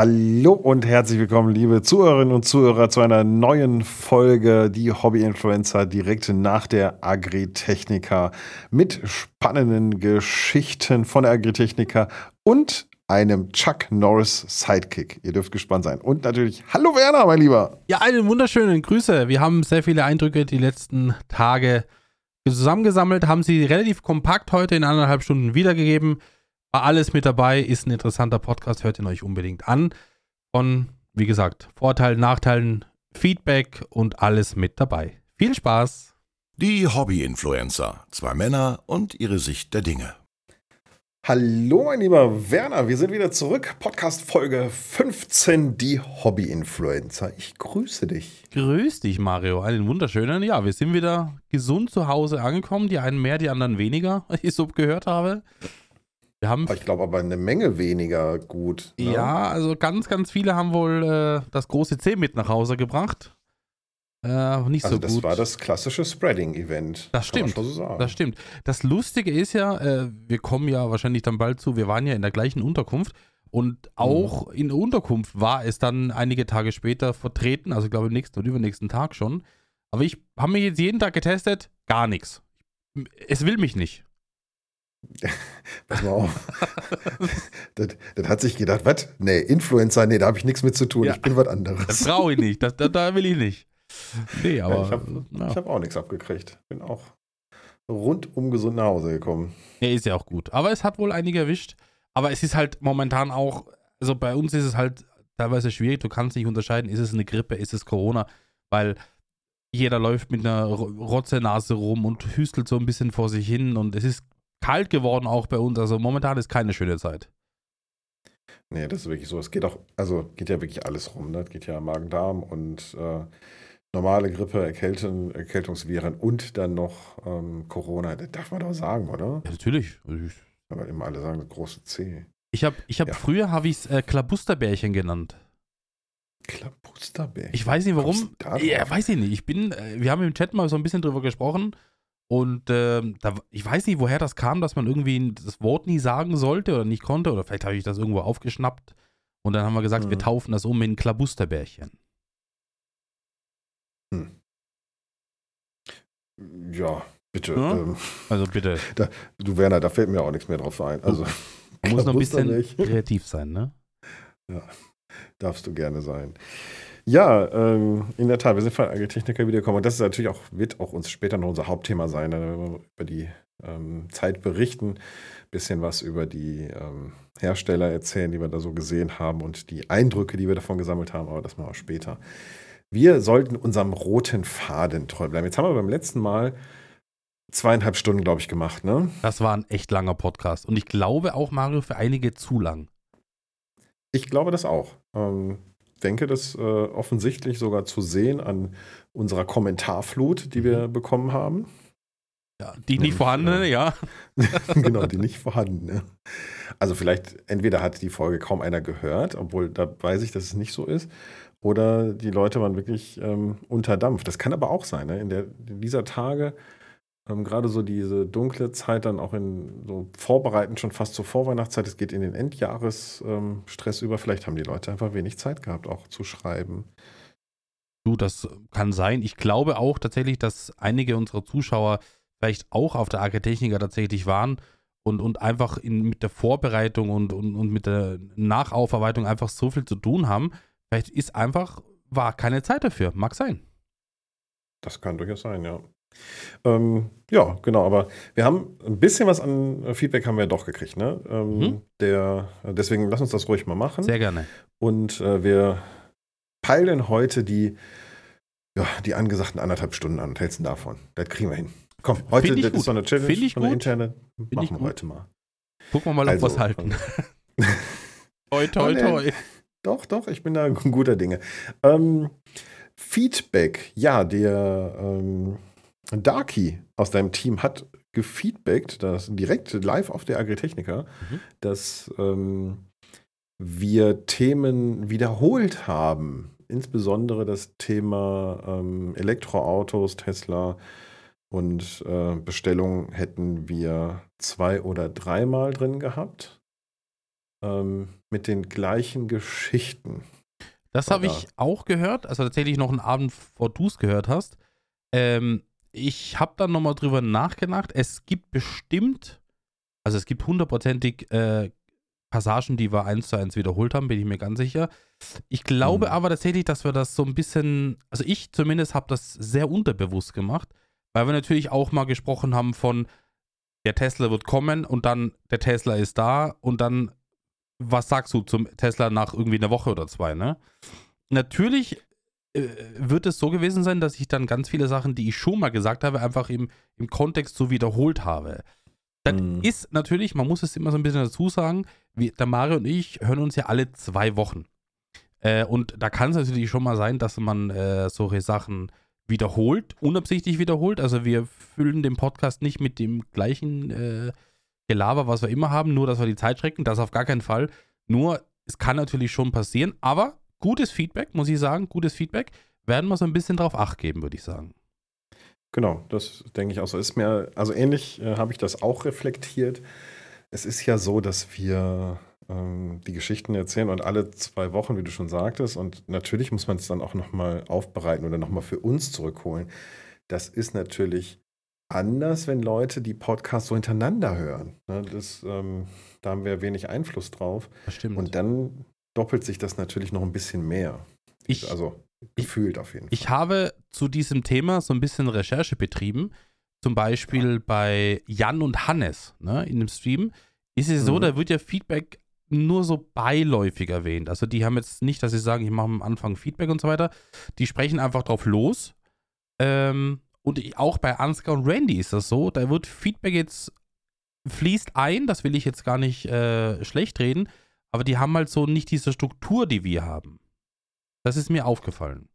Hallo und herzlich willkommen, liebe Zuhörerinnen und Zuhörer, zu einer neuen Folge Die Hobby-Influencer direkt nach der Agritechnica mit spannenden Geschichten von der Agritechnica und einem Chuck Norris Sidekick. Ihr dürft gespannt sein. Und natürlich, hallo Werner, mein Lieber. Ja, einen wunderschönen Grüße. Wir haben sehr viele Eindrücke die letzten Tage zusammengesammelt, haben sie relativ kompakt heute in anderthalb Stunden wiedergegeben. War alles mit dabei, ist ein interessanter Podcast, hört ihn euch unbedingt an. Von, wie gesagt, Vorteilen, Nachteilen, Feedback und alles mit dabei. Viel Spaß! Die Hobby-Influencer. Zwei Männer und ihre Sicht der Dinge. Hallo, mein lieber Werner, wir sind wieder zurück. Podcast Folge 15, die Hobby-Influencer. Ich grüße dich. Grüß dich, Mario. Einen wunderschönen. Ja, wir sind wieder gesund zu Hause angekommen. Die einen mehr, die anderen weniger, wie ich so gehört habe. Wir haben ich glaube aber eine Menge weniger gut. Ne? Ja, also ganz, ganz viele haben wohl äh, das große C mit nach Hause gebracht. Äh, nicht also so das gut. war das klassische Spreading-Event. Das stimmt. So das stimmt. Das Lustige ist ja, äh, wir kommen ja wahrscheinlich dann bald zu, wir waren ja in der gleichen Unterkunft und auch mhm. in der Unterkunft war es dann einige Tage später vertreten, also ich glaube am nächsten oder übernächsten Tag schon. Aber ich habe mir jetzt jeden Tag getestet, gar nichts. Es will mich nicht. Pass mal auf. das, das, hat sich gedacht, was? Nee, Influencer, nee, da habe ich nichts mit zu tun. Ja, ich bin was anderes. Das brauche ich nicht. Das, das, da will ich nicht. Nee, aber. Ja, ich habe ja. hab auch nichts abgekriegt. Bin auch rundum gesund nach Hause gekommen. Ja, ist ja auch gut. Aber es hat wohl einige erwischt. Aber es ist halt momentan auch, also bei uns ist es halt teilweise schwierig. Du kannst nicht unterscheiden, ist es eine Grippe, ist es Corona, weil jeder läuft mit einer Rotzenase rum und hüstelt so ein bisschen vor sich hin und es ist kalt geworden auch bei uns. Also momentan ist keine schöne Zeit. Nee, das ist wirklich so. Es geht auch, also geht ja wirklich alles rum. Ne? Es geht ja Magen-Darm und äh, normale Grippe, Erkältung, Erkältungsviren und dann noch ähm, Corona. Das darf man doch sagen, oder? Ja, natürlich. Aber immer alle sagen, das große C. Ich habe ich hab ja. früher habe ich es äh, Klabusterbärchen genannt. Klabusterbärchen? Ich weiß nicht warum. Ja, weiß ich nicht. Ich bin, äh, wir haben im Chat mal so ein bisschen drüber gesprochen und äh, da, ich weiß nicht, woher das kam, dass man irgendwie das Wort nie sagen sollte oder nicht konnte. Oder vielleicht habe ich das irgendwo aufgeschnappt. Und dann haben wir gesagt, mhm. wir taufen das um in Klabusterbärchen. Hm. Ja, bitte. Ja? Ähm, also bitte. Da, du Werner, da fällt mir auch nichts mehr drauf ein. Also, Man muss noch ein bisschen kreativ sein, ne? Ja, darfst du gerne sein. Ja, ähm, in der Tat, wir sind von Agritechniker wiedergekommen und das ist natürlich auch, wird auch uns später noch unser Hauptthema sein, wenn wir über die ähm, Zeit berichten, ein bisschen was über die ähm, Hersteller erzählen, die wir da so gesehen haben und die Eindrücke, die wir davon gesammelt haben, aber das machen wir später. Wir sollten unserem roten Faden treu bleiben. Jetzt haben wir beim letzten Mal zweieinhalb Stunden, glaube ich, gemacht, ne? Das war ein echt langer Podcast und ich glaube auch, Mario, für einige zu lang. Ich glaube das auch. Ähm, denke, das äh, offensichtlich sogar zu sehen an unserer Kommentarflut, die wir mhm. bekommen haben. Ja, die nicht vorhandene, äh, ja. genau, die nicht vorhandene. Also vielleicht, entweder hat die Folge kaum einer gehört, obwohl da weiß ich, dass es nicht so ist, oder die Leute waren wirklich ähm, unter Dampf. Das kann aber auch sein. Ne? In, der, in dieser Tage ähm, gerade so diese dunkle Zeit dann auch in so vorbereitend schon fast zur Vorweihnachtszeit, es geht in den Endjahresstress ähm, über. Vielleicht haben die Leute einfach wenig Zeit gehabt, auch zu schreiben. Du, das kann sein. Ich glaube auch tatsächlich, dass einige unserer Zuschauer vielleicht auch auf der Agritechniker tatsächlich waren und, und einfach in, mit der Vorbereitung und, und, und mit der Nachaufarbeitung einfach so viel zu tun haben. Vielleicht ist einfach, war keine Zeit dafür. Mag sein. Das kann durchaus sein, ja. Ähm, ja, genau, aber wir haben ein bisschen was an Feedback haben wir doch gekriegt, ne? Ähm, mhm. der, deswegen lass uns das ruhig mal machen. Sehr gerne. Und äh, wir peilen heute die, ja, die angesagten anderthalb Stunden an. Was hältst du davon? Das kriegen wir hin. Komm, heute das ist so eine Challenge Find ich von der interne. Machen wir heute mal. Gucken wir mal, ob also, was halten. toi, toi, toi. Doch, doch, ich bin da guter Dinge. Ähm, Feedback, ja, der ähm, Darky aus deinem Team hat gefeedbackt, dass direkt live auf der Agritechnica, mhm. dass ähm, wir Themen wiederholt haben. Insbesondere das Thema ähm, Elektroautos, Tesla und äh, Bestellungen hätten wir zwei oder dreimal drin gehabt. ähm, mit den gleichen Geschichten. Das habe ich auch gehört, also tatsächlich noch einen Abend, vor du es gehört hast. Ähm, ich habe dann nochmal drüber nachgedacht. Es gibt bestimmt, also es gibt hundertprozentig äh, Passagen, die wir eins zu eins wiederholt haben, bin ich mir ganz sicher. Ich glaube mhm. aber tatsächlich, dass wir das so ein bisschen, also ich zumindest habe das sehr unterbewusst gemacht, weil wir natürlich auch mal gesprochen haben von, der Tesla wird kommen und dann der Tesla ist da und dann, was sagst du zum Tesla nach irgendwie einer Woche oder zwei, ne? Natürlich wird es so gewesen sein, dass ich dann ganz viele Sachen, die ich schon mal gesagt habe, einfach im, im Kontext so wiederholt habe. Das mhm. ist natürlich, man muss es immer so ein bisschen dazu sagen, wie, der Mario und ich hören uns ja alle zwei Wochen. Äh, und da kann es natürlich schon mal sein, dass man äh, solche Sachen wiederholt, unabsichtlich wiederholt. Also wir füllen den Podcast nicht mit dem gleichen äh, Gelaber, was wir immer haben, nur dass wir die Zeit schrecken. Das auf gar keinen Fall. Nur, es kann natürlich schon passieren, aber gutes Feedback, muss ich sagen, gutes Feedback. Werden wir so ein bisschen drauf acht geben, würde ich sagen. Genau, das denke ich auch so. Ist mir, also ähnlich äh, habe ich das auch reflektiert. Es ist ja so, dass wir ähm, die Geschichten erzählen und alle zwei Wochen, wie du schon sagtest, und natürlich muss man es dann auch nochmal aufbereiten oder nochmal für uns zurückholen. Das ist natürlich anders, wenn Leute die Podcasts so hintereinander hören. Ne? Das, ähm, da haben wir wenig Einfluss drauf. Das stimmt. Und dann doppelt sich das natürlich noch ein bisschen mehr. Ich, also gefühlt auf jeden Fall. Ich habe zu diesem Thema so ein bisschen Recherche betrieben. Zum Beispiel ja. bei Jan und Hannes ne, in dem Stream. Ist es so, mhm. da wird ja Feedback nur so beiläufig erwähnt. Also die haben jetzt nicht, dass sie sagen, ich mache am Anfang Feedback und so weiter. Die sprechen einfach drauf los. Ähm, und auch bei Ansgar und Randy ist das so. Da wird Feedback jetzt fließt ein, das will ich jetzt gar nicht äh, schlecht reden, aber die haben halt so nicht diese Struktur, die wir haben. Das ist mir aufgefallen.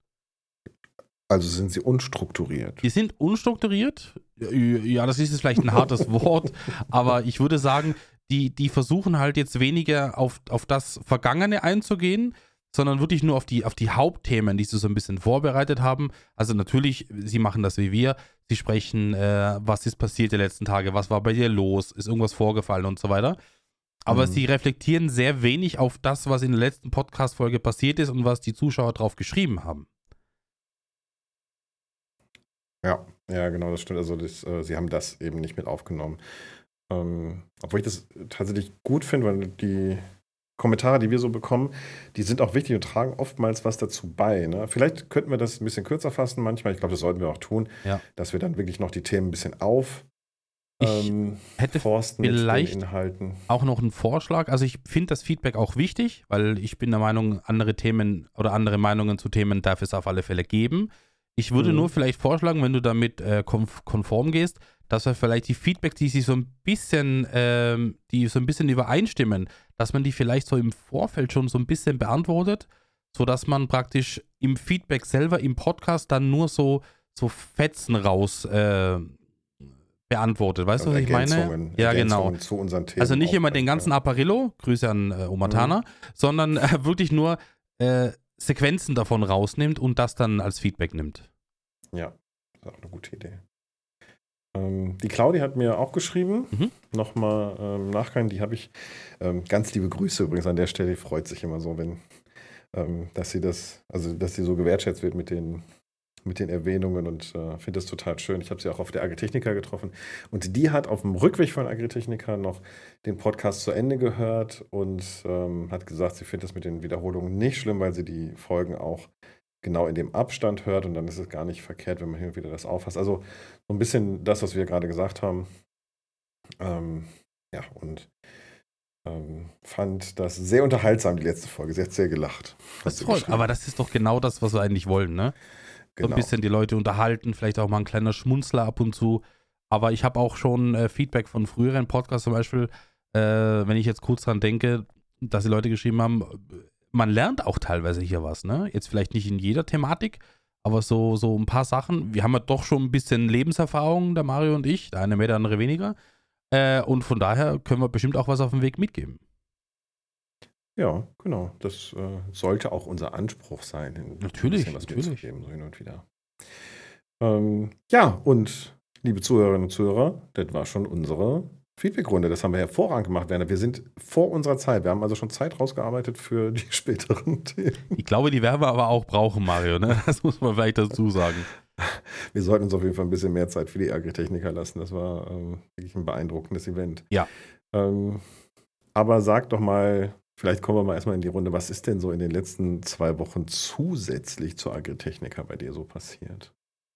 Also sind sie unstrukturiert? Die sind unstrukturiert. Ja, das ist jetzt vielleicht ein hartes Wort, aber ich würde sagen, die, die versuchen halt jetzt weniger auf, auf das Vergangene einzugehen, sondern wirklich nur auf die, auf die Hauptthemen, die sie so ein bisschen vorbereitet haben. Also natürlich, sie machen das wie wir. Sie sprechen, äh, was ist passiert die letzten Tage, was war bei dir los, ist irgendwas vorgefallen und so weiter. Aber mhm. sie reflektieren sehr wenig auf das, was in der letzten Podcast-Folge passiert ist und was die Zuschauer drauf geschrieben haben. Ja, ja, genau, das stimmt. Also das, äh, sie haben das eben nicht mit aufgenommen. Ähm, obwohl ich das tatsächlich gut finde, weil die Kommentare, die wir so bekommen, die sind auch wichtig und tragen oftmals was dazu bei. Ne? Vielleicht könnten wir das ein bisschen kürzer fassen manchmal. Ich glaube, das sollten wir auch tun, ja. dass wir dann wirklich noch die Themen ein bisschen auf ich ähm, hätte vielleicht auch noch einen Vorschlag. Also ich finde das Feedback auch wichtig, weil ich bin der Meinung, andere Themen oder andere Meinungen zu Themen darf es auf alle Fälle geben. Ich würde mhm. nur vielleicht vorschlagen, wenn du damit äh, konform gehst, dass wir vielleicht die Feedback, die sich so ein bisschen, ähm, die so ein bisschen übereinstimmen, dass man die vielleicht so im Vorfeld schon so ein bisschen beantwortet, sodass man praktisch im Feedback selber im Podcast dann nur so, so Fetzen raus äh, beantwortet. Weißt du, was ich meine? Ja, genau. also nicht immer den ganzen Apparillo, Grüße an äh, Omatana, mhm. sondern äh, wirklich nur äh, Sequenzen davon rausnimmt und das dann als Feedback nimmt. Ja, das ist auch eine gute Idee. Ähm, die Claudia hat mir auch geschrieben, mhm. nochmal ähm, Nachgang, die habe ich, ähm, ganz liebe Grüße übrigens an der Stelle, die freut sich immer so, wenn, ähm, dass sie das, also dass sie so gewertschätzt wird mit den, mit den Erwähnungen und äh, finde das total schön. Ich habe sie auch auf der Agritechnica getroffen und die hat auf dem Rückweg von Agritechnica noch den Podcast zu Ende gehört und ähm, hat gesagt, sie findet das mit den Wiederholungen nicht schlimm, weil sie die Folgen auch genau in dem Abstand hört und dann ist es gar nicht verkehrt, wenn man hin und wieder das auffasst. Also so ein bisschen das, was wir gerade gesagt haben. Ähm, ja, und ähm, fand das sehr unterhaltsam, die letzte Folge. Sie hat sehr gelacht. Das ist toll, aber das ist doch genau das, was wir eigentlich wollen, ne? Genau. So ein genau. bisschen die Leute unterhalten, vielleicht auch mal ein kleiner Schmunzler ab und zu. Aber ich habe auch schon äh, Feedback von früheren Podcasts zum Beispiel, äh, wenn ich jetzt kurz dran denke, dass die Leute geschrieben haben, man lernt auch teilweise hier was, ne? Jetzt vielleicht nicht in jeder Thematik, aber so, so ein paar Sachen. Wir haben ja doch schon ein bisschen Lebenserfahrung, der Mario und ich, der eine mehr, der andere weniger. Äh, und von daher können wir bestimmt auch was auf dem Weg mitgeben. Ja, genau. Das äh, sollte auch unser Anspruch sein. Natürlich, was natürlich. Geben, so hin und wieder. Ähm, ja, und liebe Zuhörerinnen und Zuhörer, das war schon unsere Feedbackrunde. Das haben wir hervorragend gemacht, Werner. Wir sind vor unserer Zeit. Wir haben also schon Zeit rausgearbeitet für die späteren Themen. Ich glaube, die werden wir aber auch brauchen, Mario. Ne? Das muss man vielleicht dazu sagen. Wir sollten uns auf jeden Fall ein bisschen mehr Zeit für die Agritechniker lassen. Das war ähm, wirklich ein beeindruckendes Event. Ja. Ähm, aber sag doch mal, vielleicht kommen wir mal erstmal in die Runde. Was ist denn so in den letzten zwei Wochen zusätzlich zur Agritechniker bei dir so passiert?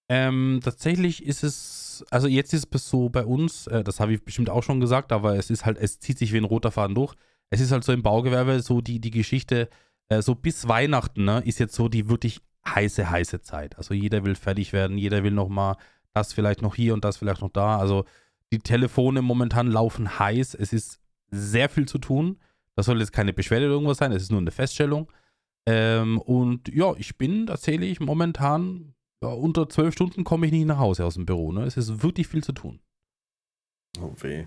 Ähm, tatsächlich ist es, also jetzt ist es so bei uns, äh, das habe ich bestimmt auch schon gesagt, aber es ist halt, es zieht sich wie ein roter Faden durch. Es ist halt so im Baugewerbe so die, die Geschichte, äh, so bis Weihnachten, ne, ist jetzt so die wirklich heiße, heiße Zeit. Also jeder will fertig werden, jeder will nochmal das vielleicht noch hier und das vielleicht noch da. Also die Telefone momentan laufen heiß, es ist sehr viel zu tun. Das soll jetzt keine Beschwerde oder irgendwas sein, es ist nur eine Feststellung. Ähm, und ja, ich bin tatsächlich momentan ja, unter zwölf Stunden komme ich nicht nach Hause aus dem Büro. Ne? Es ist wirklich viel zu tun. Oh weh.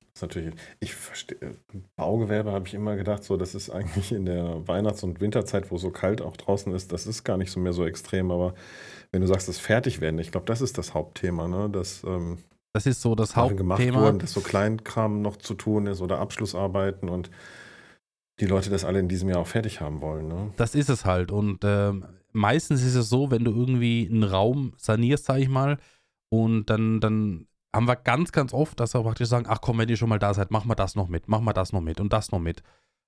Das ist natürlich, ich verstehe, Baugewerbe habe ich immer gedacht, so, das ist eigentlich in der Weihnachts- und Winterzeit, wo so kalt auch draußen ist, das ist gar nicht so mehr so extrem, aber wenn du sagst, das Fertigwerden, ich glaube, das ist das Hauptthema, ne? Dass, ähm, Das ist so das Sachen gemacht Hauptthema. wurden, dass so Kleinkram noch zu tun ist oder Abschlussarbeiten und die Leute das alle in diesem Jahr auch fertig haben wollen, ne? Das ist es halt. Und ähm, meistens ist es so, wenn du irgendwie einen Raum sanierst, sag ich mal, und dann, dann haben wir ganz, ganz oft, dass wir praktisch sagen, ach komm, wenn ihr schon mal da seid, mach mal das noch mit, mach mal das noch mit und das noch mit.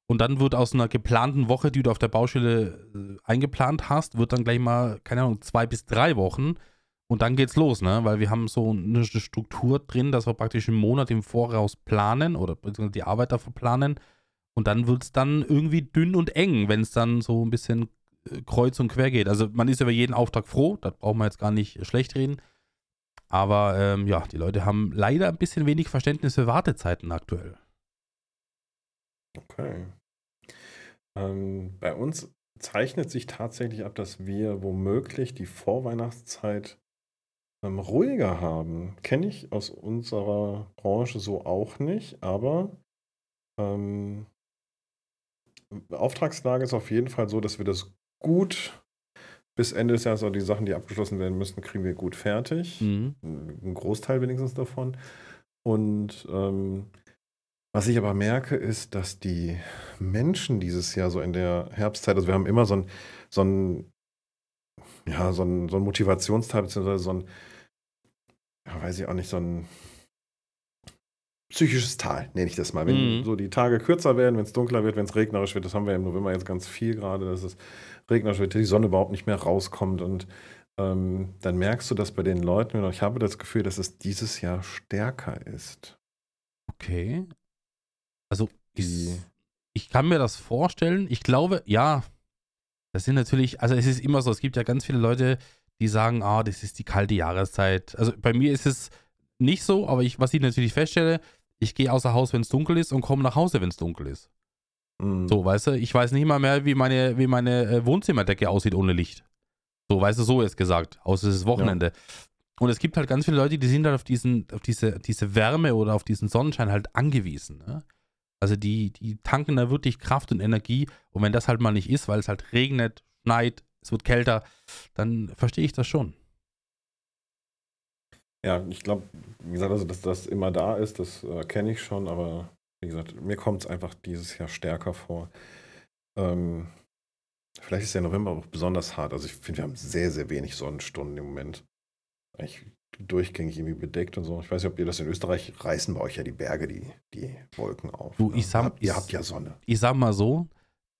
Und dann wird aus einer geplanten Woche, die du auf der Baustelle äh, eingeplant hast, wird dann gleich mal, keine Ahnung, zwei bis drei Wochen. Und dann geht's los, ne? Weil wir haben so eine Struktur drin, dass wir praktisch einen Monat im Voraus planen oder die Arbeit dafür planen. Und dann wird es dann irgendwie dünn und eng, wenn es dann so ein bisschen äh, kreuz und quer geht. Also man ist über jeden Auftrag froh, das brauchen wir jetzt gar nicht schlecht reden. Aber ähm, ja, die Leute haben leider ein bisschen wenig Verständnis für Wartezeiten aktuell. Okay. Ähm, bei uns zeichnet sich tatsächlich ab, dass wir womöglich die Vorweihnachtszeit ähm, ruhiger haben. Kenne ich aus unserer Branche so auch nicht, aber ähm, Auftragslage ist auf jeden Fall so, dass wir das gut bis Ende des Jahres, also die Sachen, die abgeschlossen werden müssen, kriegen wir gut fertig. Mhm. Ein Großteil wenigstens davon. Und ähm, was ich aber merke, ist, dass die Menschen dieses Jahr so in der Herbstzeit, also wir haben immer so ein, so ein, ja, so ein, so ein Motivationsteil, beziehungsweise so ein, ja, weiß ich auch nicht, so ein psychisches Tal, nenne ich das mal. Wenn Mhm. so die Tage kürzer werden, wenn es dunkler wird, wenn es regnerisch wird, das haben wir im November jetzt ganz viel gerade, dass es regnerisch wird, die Sonne überhaupt nicht mehr rauskommt und ähm, dann merkst du das bei den Leuten und ich habe das Gefühl, dass es dieses Jahr stärker ist. Okay. Also ich, ich kann mir das vorstellen. Ich glaube, ja, das sind natürlich, also es ist immer so, es gibt ja ganz viele Leute, die sagen, ah, das ist die kalte Jahreszeit. Also bei mir ist es nicht so, aber ich, was ich natürlich feststelle, ich gehe außer Haus, wenn es dunkel ist und komme nach Hause, wenn es dunkel ist. Mhm. So, weißt du, ich weiß nicht mal mehr, wie meine, wie meine äh, Wohnzimmerdecke aussieht ohne Licht. So, weißt du, so ist gesagt, außer es ist Wochenende. Und es gibt halt ganz viele Leute, die sind halt auf diesen, auf diese, diese Wärme oder auf diesen Sonnenschein halt angewiesen. Ne? Also die, die tanken da wirklich Kraft und Energie. Und wenn das halt mal nicht ist, weil es halt regnet, schneit, es wird kälter, dann verstehe ich das schon. Ja, ich glaube, wie gesagt, also, dass das immer da ist, das äh, kenne ich schon, aber wie gesagt, mir kommt es einfach dieses Jahr stärker vor. Ähm, vielleicht ist der November auch besonders hart. Also ich finde, wir haben sehr, sehr wenig Sonnenstunden im Moment. Eigentlich durchgängig irgendwie bedeckt und so. Ich weiß nicht, ob ihr das in Österreich reißen bei euch ja die Berge, die, die Wolken auf. Du, ne? ich sag- Habt- ihr habt ja Sonne. Ich sag mal so,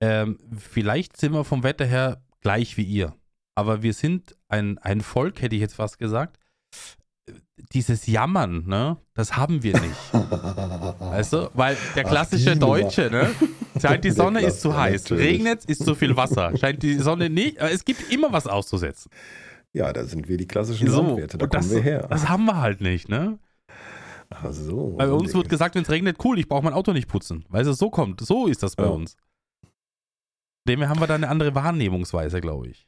ähm, vielleicht sind wir vom Wetter her gleich wie ihr. Aber wir sind ein, ein Volk, hätte ich jetzt fast gesagt. Dieses Jammern, ne, das haben wir nicht. Weißt du? Weil der Ach, klassische Nummer. Deutsche, ne? Scheint die Sonne ist zu heiß. Regnet ist zu viel Wasser. Scheint die Sonne nicht. Aber es gibt immer was auszusetzen. Ja, da sind wir die klassischen So, Landwirte, da kommen das, wir her. das haben wir halt nicht, ne? Ach so. Bei uns wird Ding. gesagt, wenn es regnet, cool, ich brauche mein Auto nicht putzen. Weißt du, so kommt, so ist das bei Ja. uns. Dem haben wir da eine andere Wahrnehmungsweise, glaube ich.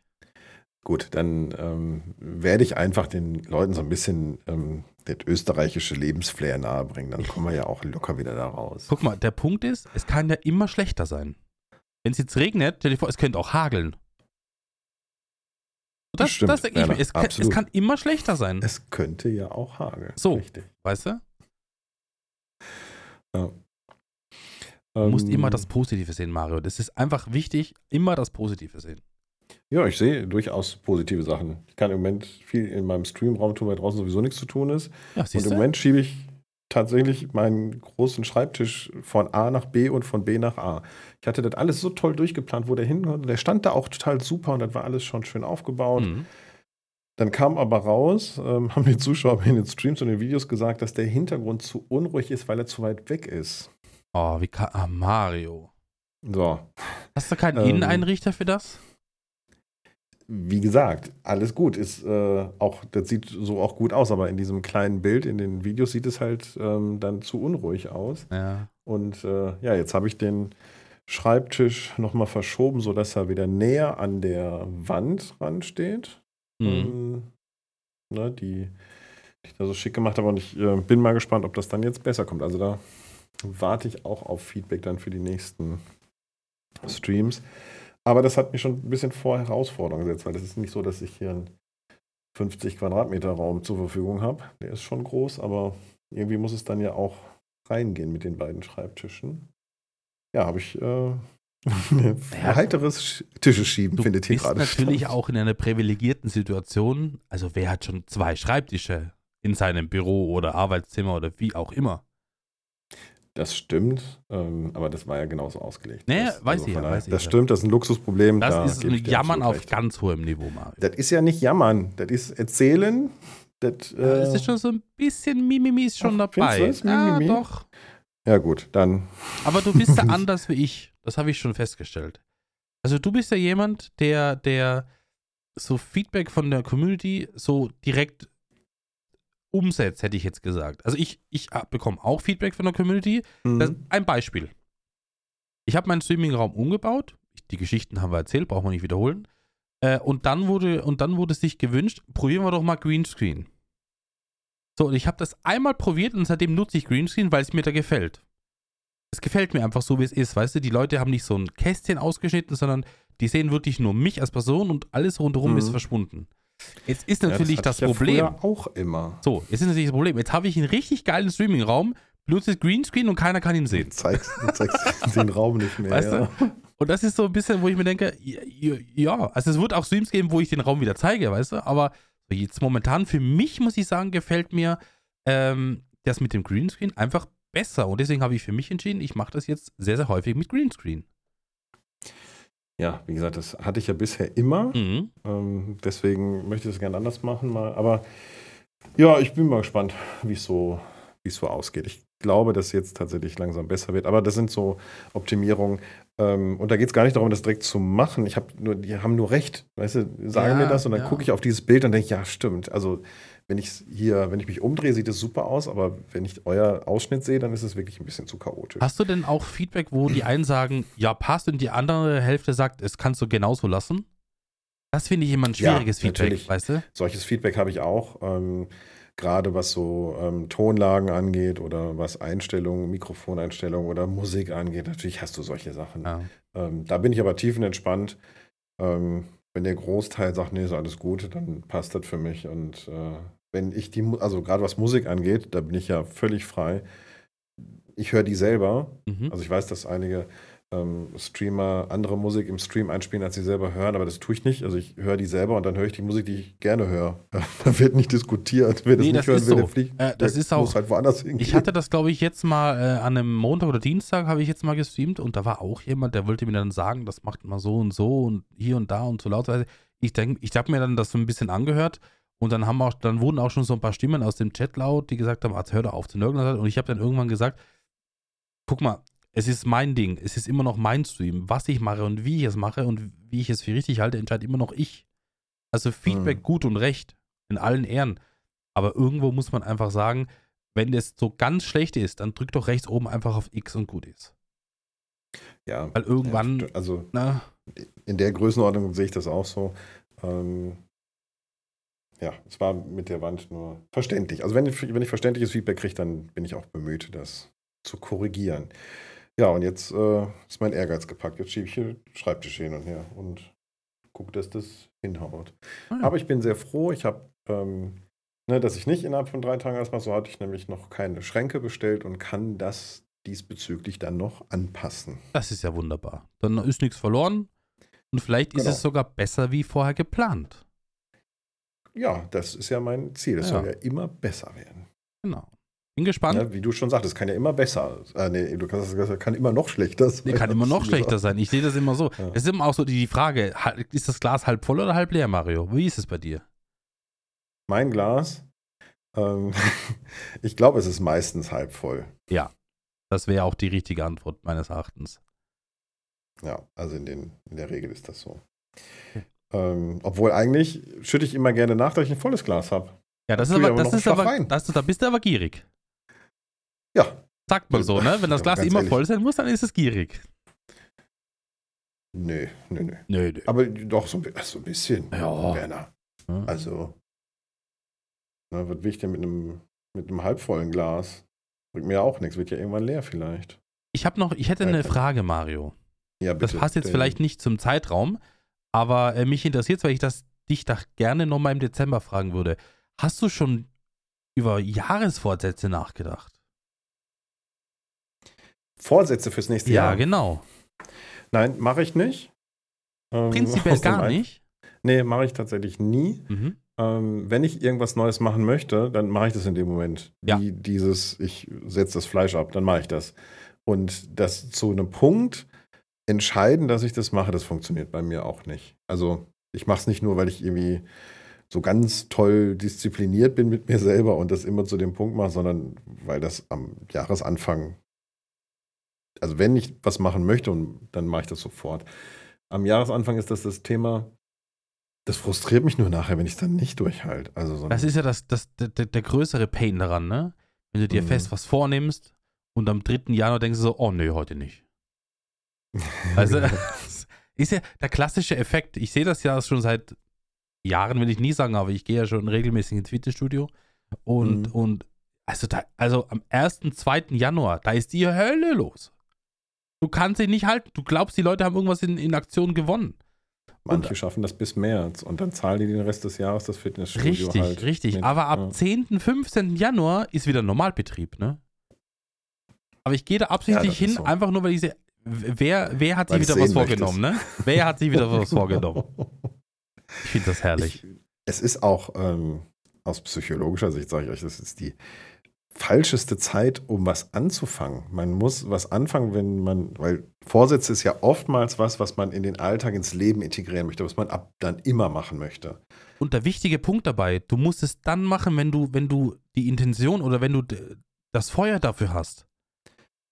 Gut, dann ähm, werde ich einfach den Leuten so ein bisschen ähm, das österreichische Lebensflair nahebringen. Dann kommen wir ja auch locker wieder da raus. Guck mal, der Punkt ist, es kann ja immer schlechter sein. Wenn es jetzt regnet, stell dir vor, es könnte auch hageln. Das, Stimmt, das denke ich mir. Es kann, es kann immer schlechter sein. Es könnte ja auch hageln. So. Richtig. Weißt du? Ja. Du musst Ähm, immer das Positive sehen, Mario. Das ist einfach wichtig, immer das Positive sehen. Ja, ich sehe durchaus positive Sachen. Ich kann im Moment viel in meinem Streamraum tun, weil draußen sowieso nichts zu tun ist. Ja, Und im? Moment schiebe ich tatsächlich meinen großen Schreibtisch von A nach B und von B nach A. Ich hatte das alles so toll durchgeplant, wo der hin Der stand da auch total super und das war alles schon schön aufgebaut. Mhm. Dann kam aber raus, ähm, haben die Zuschauer in den Streams und den Videos gesagt, dass der Hintergrund zu unruhig ist, weil er zu weit weg ist. Oh, wie kann. Ah, Mario. So, Hast du keinen Ähm, Inneneinrichter für das? Wie gesagt, alles gut. Ist äh, auch, das sieht so auch gut aus, aber in diesem kleinen Bild, in den Videos sieht es halt ähm, dann zu unruhig aus. Ja. Und äh, ja, jetzt habe ich den Schreibtisch nochmal verschoben, sodass er wieder näher an der Wand ran steht. Mhm. Ähm, ne, die, die ich da so schick gemacht habe. Und ich äh, bin mal gespannt, ob das dann jetzt besser kommt. Also da warte ich auch auf Feedback dann für die nächsten Streams. Aber das hat mich schon ein bisschen vor Herausforderungen gesetzt, weil das ist nicht so, dass ich hier einen 50 Quadratmeter Raum zur Verfügung habe. Der ist schon groß, aber irgendwie muss es dann ja auch reingehen mit den beiden Schreibtischen. Ja, habe ich äh, Ja. heiteres Sch- Tische schieben, Du findet hier bist gerade natürlich statt. auch in einer privilegierten Situation. Also, wer hat schon zwei Schreibtische in seinem Büro oder Arbeitszimmer oder wie auch immer? Das stimmt, ähm, aber das war ja genauso ausgelegt. Nee, das, weiß ich von ja, weiß ich Das ja. stimmt, das ist ein Luxusproblem. Das da ist ein ich Jammern auf recht. ganz hohem Niveau, Mario. Das ist ja nicht jammern, das ist erzählen. Das, äh, ist schon so ein bisschen Mimimi ist schon Ach, dabei. du das, ja, Mimimi? doch. ja gut, dann Aber du bist ja anders wie ich. Das habe ich schon festgestellt. Also du bist ja jemand, der, der so Feedback von der Community so direkt umsetzt, hätte ich jetzt gesagt. Also ich, ich bekomme auch Feedback von der Community. Das, Mhm. ein Beispiel. Ich habe meinen Streamingraum umgebaut. Die Geschichten haben wir erzählt, brauchen wir nicht wiederholen. Äh, und, dann wurde, und dann wurde sich gewünscht, probieren wir doch mal Greenscreen. So, und ich habe das einmal probiert und seitdem nutze ich Greenscreen, weil es mir da gefällt. Es gefällt mir einfach so, wie es ist. Weißt du, die Leute haben nicht so ein Kästchen ausgeschnitten, sondern die sehen wirklich nur mich als Person und alles rundherum Mhm. ist verschwunden. Jetzt ist Ja, natürlich hatte das, ja Problem. früher auch immer. So, jetzt ist natürlich das Problem. Jetzt habe ich einen richtig geilen Streaming-Raum, benutze Greenscreen und keiner kann ihn sehen. Du zeigst, du zeigst den Raum nicht mehr. Weißt ja. Und das ist so ein bisschen, wo ich mir denke, ja, ja, also es wird auch Streams geben, wo ich den Raum wieder zeige, weißt du, aber jetzt momentan für mich, muss ich sagen, gefällt mir ähm, das mit dem Greenscreen einfach besser und deswegen habe ich für mich entschieden, ich mache das jetzt sehr, sehr häufig mit Greenscreen. Ja, wie gesagt, das hatte ich ja bisher immer. Mhm. Ähm, deswegen möchte ich das gerne anders machen mal. Aber ja, ich bin mal gespannt, wie es so, es so ausgeht. Ich glaube, dass es jetzt tatsächlich langsam besser wird. Aber das sind so Optimierungen. Ähm, und da geht es gar nicht darum, das direkt zu machen. Ich habe nur, die haben nur recht. Weißt du, sagen Ja, mir das und dann ja. gucke ich auf dieses Bild und denke, ja, stimmt. Also wenn ich hier, wenn ich mich umdrehe, sieht es super aus, aber wenn ich euer Ausschnitt sehe, dann ist es wirklich ein bisschen zu chaotisch. Hast du denn auch Feedback, wo die einen sagen, ja, passt und die andere Hälfte sagt, es kannst du genauso lassen? Das finde ich immer ein Ja, schwieriges Feedback, natürlich. weißt du? Solches Feedback habe ich auch, ähm, gerade was so ähm, Tonlagen angeht oder was Einstellungen, Mikrofoneinstellungen oder Musik angeht. Natürlich hast du solche Sachen. Ja. Ähm, da bin ich aber tiefenentspannt. Ähm, wenn der Großteil sagt, nee, ist alles gut, dann passt das für mich. Und äh, wenn ich die, also gerade was Musik angeht, da bin ich ja völlig frei. Ich höre die selber. Mhm. Also ich weiß, dass einige ähm, Streamer andere Musik im Stream einspielen, als sie selber hören, aber das tue ich nicht. Also ich höre die selber und dann höre ich die Musik, die ich gerne höre. da wird nicht diskutiert. Wer das Nee, nicht das hören ist will, so. der fliegt. Äh, das der ist auch- muss halt woanders hingehen. Ich hatte das, glaube ich, jetzt mal äh, an einem Montag oder Dienstag habe ich jetzt mal gestreamt und da war auch jemand, der wollte mir dann sagen, das macht man so und so und hier und da und so laut. Ich denke, ich habe mir dann das so ein bisschen angehört und dann haben auch, dann wurden auch schon so ein paar Stimmen aus dem Chat laut, die gesagt haben, ah, hör doch auf zu nörgeln. Und ich habe dann irgendwann gesagt, guck mal, es ist mein Ding, es ist immer noch mein Stream. Was ich mache und wie ich es mache und wie ich es für richtig halte, entscheidet immer noch ich. Also Feedback Mhm. gut und recht, in allen Ehren. Aber irgendwo muss man einfach sagen, wenn das so ganz schlecht ist, dann drück doch rechts oben einfach auf X und gut ist. ja, Weil irgendwann, ja, also na, in der Größenordnung sehe ich das auch so. Ähm, ja, es war mit der Wand nur verständlich. Also wenn wenn ich verständliches Feedback kriege, dann bin ich auch bemüht, das zu korrigieren. Ja, und jetzt äh, ist mein Ehrgeiz gepackt. Jetzt schiebe ich hier Schreibtisch hin und her und gucke, dass das hinhaut. Ah ja. Aber ich bin sehr froh. Ich habe ähm, Ne, dass ich nicht innerhalb von drei Tagen das mache, so hatte ich nämlich noch keine Schränke bestellt und kann das diesbezüglich dann noch anpassen. Das ist ja wunderbar. Dann ist nichts verloren und vielleicht ist Genau. es sogar besser wie vorher geplant. Ja, das ist ja mein Ziel. Das Ja. soll ja immer besser werden. Genau. Bin gespannt. Ne, wie du schon sagtest, kann ja immer besser. Äh, nee, du kannst das kann immer noch schlechter sein. Nee, kann immer noch schlechter sein. Ich sehe das immer so. Ja. Es ist immer auch so die Frage, ist das Glas halb voll oder halb leer, Mario? Wie ist es bei dir? Mein Glas, ähm, ich glaube, es ist meistens halb voll. Das wäre auch die richtige Antwort meines Erachtens. Ja, also in, den, in der Regel ist das so. Ähm, obwohl eigentlich schütte ich immer gerne nach, dass ich ein volles Glas habe. Ja, das ist aber, aber das ist aber, das, da bist du aber gierig. Ja, Sagt man so, ne? Wenn das Ja, Glas ganz immer ehrlich. voll sein muss, dann ist es gierig. nö, nö, nö. Nö, nö. Aber doch so, so ein bisschen, Ja. Werner. Also, na, was will ich denn mit einem, mit einem halbvollen Glas? Bringt mir ja auch nichts, wird ja irgendwann leer vielleicht. Ich habe noch, ich hätte eine. Frage, Mario. Ja, Das bitte. passt jetzt vielleicht nicht zum Zeitraum, aber äh, mich interessiert, weil ich das dich da gerne nochmal im Dezember fragen würde. Hast du schon über Jahresvorsätze nachgedacht? Vorsätze fürs nächste Ja, Jahr. genau. Nein, mache ich nicht. Ähm, Prinzipiell gar nicht. Nee, mache ich tatsächlich nie. Mhm. Ähm, wenn ich irgendwas Neues machen möchte, dann mache ich das in dem Moment. Ja. Wie dieses, ich setze das Fleisch ab, dann mache ich das. Und das zu einem Punkt entscheiden, dass ich das mache, das funktioniert bei mir auch nicht. Also ich mache es nicht nur, weil ich irgendwie so ganz toll diszipliniert bin mit mir selber und das immer zu dem Punkt mache, sondern weil das am Jahresanfang, also wenn ich was machen möchte, und dann mache ich das sofort. Am Jahresanfang ist das das Thema, das frustriert mich nur nachher, wenn ich es dann nicht durchhalte. Also so Das ist ja das, das, der, der, größere Pain daran, ne? Wenn du dir Mhm. fest was vornimmst und am 3. Januar denkst du so, oh nee, heute nicht. Also, das ist ja der klassische Effekt. Ich sehe das ja schon seit Jahren, will ich nie sagen, aber ich gehe ja schon regelmäßig ins Fitnessstudio. Und, Mhm. und also, da, also am 1., 2. Januar, da ist die Hölle los. Du kannst sie nicht halten. Du glaubst, die Leute haben irgendwas in, in Aktion gewonnen. Manche schaffen das bis März und dann zahlen die den Rest des Jahres das Fitnessstudio Richtig, halt. richtig. mit. Aber ab Ja. 10., 15. Januar ist wieder Normalbetrieb, ne? Aber ich gehe da absichtlich Ja, hin, so. einfach nur, weil ich sehe, wer, wer hat sich wieder was vorgenommen, ne? Wer hat sich wieder was vorgenommen? Ich finde das herrlich. Ich, es ist auch ähm, aus psychologischer Sicht, sage ich euch, das ist die falscheste Zeit, um was anzufangen. Man muss was anfangen, wenn man, weil Vorsätze ist ja oftmals was, was man in den Alltag, ins Leben integrieren möchte, was man ab dann immer machen möchte. Und der wichtige Punkt dabei, du musst es dann machen, wenn du, wenn du die Intention oder wenn du das Feuer dafür hast.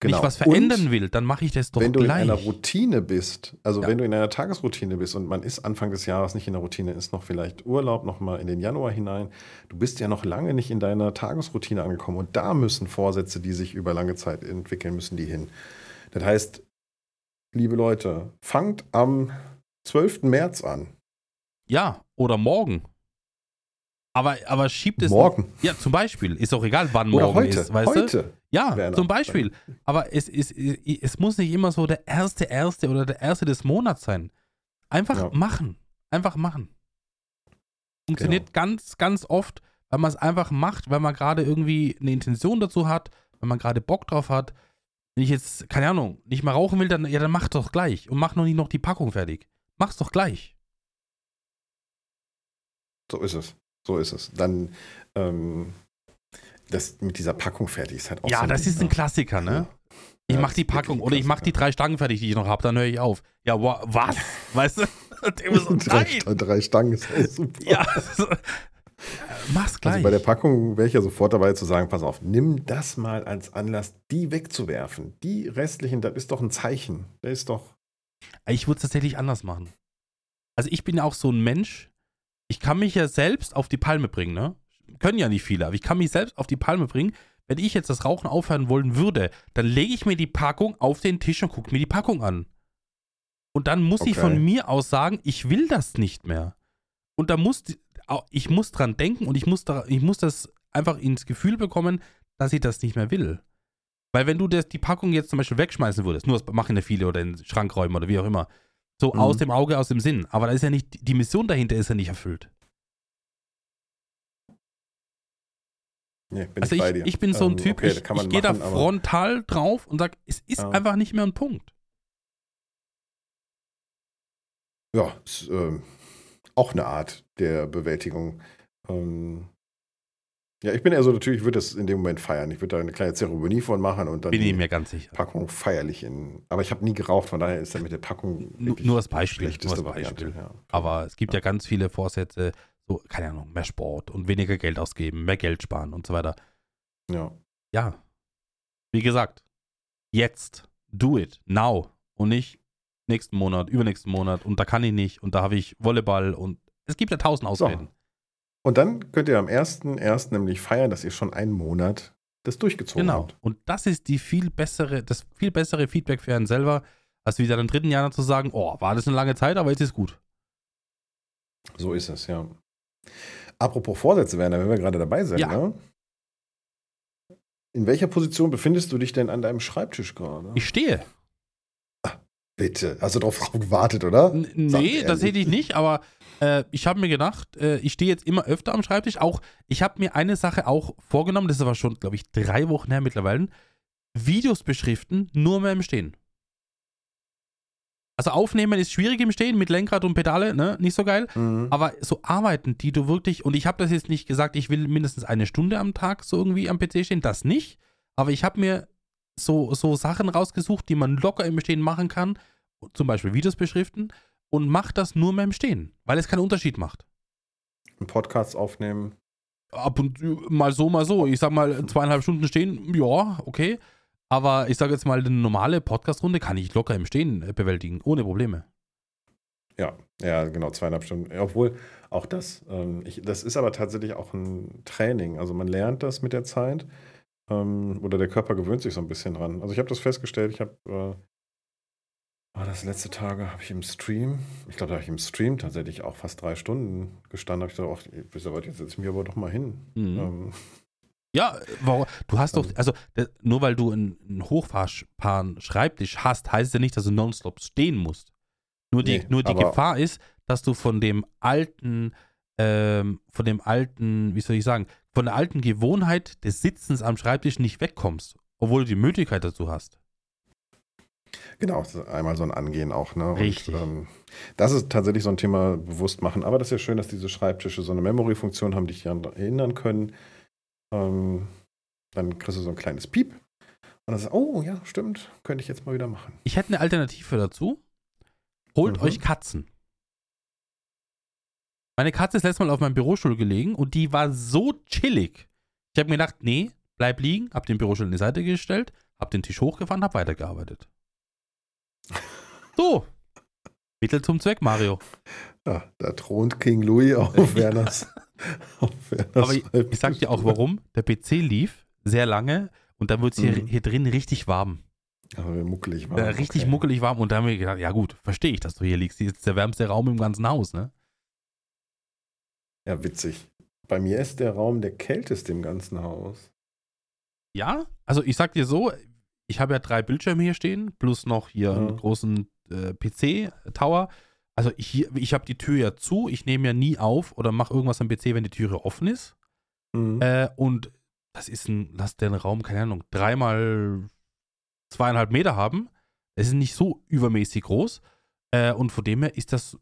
Wenn ich was verändern Genau. Und will, dann mache ich das doch wenn du gleich. in einer Routine bist, also Ja. wenn du in einer Tagesroutine bist und man ist Anfang des Jahres nicht in der Routine, ist noch vielleicht Urlaub noch mal in den Januar hinein, du bist ja noch lange nicht in deiner Tagesroutine angekommen und da müssen Vorsätze, die sich über lange Zeit entwickeln, müssen die hin. Das heißt, liebe Leute, fangt am 12. März an. ja, oder morgen. Aber, aber schiebt es. Morgen. Ja, zum Beispiel. Ist auch egal, wann Oder morgen heute. ist. Weißt du? heute. Ja, Werner. zum Beispiel. Aber es, es, es muss nicht immer so der erste, erste oder der erste des Monats sein. Einfach Ja. machen. Einfach machen. Funktioniert Genau. ganz, ganz oft, weil man es einfach macht, weil man gerade irgendwie eine Intention dazu hat, weil man gerade Bock drauf hat. Wenn ich jetzt, keine Ahnung, nicht mal rauchen will, dann, ja, dann mach doch gleich und mach noch nicht noch die Packung fertig. Mach's doch gleich. So ist es. So ist es. Dann ähm, das mit dieser Packung fertig ist halt auch ja, so das Ding, ist ein ne? Klassiker, ne? Ja. Ich Ja, mach das die Packung ein oder ich mach die drei Stangen fertig, die ich noch habe, dann höre ich auf. Ja, wa was? Weißt du? So, drei, drei Stangen ist auch super. Ja. so, Mach's gleich. Also bei der Packung wäre ich ja sofort dabei zu sagen, pass auf, nimm das mal als Anlass, die wegzuwerfen. Die restlichen, das ist doch ein Zeichen. Der ist doch. Ich würde es tatsächlich anders machen. Also ich bin ja auch so ein Mensch, ich kann mich ja selbst auf die Palme bringen, ne? Können ja nicht viele, aber ich kann mich selbst auf die Palme bringen. Wenn ich jetzt das Rauchen aufhören wollen würde, dann lege ich mir die Packung auf den Tisch und gucke mir die Packung an. Und dann muss ich Okay. von mir aus sagen, ich will das nicht mehr. Und da muss, ich muss dran denken und ich muss, da, ich muss das einfach ins Gefühl bekommen, dass ich das nicht mehr will. Weil wenn du das, die Packung jetzt zum Beispiel wegschmeißen würdest, nur das machen ja viele oder in den Schrank räumen oder wie auch immer, so Mhm. aus dem Auge, aus dem Sinn. Aber da ist ja nicht, die Mission dahinter ist ja nicht erfüllt. Nee, bin also ich ich, ich bin so ein Ähm, Typ, okay, ich, ich gehe da frontal drauf und sag, es ist Ja. einfach nicht mehr ein Punkt. Ja. ist ähm, auch eine Art der Bewältigung. Ähm, ja, ich bin eher so natürlich, ich würde das in dem Moment feiern. Ich würde da eine kleine Zeremonie von machen und dann Bin ich mir ganz sicher. Packung feierlich in. Aber ich habe nie geraucht, von daher ist dann mit der Packung Nur- als Beispiel, nur als. Beispiel. Ja. Aber es gibt ja ganz viele Vorsätze, so, keine Ahnung, mehr Sport und weniger Geld ausgeben, mehr Geld sparen und so weiter. ja. Ja. Wie gesagt, jetzt, do it, now und nicht nächsten Monat, übernächsten Monat und da kann ich nicht und da habe ich Volleyball und es gibt ja tausend Ausreden. Und dann könnt ihr am 1.1. nämlich feiern, dass ihr schon einen Monat das durchgezogen Genau. habt. Und das ist die viel bessere, das viel bessere Feedback für einen selber, als wieder im dritten Jahr zu sagen, oh, war das eine lange Zeit, aber jetzt ist gut. So ist es, ja. Apropos Vorsätze, Werner, wenn wir gerade dabei sind, Ja. ne? In welcher Position befindest du dich denn an deinem Schreibtisch gerade? Ich stehe. Bitte. Hast du drauf gewartet, oder? N nee, das ehrlich. hätte ich nicht, aber äh, ich habe mir gedacht, äh, ich stehe jetzt immer öfter am Schreibtisch. Auch, ich habe mir eine Sache auch vorgenommen, das ist aber schon, glaube ich, drei Wochen her mittlerweile. Videos beschriften, nur mehr im Stehen. Also aufnehmen ist schwierig im Stehen mit Lenkrad und Pedale, ne? Nicht so geil. Mhm. Aber so Arbeiten, die du wirklich, und ich habe das jetzt nicht gesagt, ich will mindestens eine Stunde am Tag so irgendwie am PC stehen, das nicht. Aber ich habe mir so, so Sachen rausgesucht, die man locker im Stehen machen kann, zum Beispiel Videos beschriften, und mach das nur mehr im Stehen, weil es keinen Unterschied macht. Einen Podcast aufnehmen. Ab und mal so, mal so. Ich sag mal, zweieinhalb Stunden stehen, ja, okay. Aber ich sage jetzt mal, eine normale Podcast-Runde kann ich locker im Stehen äh, bewältigen, ohne Probleme. Ja, ja, genau, zweieinhalb Stunden. Obwohl, auch das, ähm, ich, das ist aber tatsächlich auch ein Training. Also man lernt das mit der Zeit. Ähm, oder der Körper gewöhnt sich so ein bisschen dran. Also ich habe das festgestellt, ich habe, äh, war das letzte Tage, habe ich im Stream, ich glaube, da habe ich im Stream tatsächlich auch fast drei Stunden gestanden. habe ich gedacht, ach, was, jetzt setze ich mich aber doch mal hin. Mhm. Ähm, Ja, warum, du hast doch, Ähm. also nur weil du einen, hochfahrsparen Schreibtisch hast, heißt ja nicht, dass du nonstop stehen musst. Nur die, Nee, nur die Gefahr ist, dass du von dem alten, ähm, von dem alten, wie soll ich sagen, von der alten Gewohnheit des Sitzens am Schreibtisch nicht wegkommst, obwohl du die Möglichkeit dazu hast. Genau, das ist einmal so ein Angehen auch. Ne? Richtig. Und, ähm, das ist tatsächlich so ein Thema bewusst machen. Aber das ist ja schön, dass diese Schreibtische so eine Memory-Funktion haben, die dich daran erinnern können. Ähm, dann kriegst du so ein kleines Piep. Und dann sagst du, oh ja, stimmt, könnte ich jetzt mal wieder machen. Ich hätte eine Alternative dazu. Holt Mhm. euch Katzen. Meine Katze ist letztes Mal auf meinem Bürostuhl gelegen und die war so chillig. Ich habe mir gedacht, nee, bleib liegen, hab den Bürostuhl in die Seite gestellt, hab den Tisch hochgefahren, hab weitergearbeitet. So. Mittel zum Zweck, Mario. Ja, da thront King Louis auf Werners. auf Werners Aber ich, ich sag dir auch warum. Der PC lief sehr lange und dann wird es hier, Mhm. hier drin richtig warm. Aber muckelig war. Äh, richtig okay. muckelig warm und da haben wir gedacht, ja gut, verstehe ich, dass du hier liegst. Hier ist der wärmste Raum im ganzen Haus, ne? Ja, witzig. Bei mir ist der Raum der kälteste im ganzen Haus. Ja, also ich sag dir so, ich habe ja drei Bildschirme hier stehen, plus noch hier Ja. einen großen äh, PC-Tower. Also ich, ich habe die Tür ja zu, ich nehme ja nie auf oder mache irgendwas am PC, wenn die Türe offen ist. Mhm. Äh, und das ist ein, lass den Raum, keine Ahnung, dreimal zweieinhalb Meter haben. Es ist nicht so übermäßig groß. Äh, und von dem her ist das,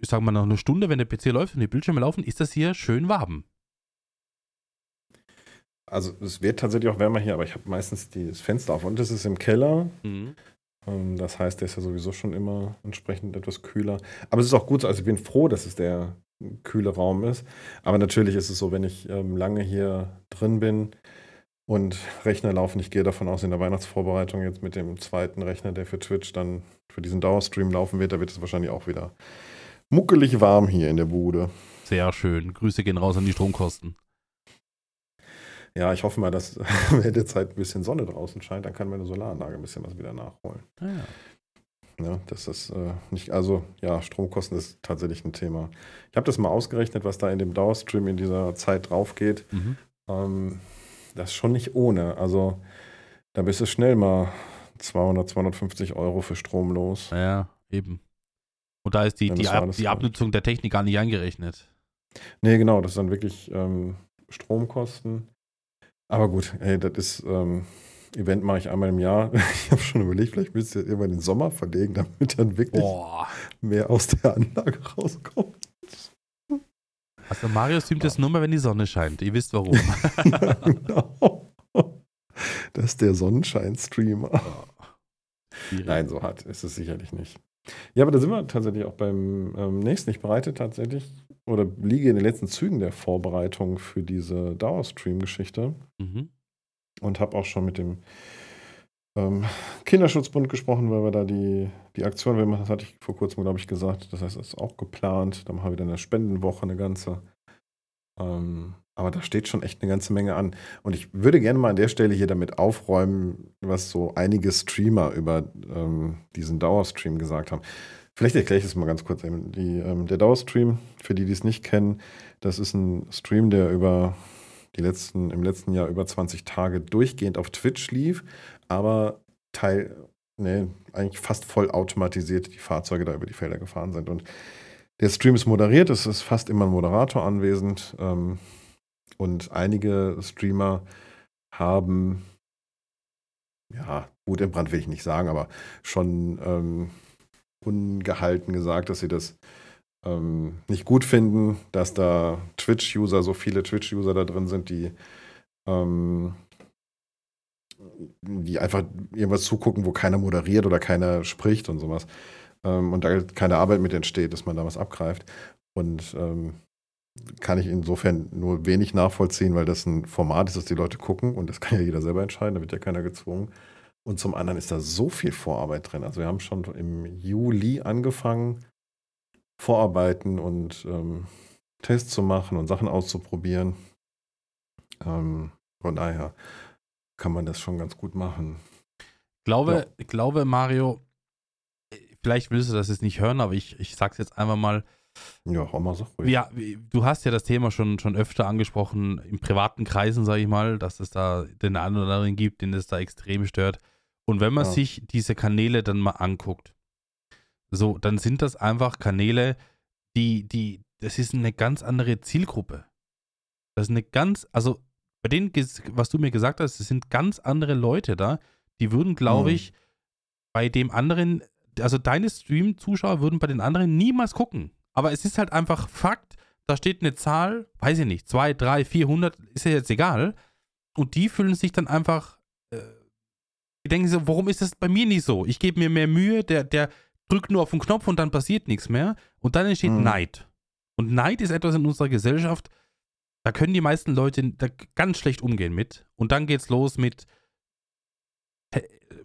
ich sag mal, nach einer Stunde, wenn der PC läuft und die Bildschirme laufen, ist das hier schön warm. Also es wird tatsächlich auch wärmer hier, aber ich habe meistens die- das Fenster auf und das ist im Keller. Ähm, Das heißt, der ist ja sowieso schon immer entsprechend etwas kühler. Aber es ist auch gut so, also ich bin froh, dass es der kühle Raum ist. Aber natürlich ist es so, wenn ich ähm, lange hier drin bin und Rechner laufen, ich gehe davon aus, in der Weihnachtsvorbereitung jetzt mit dem zweiten Rechner, der für Twitch dann für diesen Dauerstream laufen wird, da wird es wahrscheinlich auch wieder muckelig warm hier in der Bude. Sehr schön. Grüße gehen raus an die Stromkosten. Ja, ich hoffe mal, dass während der Zeit ein bisschen Sonne draußen scheint, dann kann meine Solaranlage ein bisschen was wieder nachholen. Ah, ja. Ja, das ist äh, nicht, also ja, Stromkosten ist tatsächlich ein Thema. Ich habe das mal ausgerechnet, was da in dem Dauerstream in dieser Zeit drauf geht. Mhm. Ähm, das ist schon nicht ohne. Also da bist du schnell mal 200, 250 Euro für Strom los. Ja, eben. Und da ist die, Ja, die, Ab, die. Abnutzung der Technik gar nicht eingerechnet. Nee, genau, das dann wirklich ähm, Stromkosten. Aber gut, ey, das ist, ähm, Event mache ich einmal im Jahr. Ich habe schon überlegt, vielleicht müsst ihr irgendwann den Sommer verlegen, damit dann wirklich Boah. mehr aus der Anlage rauskommt. Also Mario streamt das nur mal, wenn die Sonne scheint. Ihr wisst warum. genau. Das ist der Sonnenschein-Streamer. Nein, so hart ist es sicherlich nicht. Ja, aber da sind wir tatsächlich auch beim ähm, nächsten. Ich bereite tatsächlich oder liege in den letzten Zügen der Vorbereitung für diese Dauerstream-Geschichte Mhm. und habe auch schon mit dem ähm, Kinderschutzbund gesprochen, weil wir da die, die Aktion, wir machen, das hatte ich vor kurzem, glaube ich, gesagt. Das heißt, das ist auch geplant. Dann haben wir wieder eine Spendenwoche, eine ganze. Ähm, aber da steht schon echt eine ganze Menge an. Und ich würde gerne mal an der Stelle hier damit aufräumen, was so einige Streamer über ähm, diesen Dauerstream gesagt haben. Vielleicht erkläre ich das mal ganz kurz. Die, ähm, der Dauerstream, für die, die es nicht kennen, das ist ein Stream, der über die letzten, im letzten Jahr über 20 Tage durchgehend auf Twitch lief, aber Teil, nee, eigentlich fast voll automatisiert die Fahrzeuge da über die Felder gefahren sind. Und der Stream ist moderiert, es ist fast immer ein Moderator anwesend. Ähm, und einige Streamer haben, ja, gut im Brand will ich nicht sagen, aber schon ähm, ungehalten gesagt, dass sie das ähm, nicht gut finden, dass da Twitch-User, so viele Twitch-User da drin sind, die, ähm, die einfach irgendwas zugucken, wo keiner moderiert oder keiner spricht und sowas. Ähm, und da keine Arbeit mit entsteht, dass man da was abgreift. Und ähm, kann ich insofern nur wenig nachvollziehen, weil das ein Format ist, das die Leute gucken und das kann ja jeder selber entscheiden, da wird ja keiner gezwungen. Und zum anderen ist da so viel Vorarbeit drin. Also wir haben schon im Juli angefangen, Vorarbeiten und ähm, Tests zu machen und Sachen auszuprobieren. Ähm, von daher kann man das schon ganz gut machen. Ich glaube, Ja. glaube, Mario, vielleicht willst du das jetzt nicht hören, aber ich, ich sag's jetzt einfach mal. Ja, auch mal so ruhig. Ja, du hast ja das Thema schon, schon öfter angesprochen, in privaten Kreisen, sage ich mal, dass es da den einen oder anderen gibt, den es da extrem stört. Und wenn man Ja. sich diese Kanäle dann mal anguckt, so, dann sind das einfach Kanäle, die, die, das ist eine ganz andere Zielgruppe. Das ist eine ganz, also bei denen, was du mir gesagt hast, es sind ganz andere Leute da, die würden, glaube Mhm. ich, bei dem anderen, also deine Stream-Zuschauer würden bei den anderen niemals gucken. Aber es ist halt einfach Fakt, da steht eine Zahl, weiß ich nicht, 2, 3, 400, ist ja jetzt egal. Und die fühlen sich dann einfach, äh, die denken so, warum ist das bei mir nicht so? Ich gebe mir mehr Mühe, der, der drückt nur auf den Knopf und dann passiert nichts mehr. Und dann entsteht Mhm. Neid. Und Neid ist etwas in unserer Gesellschaft, da können die meisten Leute ganz schlecht umgehen mit. Und dann geht's los mit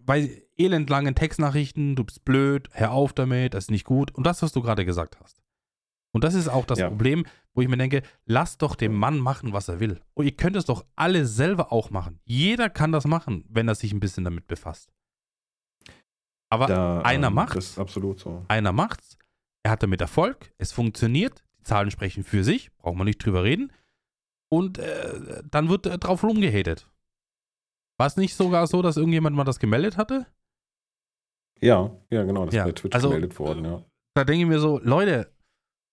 bei elendlangen Textnachrichten, du bist blöd, hör auf damit, das ist nicht gut. Und das, was du gerade gesagt hast. Und das ist auch das Ja. Problem, wo ich mir denke, lass doch den Mann machen, was er will. Und ihr könnt es doch alle selber auch machen. Jeder kann das machen, wenn er sich ein bisschen damit befasst. Aber Da, einer ähm, macht's. Das ist absolut so. einer macht's, er hat damit Erfolg, es funktioniert, die Zahlen sprechen für sich, braucht man nicht drüber reden. Und äh, dann wird äh, drauf rumgehatet. War es nicht sogar so, dass irgendjemand mal das gemeldet hatte? Ja, ja, genau. Das Ja, ist bei Twitch also, gemeldet worden, ja. Da denke ich mir so, Leute,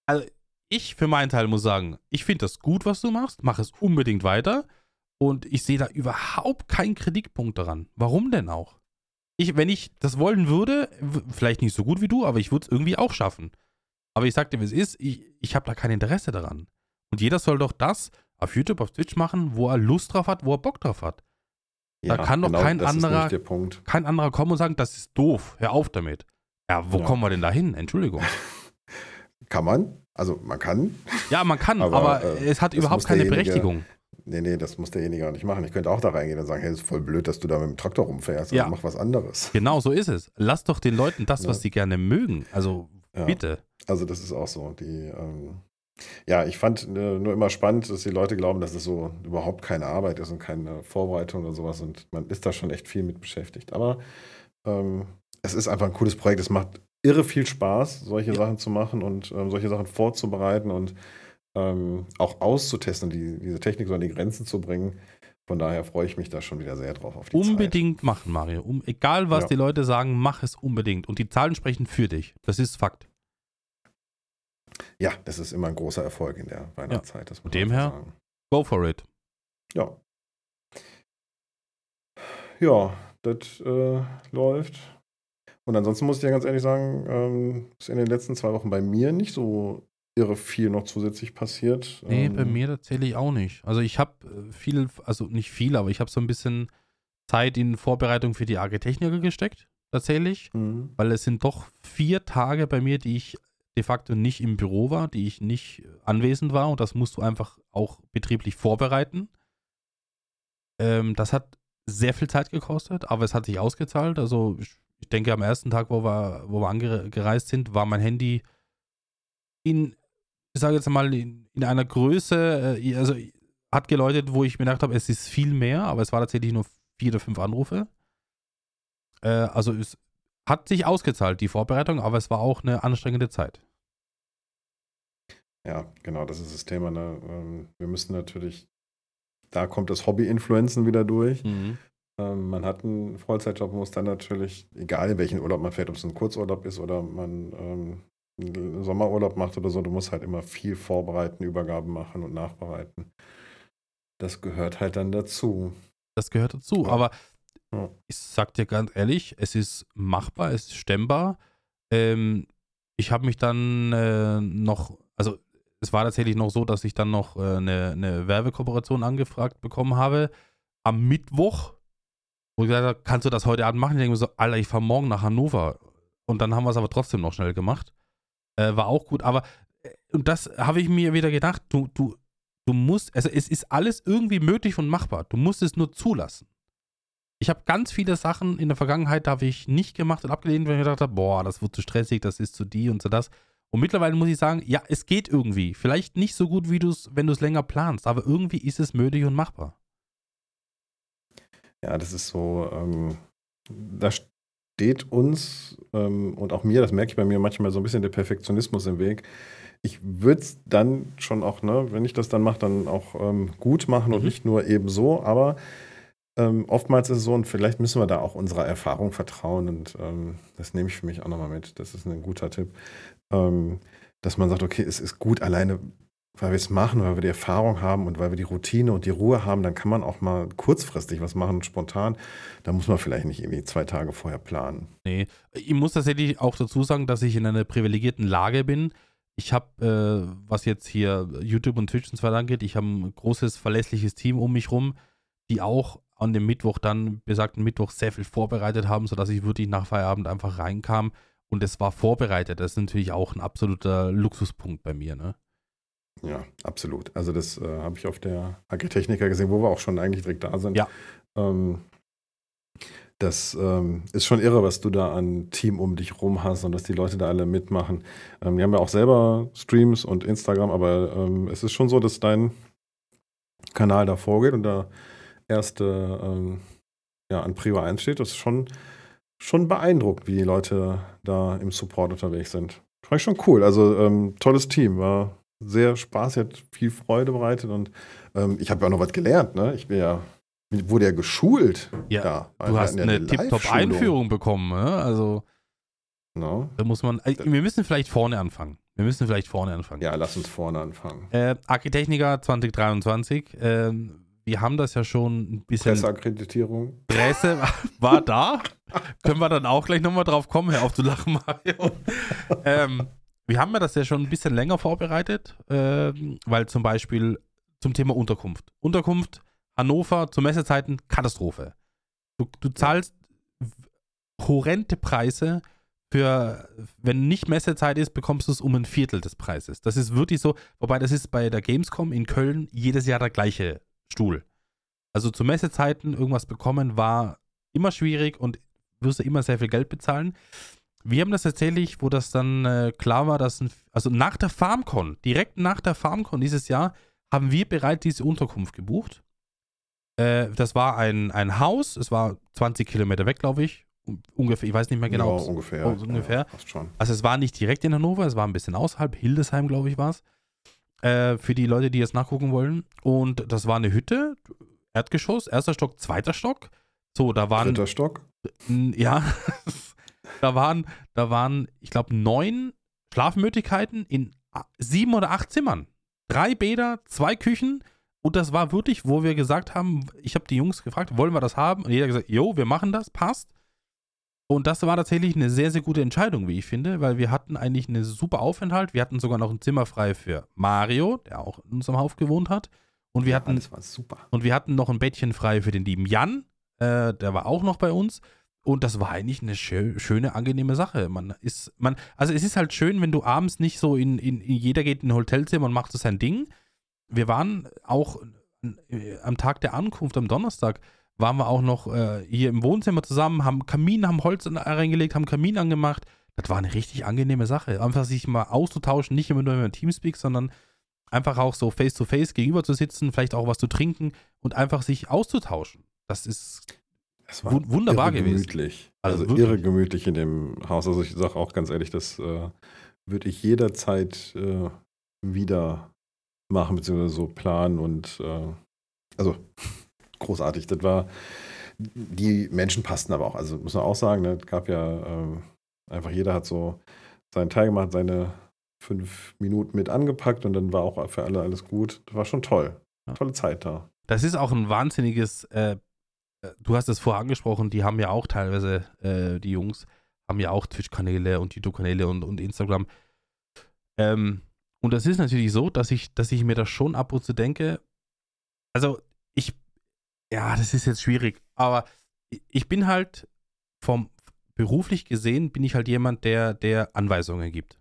also ich für meinen Teil muss sagen, ich finde das gut, was du machst, mach es unbedingt weiter. Und ich sehe da überhaupt keinen Kritikpunkt daran. Warum denn auch? Ich, wenn ich das wollen würde, vielleicht nicht so gut wie du, aber ich würde es irgendwie auch schaffen. Aber ich sag dir, wie es ist, ich, ich habe da kein Interesse daran. Und jeder soll doch das auf YouTube, auf Twitch machen, wo er Lust drauf hat, wo er Bock drauf hat. Da kann doch kein das Ist anderer-. Kein anderer kommen und sagen, das ist doof, hör auf damit. Ja, wo Ja. kommen wir denn da hin? Entschuldigung. Kann man? Also man kann. Ja, man kann, aber, Aber, äh, es hat überhaupt keine Berechtigung. Nee, nee, das muss derjenige auch nicht machen. Ich könnte auch da reingehen und sagen, hey, das ist voll blöd, dass du da mit dem Traktor rumfährst. Also Ja. mach was anderes. Genau so ist es. Lass doch den Leuten das, Ja. was sie gerne mögen. Also Ja. bitte. Also das ist auch so. Die, ähm, ja, ich fand äh, nur immer spannend, dass die Leute glauben, dass es so überhaupt keine Arbeit ist und keine Vorbereitung oder sowas. Und man ist da schon echt viel mit beschäftigt. Aber ähm, es ist einfach ein cooles Projekt. Es macht irre viel Spaß, solche Ja. Sachen zu machen und ähm, solche Sachen vorzubereiten und ähm, auch auszutesten, die, diese Technik so an die Grenzen zu bringen. Von daher freue ich mich da schon wieder sehr drauf auf die Zeit. Unbedingt machen, Mario. Um, egal, was Ja. die Leute sagen, mach es unbedingt. Und die Zahlen sprechen für dich. Das ist Fakt. Ja, das ist immer ein großer Erfolg in der Weihnachtszeit. Muss Von dem her- sagen. Go for it. Ja. ja, das äh, läuft. Und ansonsten muss ich ja ganz ehrlich sagen, ähm, ist in den letzten zwei Wochen bei mir nicht so irre viel noch zusätzlich passiert. Nee, ähm, bei mir tatsächlich auch nicht. Also ich habe äh, viel, also nicht viel, aber ich habe so ein bisschen Zeit in Vorbereitung für die AG Techniker gesteckt, tatsächlich. Mhm. Weil es sind doch vier Tage bei mir, die ich de facto nicht im Büro war, die ich nicht anwesend war und das musst du einfach auch betrieblich vorbereiten. Ähm, das hat sehr viel Zeit gekostet, aber es hat sich ausgezahlt. Also ich, ich denke, am ersten Tag, wo wir, wo wir angereist sind, war mein Handy in, ich sage jetzt mal, in, in einer Größe, äh, also hat geläutet, wo ich mir gedacht habe, es ist viel mehr, aber es war tatsächlich nur vier oder fünf Anrufe. Äh, also es hat sich ausgezahlt, die Vorbereitung, aber es war auch eine anstrengende Zeit. Ja, genau, das ist das Thema. Ne? Ähm, wir müssen natürlich, da kommt das Hobby-Influenzen wieder durch. Mhm. Ähm, man hat einen Vollzeitjob, muss dann natürlich, egal in welchen Urlaub man fährt, ob es ein Kurzurlaub ist oder man ähm, einen Sommerurlaub macht oder so, du musst halt immer viel vorbereiten, Übergaben machen und nachbereiten. Das gehört halt dann dazu. Das gehört dazu. Ja. Aber Ja. ich sag dir ganz ehrlich, es ist machbar, es ist stemmbar. Ähm, ich habe mich dann äh, noch, also es war tatsächlich noch so, dass ich dann noch äh, eine, eine Werbekooperation angefragt bekommen habe. Am Mittwoch, wo ich gesagt habe, kannst du das heute Abend machen? Ich denke mir so, Alter, ich fahre morgen nach Hannover. Und dann haben wir es aber trotzdem noch schnell gemacht. Äh, war auch gut, aber äh, und das habe ich mir wieder gedacht, du, du, du musst, also es ist alles irgendwie möglich und machbar. Du musst es nur zulassen. Ich habe ganz viele Sachen in der Vergangenheit, da habe ich nicht gemacht und abgelehnt, weil ich gedacht habe, boah, das wird zu stressig, das ist zu die und zu das. Und mittlerweile muss ich sagen, ja, es geht irgendwie. Vielleicht nicht so gut, wie du es, wenn du es länger planst, aber irgendwie ist es möglich und machbar. Ja, das ist so, ähm, da steht uns ähm, und auch mir, das merke ich bei mir manchmal so ein bisschen der Perfektionismus im Weg. Ich würde es dann schon auch, ne, wenn ich das dann mache, dann auch ähm, gut machen und Mhm. nicht nur eben so, aber ähm, oftmals ist es so, und vielleicht müssen wir da auch unserer Erfahrung vertrauen und ähm, das nehme ich für mich auch nochmal mit. Das ist ein guter Tipp, ähm, dass man sagt, okay, es ist gut alleine, weil wir es machen, weil wir die Erfahrung haben und weil wir die Routine und die Ruhe haben, dann kann man auch mal kurzfristig was machen, spontan. Da muss man vielleicht nicht irgendwie zwei Tage vorher planen. Nee, ich muss tatsächlich auch dazu sagen, dass ich in einer privilegierten Lage bin. Ich habe, äh, was jetzt hier YouTube und Twitch und so weiter angeht, ich habe ein großes, verlässliches Team um mich rum, die auch an dem Mittwoch dann, besagten Mittwoch, sehr viel vorbereitet haben, sodass ich wirklich nach Feierabend einfach reinkam und es war vorbereitet. Das ist natürlich auch ein absoluter Luxuspunkt bei mir, ne? Ja, absolut. Also das äh, habe ich auf der Agritechniker gesehen, wo wir auch schon eigentlich direkt da sind. Ja. Ähm, das ähm, ist schon irre, was du da an Team um dich rum hast und dass die Leute da alle mitmachen. Ähm, die haben ja auch selber Streams und Instagram, aber ähm, es ist schon so, dass dein Kanal da vorgeht und da erste ähm, ja, an Prio 1 steht. Das ist schon, schon beeindruckt, wie die Leute da im Support unterwegs sind. Fand ich schon cool. Also ähm, tolles Team, war sehr spaßig, hat viel Freude bereitet und ähm, ich habe ja auch noch was gelernt. Ne? Ich bin ja, wurde ja geschult. Ja, da. Du hast ja eine Live-Schulung. Tip-Top-Einführung bekommen, ne? Also No? da muss man, äh, wir müssen vielleicht vorne anfangen. Wir müssen vielleicht vorne anfangen. Ja, lass uns vorne anfangen. Äh, Architechniker 2023. Ähm, wir haben das ja schon ein bisschen. Presseakkreditierung. Presse war da. Können wir dann auch gleich nochmal drauf kommen. Hör auf zu lachen, Mario. ähm, wir haben ja das ja schon ein bisschen länger vorbereitet, ähm, weil zum Beispiel zum Thema Unterkunft. Unterkunft, Hannover zu Messezeiten, Katastrophe. Du, du zahlst horrende Preise für, wenn nicht Messezeit ist, bekommst du es um ein Viertel des Preises. Das ist wirklich so, wobei das ist bei der Gamescom in Köln jedes Jahr der gleiche Stuhl. Also zu Messezeiten irgendwas bekommen war immer schwierig und wirst du immer sehr viel Geld bezahlen. Wir haben das tatsächlich, wo das dann äh, klar war, dass, ein, also nach der FarmCon, direkt nach der FarmCon dieses Jahr, haben wir bereits diese Unterkunft gebucht. Äh, das war ein, ein Haus, es war 20 Kilometer weg, glaube ich. Un- Ungefähr, ich weiß nicht mehr genau. Ja, ungefähr. oh, so ungefähr. Ja. Also es war nicht direkt in Hannover, es war ein bisschen außerhalb, Hildesheim, glaube ich, war es. Äh, für die Leute, die jetzt nachgucken wollen. Und das war eine Hütte, Erdgeschoss, erster Stock, zweiter Stock. So, da waren, Dritter Stock. ja, da waren, da waren, ich glaube, neun Schlafmöglichkeiten in sieben oder acht Zimmern. Drei Bäder, zwei Küchen, Und das war wirklich, wo wir gesagt haben, ich habe die Jungs gefragt, wollen wir das haben? Und jeder hat gesagt, jo, wir machen das, passt. Und das war tatsächlich eine sehr, sehr gute Entscheidung, wie ich finde, weil wir hatten eigentlich einen super Aufenthalt. Wir hatten sogar noch ein Zimmer frei für Mario, der auch in unserem Haus gewohnt hat. Und wir Ja, hatten das war super. und wir hatten noch ein Bettchen frei für den lieben Jan. Äh, der war auch noch bei uns. Und das war eigentlich eine schö schöne, angenehme Sache. Man ist, man, also es ist halt schön, wenn du abends nicht so in, in, in jeder geht in ein Hotelzimmer und macht so sein Ding. Wir waren auch äh, am Tag der Ankunft, am Donnerstag, waren wir auch noch äh, hier im Wohnzimmer zusammen, haben Kamin, haben Holz in- reingelegt, haben Kamin angemacht. Das war eine richtig angenehme Sache. Einfach sich mal auszutauschen, nicht immer nur über Teamspeak, sondern einfach auch so face to face gegenüber zu sitzen, vielleicht auch was zu trinken und einfach sich auszutauschen. Das ist Es Wun- wunderbar gewesen. gemütlich. Also Also, irre gemütlich in dem Haus. Also ich sage auch ganz ehrlich, das äh, würde ich jederzeit äh, wieder machen, beziehungsweise so planen und äh, also großartig. Das war, die Menschen passten aber auch. Also muss man auch sagen, ne, es gab ja ähm, einfach jeder hat so seinen Teil gemacht, seine fünf Minuten mit angepackt und dann war auch für alle alles gut. Das war schon toll. Ja. Tolle Zeit da. Das ist auch ein wahnsinniges, äh, äh, du hast es vorher angesprochen, die haben ja auch teilweise, äh, die Jungs, haben ja auch Twitch-Kanäle und YouTube-Kanäle und, und Instagram. Ähm, und das ist natürlich so, dass ich, dass ich mir das schon ab und zu denke, also ich, ja, das ist jetzt schwierig, aber ich- ich bin halt vom, beruflich gesehen, bin ich halt jemand, der, der Anweisungen gibt.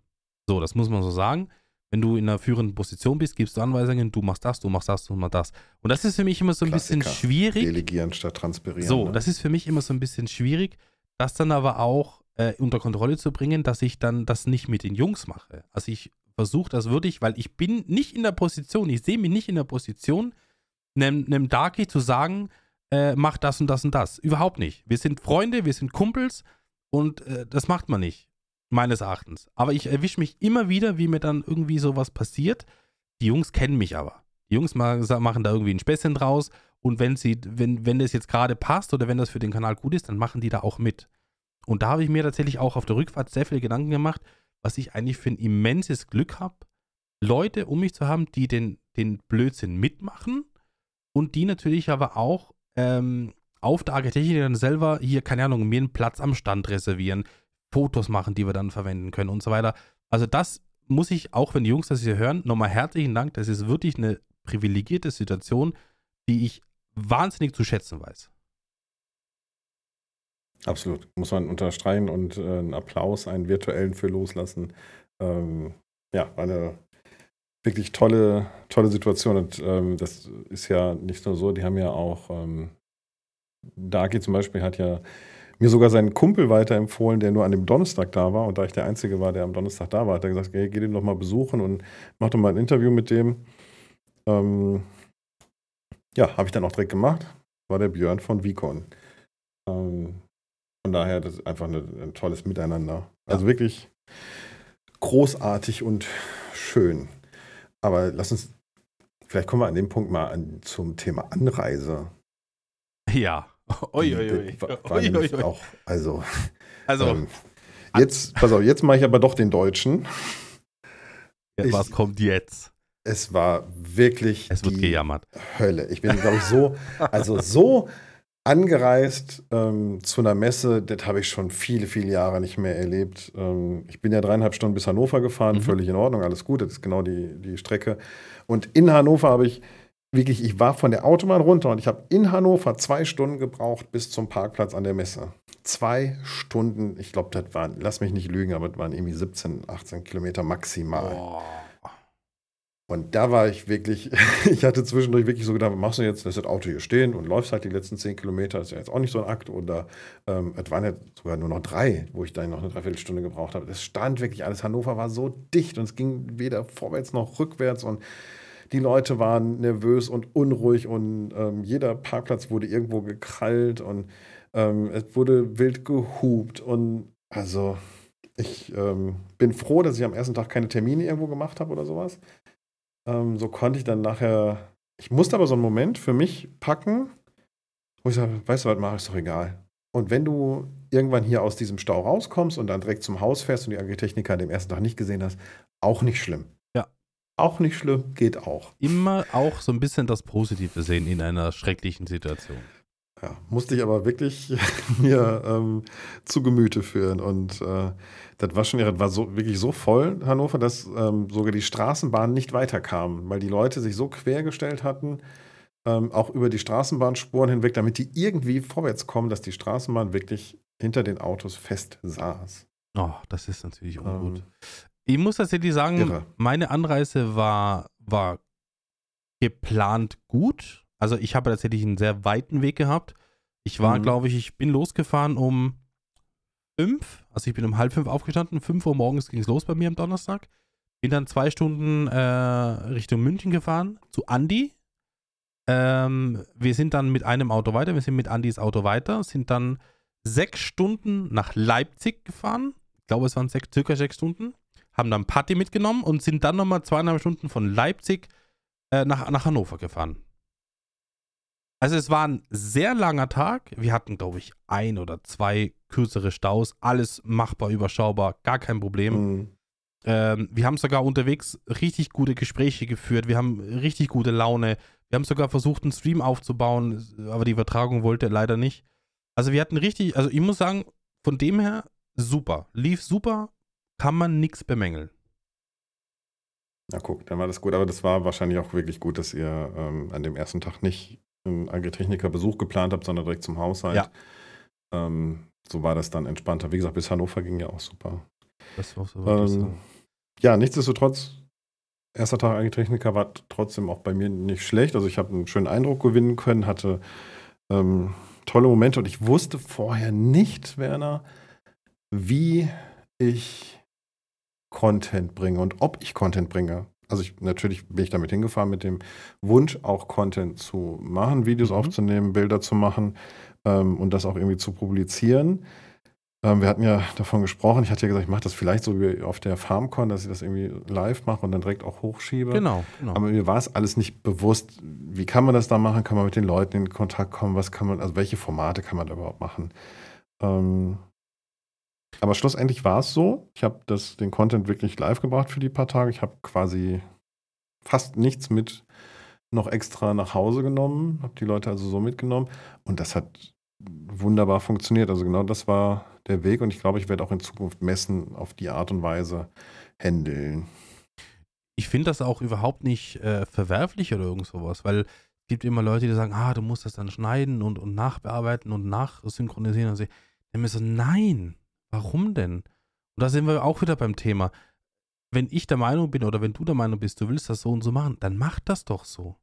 So, das muss man so sagen. Wenn du in einer führenden Position bist, gibst du Anweisungen, du machst das, du machst das, du machst das. Und das ist für mich immer so ein bisschen Klassiker. schwierig. Delegieren statt transpirieren. So, ne? das ist für mich immer so ein bisschen schwierig, das dann aber auch äh, unter Kontrolle zu bringen, dass ich dann das nicht mit den Jungs mache. Also ich versuche das wirklich, weil ich bin nicht in der Position, ich sehe mich nicht in der Position, einem, einem Darky zu sagen, äh, mach das und das und das. Überhaupt nicht. Wir sind Freunde, wir sind Kumpels und äh, das macht man nicht, meines Erachtens. Aber ich erwische mich immer wieder, wie mir dann irgendwie sowas passiert. Die Jungs kennen mich aber. Die Jungs ma- machen da irgendwie ein Späßchen draus und wenn sie, wenn, wenn das jetzt gerade passt oder wenn das für den Kanal gut ist, dann machen die da auch mit. Und da habe ich mir tatsächlich auch auf der Rückfahrt sehr viele Gedanken gemacht, was ich eigentlich für ein immenses Glück habe, Leute um mich zu haben, die den, den Blödsinn mitmachen und die natürlich aber auch ähm, auf der Architecture dann selber hier, keine Ahnung, mir einen Platz am Stand reservieren, Fotos machen, die wir dann verwenden können und so weiter. Also das muss ich, auch wenn die Jungs das hier hören, nochmal herzlichen Dank. Das ist wirklich eine privilegierte Situation, die ich wahnsinnig zu schätzen weiß. Absolut. Muss man unterstreichen und äh, einen Applaus, einen virtuellen für loslassen. Ähm, ja, eine wirklich tolle, tolle Situation. Und ähm, das ist ja nicht nur so, die haben ja auch, ähm, Darky zum Beispiel hat ja mir sogar seinen Kumpel weiterempfohlen, der nur an dem Donnerstag da war. Und da ich der Einzige war, der am Donnerstag da war, hat er gesagt, hey, geh den doch mal besuchen und mach doch mal ein Interview mit dem. Ähm, ja, habe ich dann auch direkt gemacht. War der Björn von Vicon. Ähm, von daher, das ist einfach eine, ein tolles Miteinander. Also wirklich großartig und schön. Aber lass uns, vielleicht kommen wir an dem Punkt mal an, zum Thema Anreise. Ja. Ui, Die- ui, ui. Ui, nämlich ui, ui. auch, also, Also, ähm, jetzt, pass auf, jetzt mache ich aber doch den Deutschen. ich- was kommt jetzt? Es war wirklich Es wird die gejammert. Hölle. Ich bin, glaube ich, so, also so angereist ähm, zu einer Messe, das habe ich schon viele, viele Jahre nicht mehr erlebt. Ähm, ich bin ja dreieinhalb Stunden bis Hannover gefahren, Mhm. völlig in Ordnung, alles gut, das ist genau die, die Strecke. Und in Hannover habe ich wirklich, ich war von der Autobahn runter und ich habe in Hannover zwei Stunden gebraucht bis zum Parkplatz an der Messe. Zwei Stunden, ich glaube, das waren, lass mich nicht lügen, aber das waren irgendwie 17, 18 Kilometer maximal. Oh. Und da war ich wirklich, ich hatte zwischendurch wirklich so gedacht, was machst du jetzt? Lässt das Auto hier stehen und läufst halt die letzten zehn Kilometer, ist ja jetzt auch nicht so ein Akt. Oder ähm, es waren ja sogar nur noch drei, wo ich dann noch eine Dreiviertelstunde gebraucht habe. Es stand wirklich alles, Hannover war so dicht und es ging weder vorwärts noch rückwärts und die Leute waren nervös und unruhig und ähm, jeder Parkplatz wurde irgendwo gekrallt und ähm, es wurde wild gehupt und also ich ähm, bin froh, dass ich am ersten Tag keine Termine irgendwo gemacht habe oder sowas. Ähm, so konnte ich dann nachher. Ich musste aber so einen Moment für mich packen, wo ich sage, weißt du was, mach ist doch egal. Und wenn du irgendwann hier aus diesem Stau rauskommst und dann direkt zum Haus fährst und die Agritechniker dem ersten Tag nicht gesehen hast, auch nicht schlimm. Auch nicht schlimm, geht auch. Immer auch so ein bisschen das Positive sehen in einer schrecklichen Situation. Ja, musste ich aber wirklich mir ähm, zu Gemüte führen. Und äh, das war schon das war so, wirklich so voll, Hannover, dass ähm, sogar die Straßenbahn nicht weiterkam, weil die Leute sich so quergestellt hatten, ähm, auch über die Straßenbahnspuren hinweg, damit die irgendwie vorwärts kommen, dass die Straßenbahn wirklich hinter den Autos fest saß. Oh, das ist natürlich ungut. Ich muss tatsächlich sagen, irre. meine Anreise war, war geplant gut. Also ich habe tatsächlich einen sehr weiten Weg gehabt. Ich war, mhm. glaube ich, ich bin losgefahren um fünf. Also ich bin um halb fünf aufgestanden. Fünf Uhr morgens ging es los bei mir am Donnerstag. Bin dann zwei Stunden äh, Richtung München gefahren zu Andi. Ähm, wir sind dann mit einem Auto weiter. Wir sind mit Andis Auto weiter. Sind dann sechs Stunden nach Leipzig gefahren. Ich glaube, es waren sechs, circa sechs Stunden haben dann Party mitgenommen und sind dann nochmal zweieinhalb Stunden von Leipzig äh, nach, nach Hannover gefahren. Also es war ein sehr langer Tag. Wir hatten, glaube ich, ein oder zwei kürzere Staus. Alles machbar, überschaubar, gar kein Problem. Mhm. Ähm, wir haben sogar unterwegs richtig gute Gespräche geführt. Wir haben richtig gute Laune. Wir haben sogar versucht, einen Stream aufzubauen, aber die Übertragung wollte leider nicht. Also wir hatten richtig, also ich muss sagen, von dem her super. Lief super, kann man nichts bemängeln. Na guck, dann war das gut. Aber das war wahrscheinlich auch wirklich gut, dass ihr ähm, an dem ersten Tag nicht einen Agritechniker-Besuch geplant habt, sondern direkt zum Haushalt. Ja. Ähm, so war das dann entspannter. Wie gesagt, bis Hannover ging ja auch super. Das war so. Ähm, ja, nichtsdestotrotz, erster Tag Agritechniker war trotzdem auch bei mir nicht schlecht. Also ich habe einen schönen Eindruck gewinnen können, hatte ähm, tolle Momente und ich wusste vorher nicht, Werner, wie ich Content bringe und ob ich Content bringe. Also ich, natürlich bin ich damit hingefahren mit dem Wunsch, auch Content zu machen, Videos mhm. aufzunehmen, Bilder zu machen ähm, und das auch irgendwie zu publizieren. Ähm, wir hatten ja davon gesprochen, ich hatte ja gesagt, ich mache das vielleicht so wie auf der FarmCon, dass ich das irgendwie live mache und dann direkt auch hochschiebe. Genau, genau. Aber mir war es alles nicht bewusst, wie kann man das da machen? Kann man mit den Leuten in Kontakt kommen? Was kann man, also welche Formate kann man da überhaupt machen? Ähm, aber schlussendlich war es so. Ich habe den Content wirklich live gebracht für die paar Tage. Ich habe quasi fast nichts mit noch extra nach Hause genommen, habe die Leute also so mitgenommen und das hat wunderbar funktioniert. Also genau das war der Weg und ich glaube, ich werde auch in Zukunft Messen auf die Art und Weise handeln. Ich finde das auch überhaupt nicht äh, verwerflich oder irgend sowas, weil es gibt immer Leute, die sagen, ah, du musst das dann schneiden und, und nachbearbeiten und nachsynchronisieren. Und ich denke mir so, nein, Warum denn? Und da sind wir auch wieder beim Thema. Wenn ich der Meinung bin oder wenn du der Meinung bist, du willst das so und so machen, dann mach das doch so.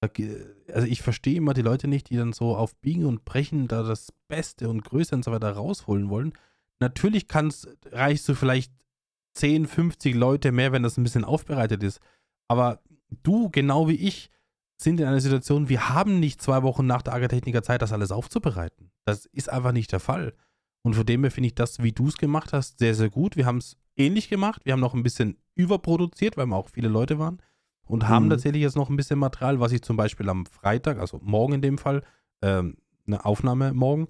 Also ich verstehe immer die Leute nicht, die dann so auf Biegen und Brechen da das Beste und Größte und so weiter rausholen wollen. Natürlich kannst, reichst du vielleicht 10, 50 Leute mehr, wenn das ein bisschen aufbereitet ist. Aber du, genau wie ich, sind in einer Situation, wir haben nicht zwei Wochen nach der Agritechniker Zeit, das alles aufzubereiten. Das ist einfach nicht der Fall. Und von dem her finde ich das, wie du es gemacht hast, sehr, sehr gut. Wir haben es ähnlich gemacht. Wir haben noch ein bisschen überproduziert, weil wir auch viele Leute waren. Und mhm. haben tatsächlich jetzt noch ein bisschen Material, was ich zum Beispiel am Freitag, also morgen in dem Fall, ähm, eine Aufnahme morgen,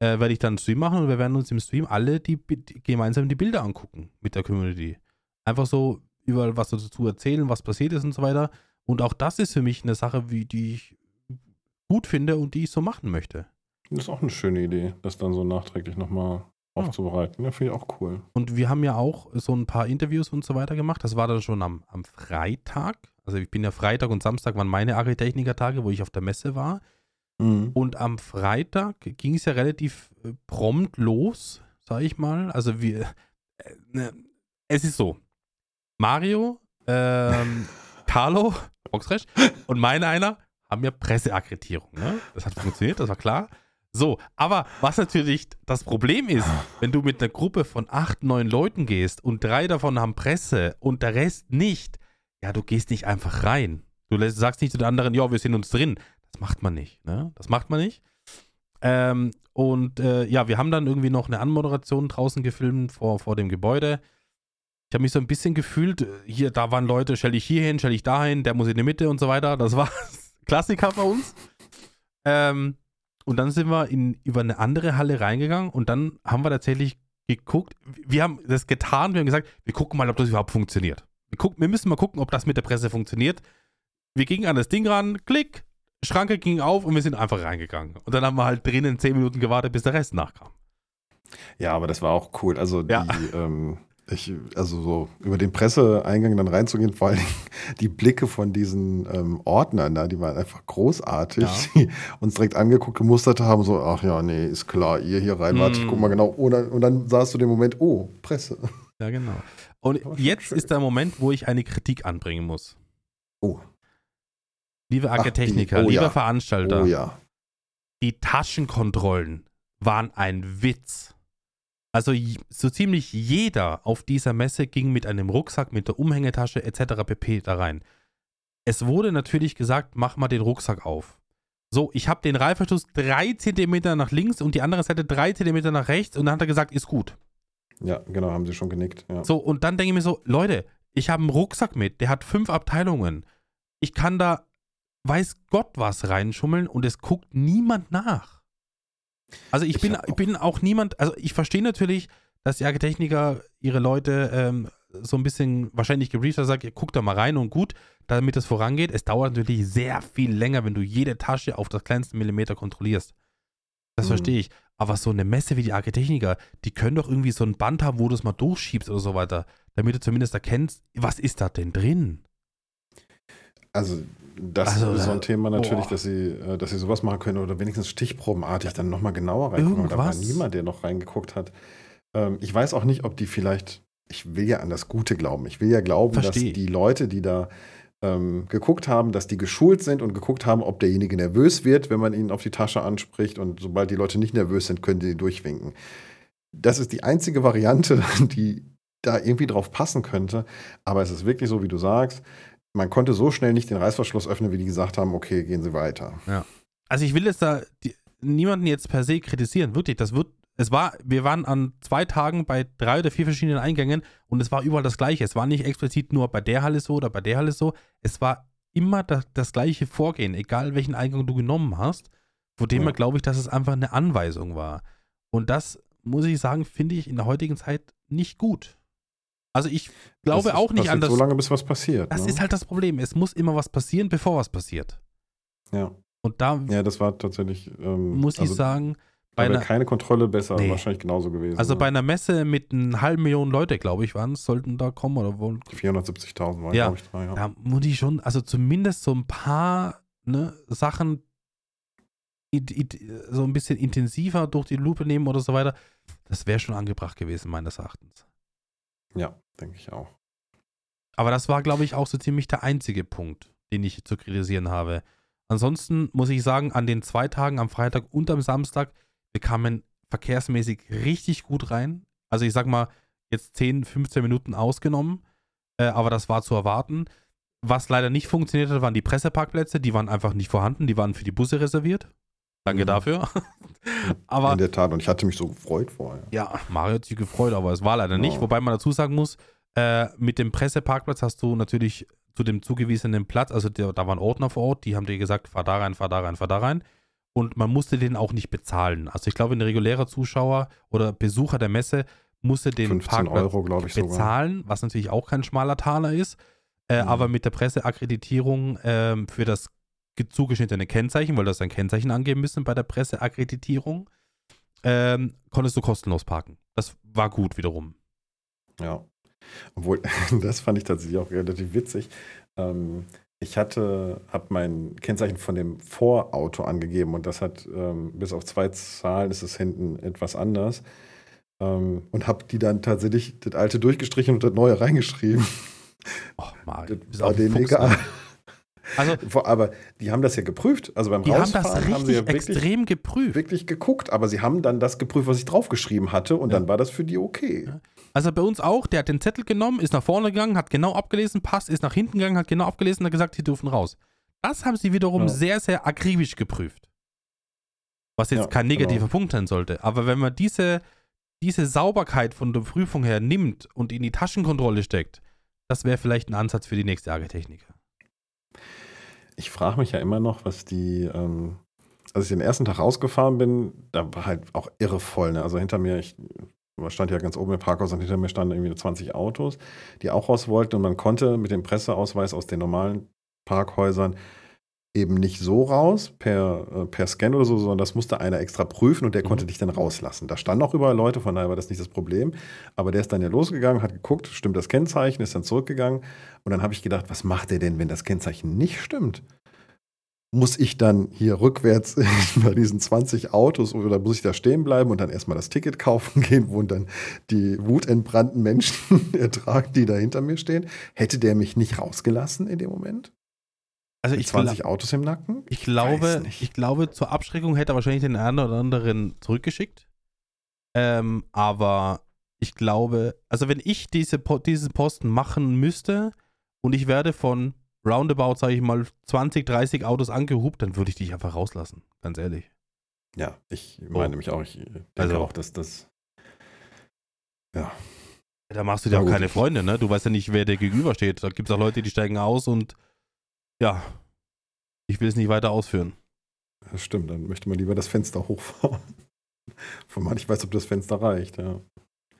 äh, werde ich dann einen Stream machen und wir werden uns im Stream alle die, die, gemeinsam die Bilder angucken mit der Community. Einfach so überall was dazu erzählen, was passiert ist und so weiter. Und auch das ist für mich eine Sache, wie, die ich gut finde und die ich so machen möchte. Das ist auch eine schöne Idee, das dann so nachträglich nochmal ja. aufzubereiten. Ja, finde ich auch cool. Und wir haben ja auch so ein paar Interviews und so weiter gemacht. Das war dann schon am, am Freitag. Also ich bin ja Freitag und Samstag waren meine Agritechniker-Tage, wo ich auf der Messe war. Mhm. Und am Freitag ging es ja relativ äh, prompt los, sage ich mal. Also wir, äh, ne, es ist so, Mario, ähm, Carlo, Boxresch und meine einer haben ja Presseakkreditierung. Ne? Das hat funktioniert, das war klar. So, aber was natürlich das Problem ist, wenn du mit einer Gruppe von acht, neun Leuten gehst und drei davon haben Presse und der Rest nicht, ja, du gehst nicht einfach rein. Du sagst nicht zu den anderen, ja, wir sind uns drin. Das macht man nicht, ne? Das macht man nicht. Ähm, und äh, ja, wir haben dann irgendwie noch eine Anmoderation draußen gefilmt vor, vor dem Gebäude. Ich habe mich so ein bisschen gefühlt, hier, da waren Leute, stell dich hier hin, stell dich dahin, der muss in die Mitte und so weiter. Das war Klassiker bei uns. Ähm, und dann sind wir in, über eine andere Halle reingegangen und dann haben wir tatsächlich geguckt. Wir haben das getan, wir haben gesagt, wir gucken mal, ob das überhaupt funktioniert. wir, gucken, wir müssen mal gucken, ob das mit der Presse funktioniert. Wir gingen an das Ding ran, klick, Schranke ging auf und wir sind einfach reingegangen. Und dann haben wir halt drinnen zehn Minuten gewartet, bis der Rest nachkam. Ja, aber das war auch cool. Also Ja. die, ähm, ich, also so über den Presseeingang dann reinzugehen, vor allen Dingen die Blicke von diesen ähm, Ordnern da, die waren einfach großartig, Ja. die uns direkt angeguckt, gemustert haben, so, ach ja, nee, ist klar, ihr hier rein, warte, ich Mm. guck mal genau. Und dann, und dann sahst du den Moment, oh, Presse. Ja, genau. Und jetzt schön. ist der Moment, wo ich eine Kritik anbringen muss. Oh, Liebe Agritechniker, oh lieber ja. Veranstalter, oh ja. die Taschenkontrollen waren ein Witz. Also so ziemlich jeder auf dieser Messe ging mit einem Rucksack, mit der Umhängetasche etc. pp. da rein. Es wurde natürlich gesagt, mach mal den Rucksack auf. So, ich habe den Reißverschluss drei Zentimeter nach links und die andere Seite drei Zentimeter nach rechts und dann hat er gesagt, ist gut. Ja, genau, haben sie schon genickt. Ja. So, und dann denke ich mir so, Leute, ich habe einen Rucksack mit, der hat fünf Abteilungen. Ich kann da, weiß Gott was reinschummeln und es guckt niemand nach. Also ich, Ich bin, ich auch- bin auch niemand, also ich verstehe natürlich, dass die Agritechniker ihre Leute ähm, so ein bisschen wahrscheinlich gebrieft haben, sagt, ihr guckt da mal rein und gut, damit es vorangeht. Es dauert natürlich sehr viel länger, wenn du jede Tasche auf das kleinste Millimeter kontrollierst. Das Mhm. verstehe ich. Aber so eine Messe wie die Agritechniker, die können doch irgendwie so ein Band haben, wo du es mal durchschiebst oder so weiter, damit du zumindest erkennst, was ist da denn drin? Also, das Also, ist so ein äh, Thema natürlich, boah. dass sie, äh, dass sie sowas machen können oder wenigstens stichprobenartig dann nochmal genauer reingucken. Da war niemand, der noch reingeguckt hat. Ähm, ich weiß auch nicht, ob die vielleicht, ich will ja an das Gute glauben. Ich will ja glauben, Versteh. dass die Leute, die da ähm, geguckt haben, dass die geschult sind und geguckt haben, ob derjenige nervös wird, wenn man ihn auf die Tasche anspricht. Und sobald die Leute nicht nervös sind, können die durchwinken. Das ist die einzige Variante, die da irgendwie drauf passen könnte. Aber es ist wirklich so, wie du sagst. Man konnte so schnell nicht den Reißverschluss öffnen, wie die gesagt haben, okay, gehen Sie weiter. Also ich will jetzt da die, niemanden jetzt per se kritisieren, wirklich. Das wird, es war, wir waren an zwei Tagen bei drei oder vier verschiedenen Eingängen und es war überall das Gleiche. Es war nicht explizit nur bei der Halle so oder bei der Halle so. Es war immer das, das gleiche Vorgehen, egal welchen Eingang du genommen hast. Von dem Ja. glaube ich, dass es einfach eine Anweisung war. Und das, muss ich sagen, finde ich in der heutigen Zeit nicht gut. Also ich glaube ist- auch nicht passiert an das. So lange, bis was passiert. das ne? ist halt das Problem. Es muss immer was passieren, bevor was passiert. ja. Und da ja, das war tatsächlich. Ähm, muss ich also, sagen, da bei einer, keine Kontrolle besser, Nee. wahrscheinlich genauso gewesen. also ne? bei einer Messe mit einer halben Million Leute, glaube ich, waren es, sollten da kommen oder wohl. 470.000 waren, Ja. glaube ich, drei. Ja. Da muss ich schon, also zumindest so ein paar ne, Sachen so ein bisschen intensiver durch die Lupe nehmen oder so weiter. Das wäre schon angebracht gewesen, meines Erachtens. Ja, denke ich auch. Aber das war, glaube ich, auch so ziemlich der einzige Punkt, den ich zu kritisieren habe. Ansonsten muss ich sagen, an den zwei Tagen, am Freitag und am Samstag, wir kamen verkehrsmäßig richtig gut rein. Also ich sag mal, jetzt 10, 15 Minuten ausgenommen, äh, aber das war zu erwarten. Was leider nicht funktioniert hat, waren die Presseparkplätze, die waren einfach nicht vorhanden, die waren für die Busse reserviert. Danke Mhm. dafür. aber In der Tat, und ich hatte mich so gefreut vorher. ja, Mario hat sich gefreut, aber es war leider nicht. Ja. Wobei man dazu sagen muss, äh, mit dem Presseparkplatz hast du natürlich zu dem zugewiesenen Platz, also der, da waren Ordner vor Ort, die haben dir gesagt, fahr da rein, fahr da rein, fahr da rein. Und man musste den auch nicht bezahlen. Also ich glaube, ein regulärer Zuschauer oder Besucher der Messe musste den 15 Parkplatz Euro, ich sogar. bezahlen, was natürlich auch kein schmaler Taler ist. Äh, Mhm. Aber mit der Presseakkreditierung ähm, für das zugeschnittene Kennzeichen, weil das ein Kennzeichen angeben müssen bei der Presseakkreditierung, ähm, konntest du kostenlos parken. Das war gut wiederum. Ja. Obwohl, das fand ich tatsächlich auch relativ witzig. Ähm, ich hatte, habe mein Kennzeichen von dem Vorauto angegeben und das hat ähm, bis auf zwei Zahlen ist es hinten etwas anders. Ähm, und habe die dann tatsächlich das alte durchgestrichen und das neue reingeschrieben. Oh, Mario, Das du war denen Fuchs, egal. ne? Also, Aber die haben das ja geprüft. Also beim die haben das Rausfahren haben, richtig sie ja wirklich, extrem geprüft. wirklich geguckt, aber sie haben dann das geprüft, was ich draufgeschrieben hatte und Ja. dann war das für die okay. Also bei uns auch, der hat den Zettel genommen, ist nach vorne gegangen, hat genau abgelesen, passt, ist nach hinten gegangen, hat genau abgelesen und hat gesagt, sie dürfen raus. Das haben sie wiederum Ja. sehr, sehr akribisch geprüft. Was jetzt Ja, kein negativer genau. Punkt sein sollte. Aber wenn man diese, diese Sauberkeit von der Prüfung her nimmt und in die Taschenkontrolle steckt, das wäre vielleicht ein Ansatz für die nächste Agritechniker. Ich frage mich ja immer noch, was die, ähm, als ich den ersten Tag rausgefahren bin, da war halt auch irre voll. Ne? Also hinter mir, ich stand ja ganz oben im Parkhaus und hinter mir standen irgendwie 20 Autos, die auch raus wollten. Und man konnte mit dem Presseausweis aus den normalen Parkhäusern eben nicht so raus, per, äh, per Scan oder so, sondern das musste einer extra prüfen und der mhm. konnte dich dann rauslassen. Da standen auch überall Leute, von daher war das nicht das Problem. Aber der ist dann ja losgegangen, hat geguckt, stimmt das Kennzeichen, ist dann zurückgegangen. Und dann habe ich gedacht, was macht der denn, wenn das Kennzeichen nicht stimmt? Muss ich dann hier rückwärts bei diesen 20 Autos oder muss ich da stehen bleiben und dann erstmal das Ticket kaufen gehen, wo dann die wutentbrannten Menschen ertragen, die da hinter mir stehen? Hätte der mich nicht rausgelassen in dem Moment? Also Mit ich 20 Autos im Nacken? Ich glaube, ich glaube, zur Abschreckung hätte er wahrscheinlich den einen oder anderen zurückgeschickt. Ähm, aber ich glaube, also wenn ich diese, diesen Posten machen müsste und ich werde von roundabout, sage ich mal, 20, 30 Autos angehubt, dann würde ich dich einfach rauslassen, ganz ehrlich. Ja, ich meine oh. nämlich auch, ich denke also, auch, dass das ja. Da machst du dir auch keine Freunde, ne? Du weißt ja nicht, wer dir gegenübersteht. Da gibt es auch Leute, die steigen aus und ja, ich will es nicht weiter ausführen. Das stimmt, dann möchte man lieber das Fenster hochfahren. Von man ich weiß, ob das Fenster reicht, ja.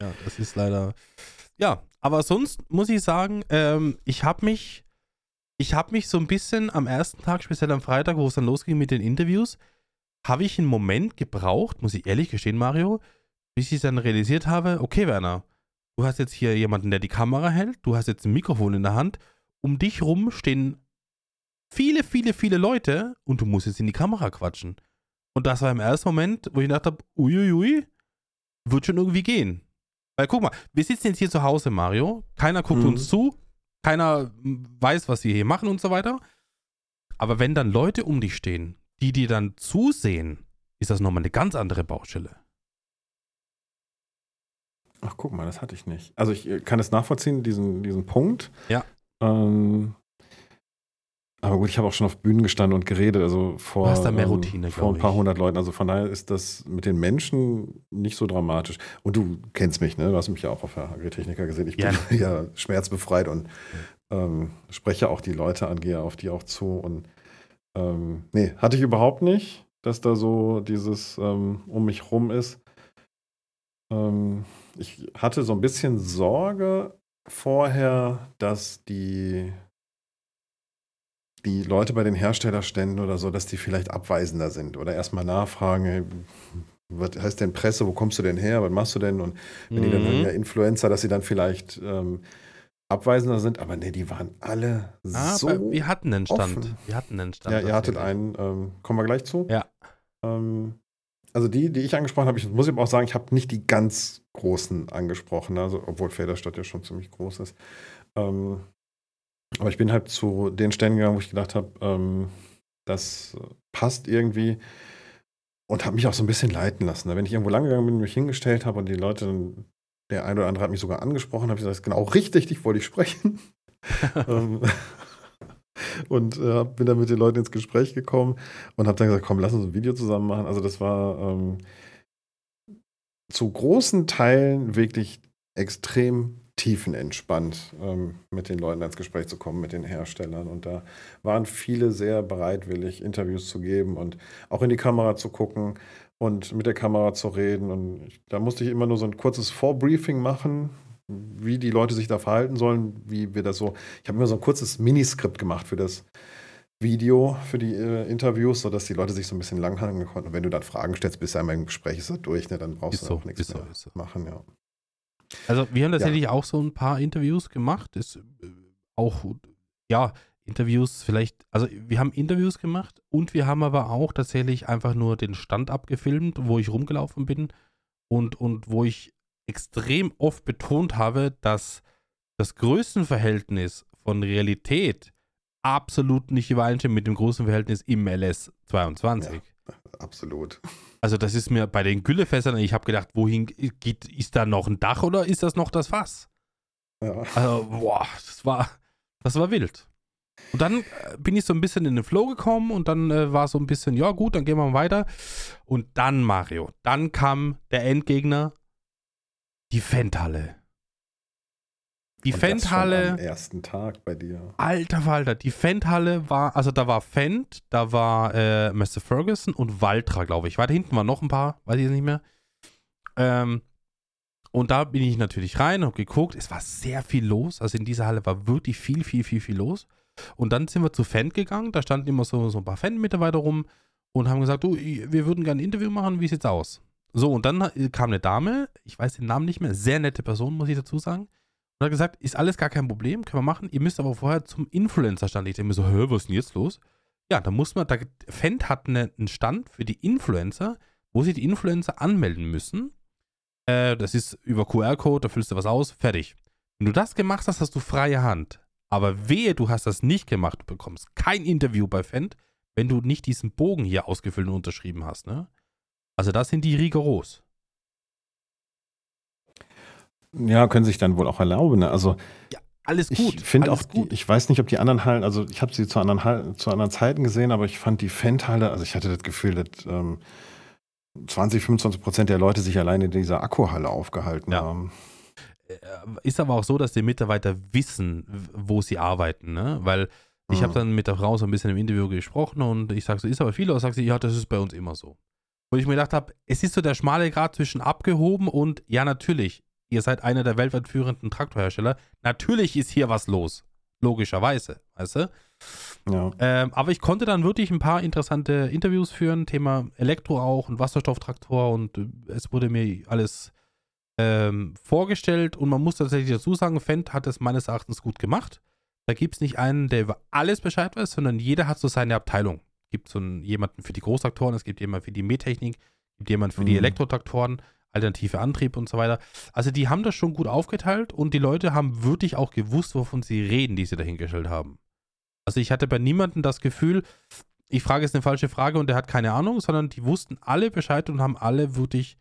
Ja, das ist leider. Ja, aber sonst muss ich sagen, ähm, ich habe mich, ich habe mich so ein bisschen am ersten Tag, speziell am Freitag, wo es dann losging mit den Interviews, habe ich einen Moment gebraucht, muss ich ehrlich gestehen, Mario, bis ich dann realisiert habe, okay, Werner, du hast jetzt hier jemanden, der die Kamera hält, du hast jetzt ein Mikrofon in der Hand, um dich rum stehen viele, viele, viele Leute und du musst jetzt in die Kamera quatschen. Und das war im ersten Moment, wo ich gedacht habe, uiuiui, wird schon irgendwie gehen. Weil guck mal, wir sitzen jetzt hier zu Hause, Mario. Keiner guckt mhm. uns zu. Keiner weiß, was wir hier machen und so weiter. Aber wenn dann Leute um dich stehen, die dir dann zusehen, ist das nochmal eine ganz andere Baustelle. Ach, guck mal, das hatte ich nicht. Also ich äh, kann es nachvollziehen, diesen, diesen Punkt. Ja. Ähm, aber gut, ich habe auch schon auf Bühnen gestanden und geredet, also vor, da mehr ähm, Routine, vor ein paar hundert Leuten. Also von daher ist das mit den Menschen nicht so dramatisch. Und du kennst mich, ne? Du hast mich ja auch auf der Agritechniker gesehen. Ich bin ja, ja schmerzbefreit und ähm, spreche auch die Leute an, gehe auf die auch zu. Und ähm, nee, hatte ich überhaupt nicht, dass da so dieses ähm, um mich rum ist. Ähm, ich hatte so ein bisschen Sorge vorher, dass die die Leute bei den Herstellerständen oder so, dass die vielleicht abweisender sind oder erstmal nachfragen, was heißt denn Presse, wo kommst du denn her, was machst du denn? Und wenn mhm. die dann mhm. ja Influencer, dass sie dann vielleicht ähm, abweisender sind, aber ne, die waren alle ah, so. Wir hatten einen Stand. Offen. Wir hatten einen Stand. Ja, ihr hattet einen, ähm, kommen wir gleich zu. Ja. Ähm, also die, die ich angesprochen habe, ich muss aber auch sagen, ich habe nicht die ganz großen angesprochen, also obwohl Federstadt ja schon ziemlich groß ist. Ähm, aber ich bin halt zu den Ständen gegangen, wo ich gedacht habe, ähm, das passt irgendwie und habe mich auch so ein bisschen leiten lassen. Wenn ich irgendwo lang gegangen bin, und mich hingestellt habe und die Leute, dann, der eine oder andere hat mich sogar angesprochen, habe ich gesagt, genau richtig, dich wollte ich sprechen. Ähm, und äh, bin dann mit den Leuten ins Gespräch gekommen und habe dann gesagt, komm, lass uns ein Video zusammen machen. Also das war ähm, zu großen Teilen wirklich extrem tiefenentspannt ähm, mit den Leuten ins Gespräch zu kommen, mit den Herstellern. Und da waren viele sehr bereitwillig, Interviews zu geben und auch in die Kamera zu gucken und mit der Kamera zu reden. Und ich, da musste ich immer nur so ein kurzes Vorbriefing machen, wie die Leute sich da verhalten sollen, wie wir das so. Ich habe immer so ein kurzes Miniskript gemacht für das Video, für die äh, Interviews, sodass die Leute sich so ein bisschen langhangeln konnten. Und wenn du dann Fragen stellst, bist du einmal im Gespräch, ist das durch, ne? dann brauchst ist du so, auch nichts mehr so, machen. Ja. Also wir haben tatsächlich ja. auch so ein paar Interviews gemacht. Ist äh, auch, ja, Interviews vielleicht, also wir haben Interviews gemacht und wir haben aber auch tatsächlich einfach nur den Stand abgefilmt, wo ich rumgelaufen bin und, und wo ich extrem oft betont habe, dass das Größenverhältnis von Realität absolut nicht übereinstimmt mit dem großen Verhältnis im LS 22. Ja absolut. Also das ist mir bei den Güllefässern, ich habe gedacht, wohin geht, ist da noch ein Dach oder ist das noch das Fass? Ja. Also, boah, das war, das war wild. Und dann äh, bin ich so ein bisschen in den Flow gekommen und dann äh, war so ein bisschen, ja gut, dann gehen wir mal weiter. Und dann, Mario, dann kam der Endgegner, die Fendhalle. Die Fendhalle. Am ersten Tag bei dir. Alter Walter, die Fendhalle war, also da war Fend, da war äh, Mr. Ferguson und Valtra, glaube ich. Weiter hinten waren noch ein paar, weiß ich nicht mehr. Ähm, Und da bin ich natürlich rein, habe geguckt. Es war sehr viel los. Also in dieser Halle war wirklich viel, viel, viel, viel los. Und dann sind wir zu Fan gegangen. Da standen immer so, so ein paar Fan-Mitarbeiter rum und haben gesagt, du, wir würden gerne ein Interview machen. Wie sieht's aus? So, und dann kam eine Dame, ich weiß den Namen nicht mehr, sehr nette Person, muss ich dazu sagen. Und hat gesagt, ist alles gar kein Problem, können wir machen. Ihr müsst aber vorher zum Influencer-Stand. Ich denke mir so, hör, was ist denn jetzt los? Ja, da muss man, da, Fendt hat eine, einen Stand für die Influencer, wo sie die Influencer anmelden müssen. Äh, das ist über QR-Code, da füllst du was aus, fertig. Wenn du das gemacht hast, hast du freie Hand. Aber wehe, du hast das nicht gemacht, du bekommst kein Interview bei Fendt, wenn du nicht diesen Bogen hier ausgefüllt und unterschrieben hast, ne? Also da sind die rigoros. Ja, können sich dann wohl auch erlauben. Ne? Also ja, alles gut. Ich finde auch, die, ich weiß nicht, ob die anderen Hallen, also ich habe sie zu anderen, zu anderen Zeiten gesehen, aber ich fand die Fendt-Halle, also ich hatte das Gefühl, dass ähm, 20, 25 Prozent der Leute sich alleine in dieser Akkuhalle aufgehalten ja. haben. Äh, ist aber auch so, dass die Mitarbeiter wissen, wo sie arbeiten, ne? Weil ich mhm. habe dann mit der Frau so ein bisschen im Interview gesprochen und ich sage so, ist aber viel, oder sagt sie, ja, das ist bei uns immer so. Wo ich mir gedacht habe, es ist so der schmale Grad zwischen abgehoben und ja, natürlich, ihr seid einer der weltweit führenden Traktorhersteller. Natürlich ist hier was los. Logischerweise, weißt du? Ja. Ähm, aber ich konnte dann wirklich ein paar interessante Interviews führen, Thema Elektro auch und Wasserstofftraktor und äh, es wurde mir alles ähm, vorgestellt und man muss tatsächlich dazu sagen, Fendt hat es meines Erachtens gut gemacht. Da gibt es nicht einen, der über alles Bescheid weiß, sondern jeder hat so seine Abteilung. Es gibt so einen, jemanden für die Großtraktoren, es gibt jemanden für die Mähtechnik, es gibt jemanden für mhm. die Elektrotraktoren alternative Antrieb und so weiter. Also die haben das schon gut aufgeteilt und die Leute haben wirklich auch gewusst, wovon sie reden, die sie dahingestellt haben. Also ich hatte bei niemandem das Gefühl, ich frage jetzt eine falsche Frage und der hat keine Ahnung, sondern die wussten alle Bescheid und haben alle wirklich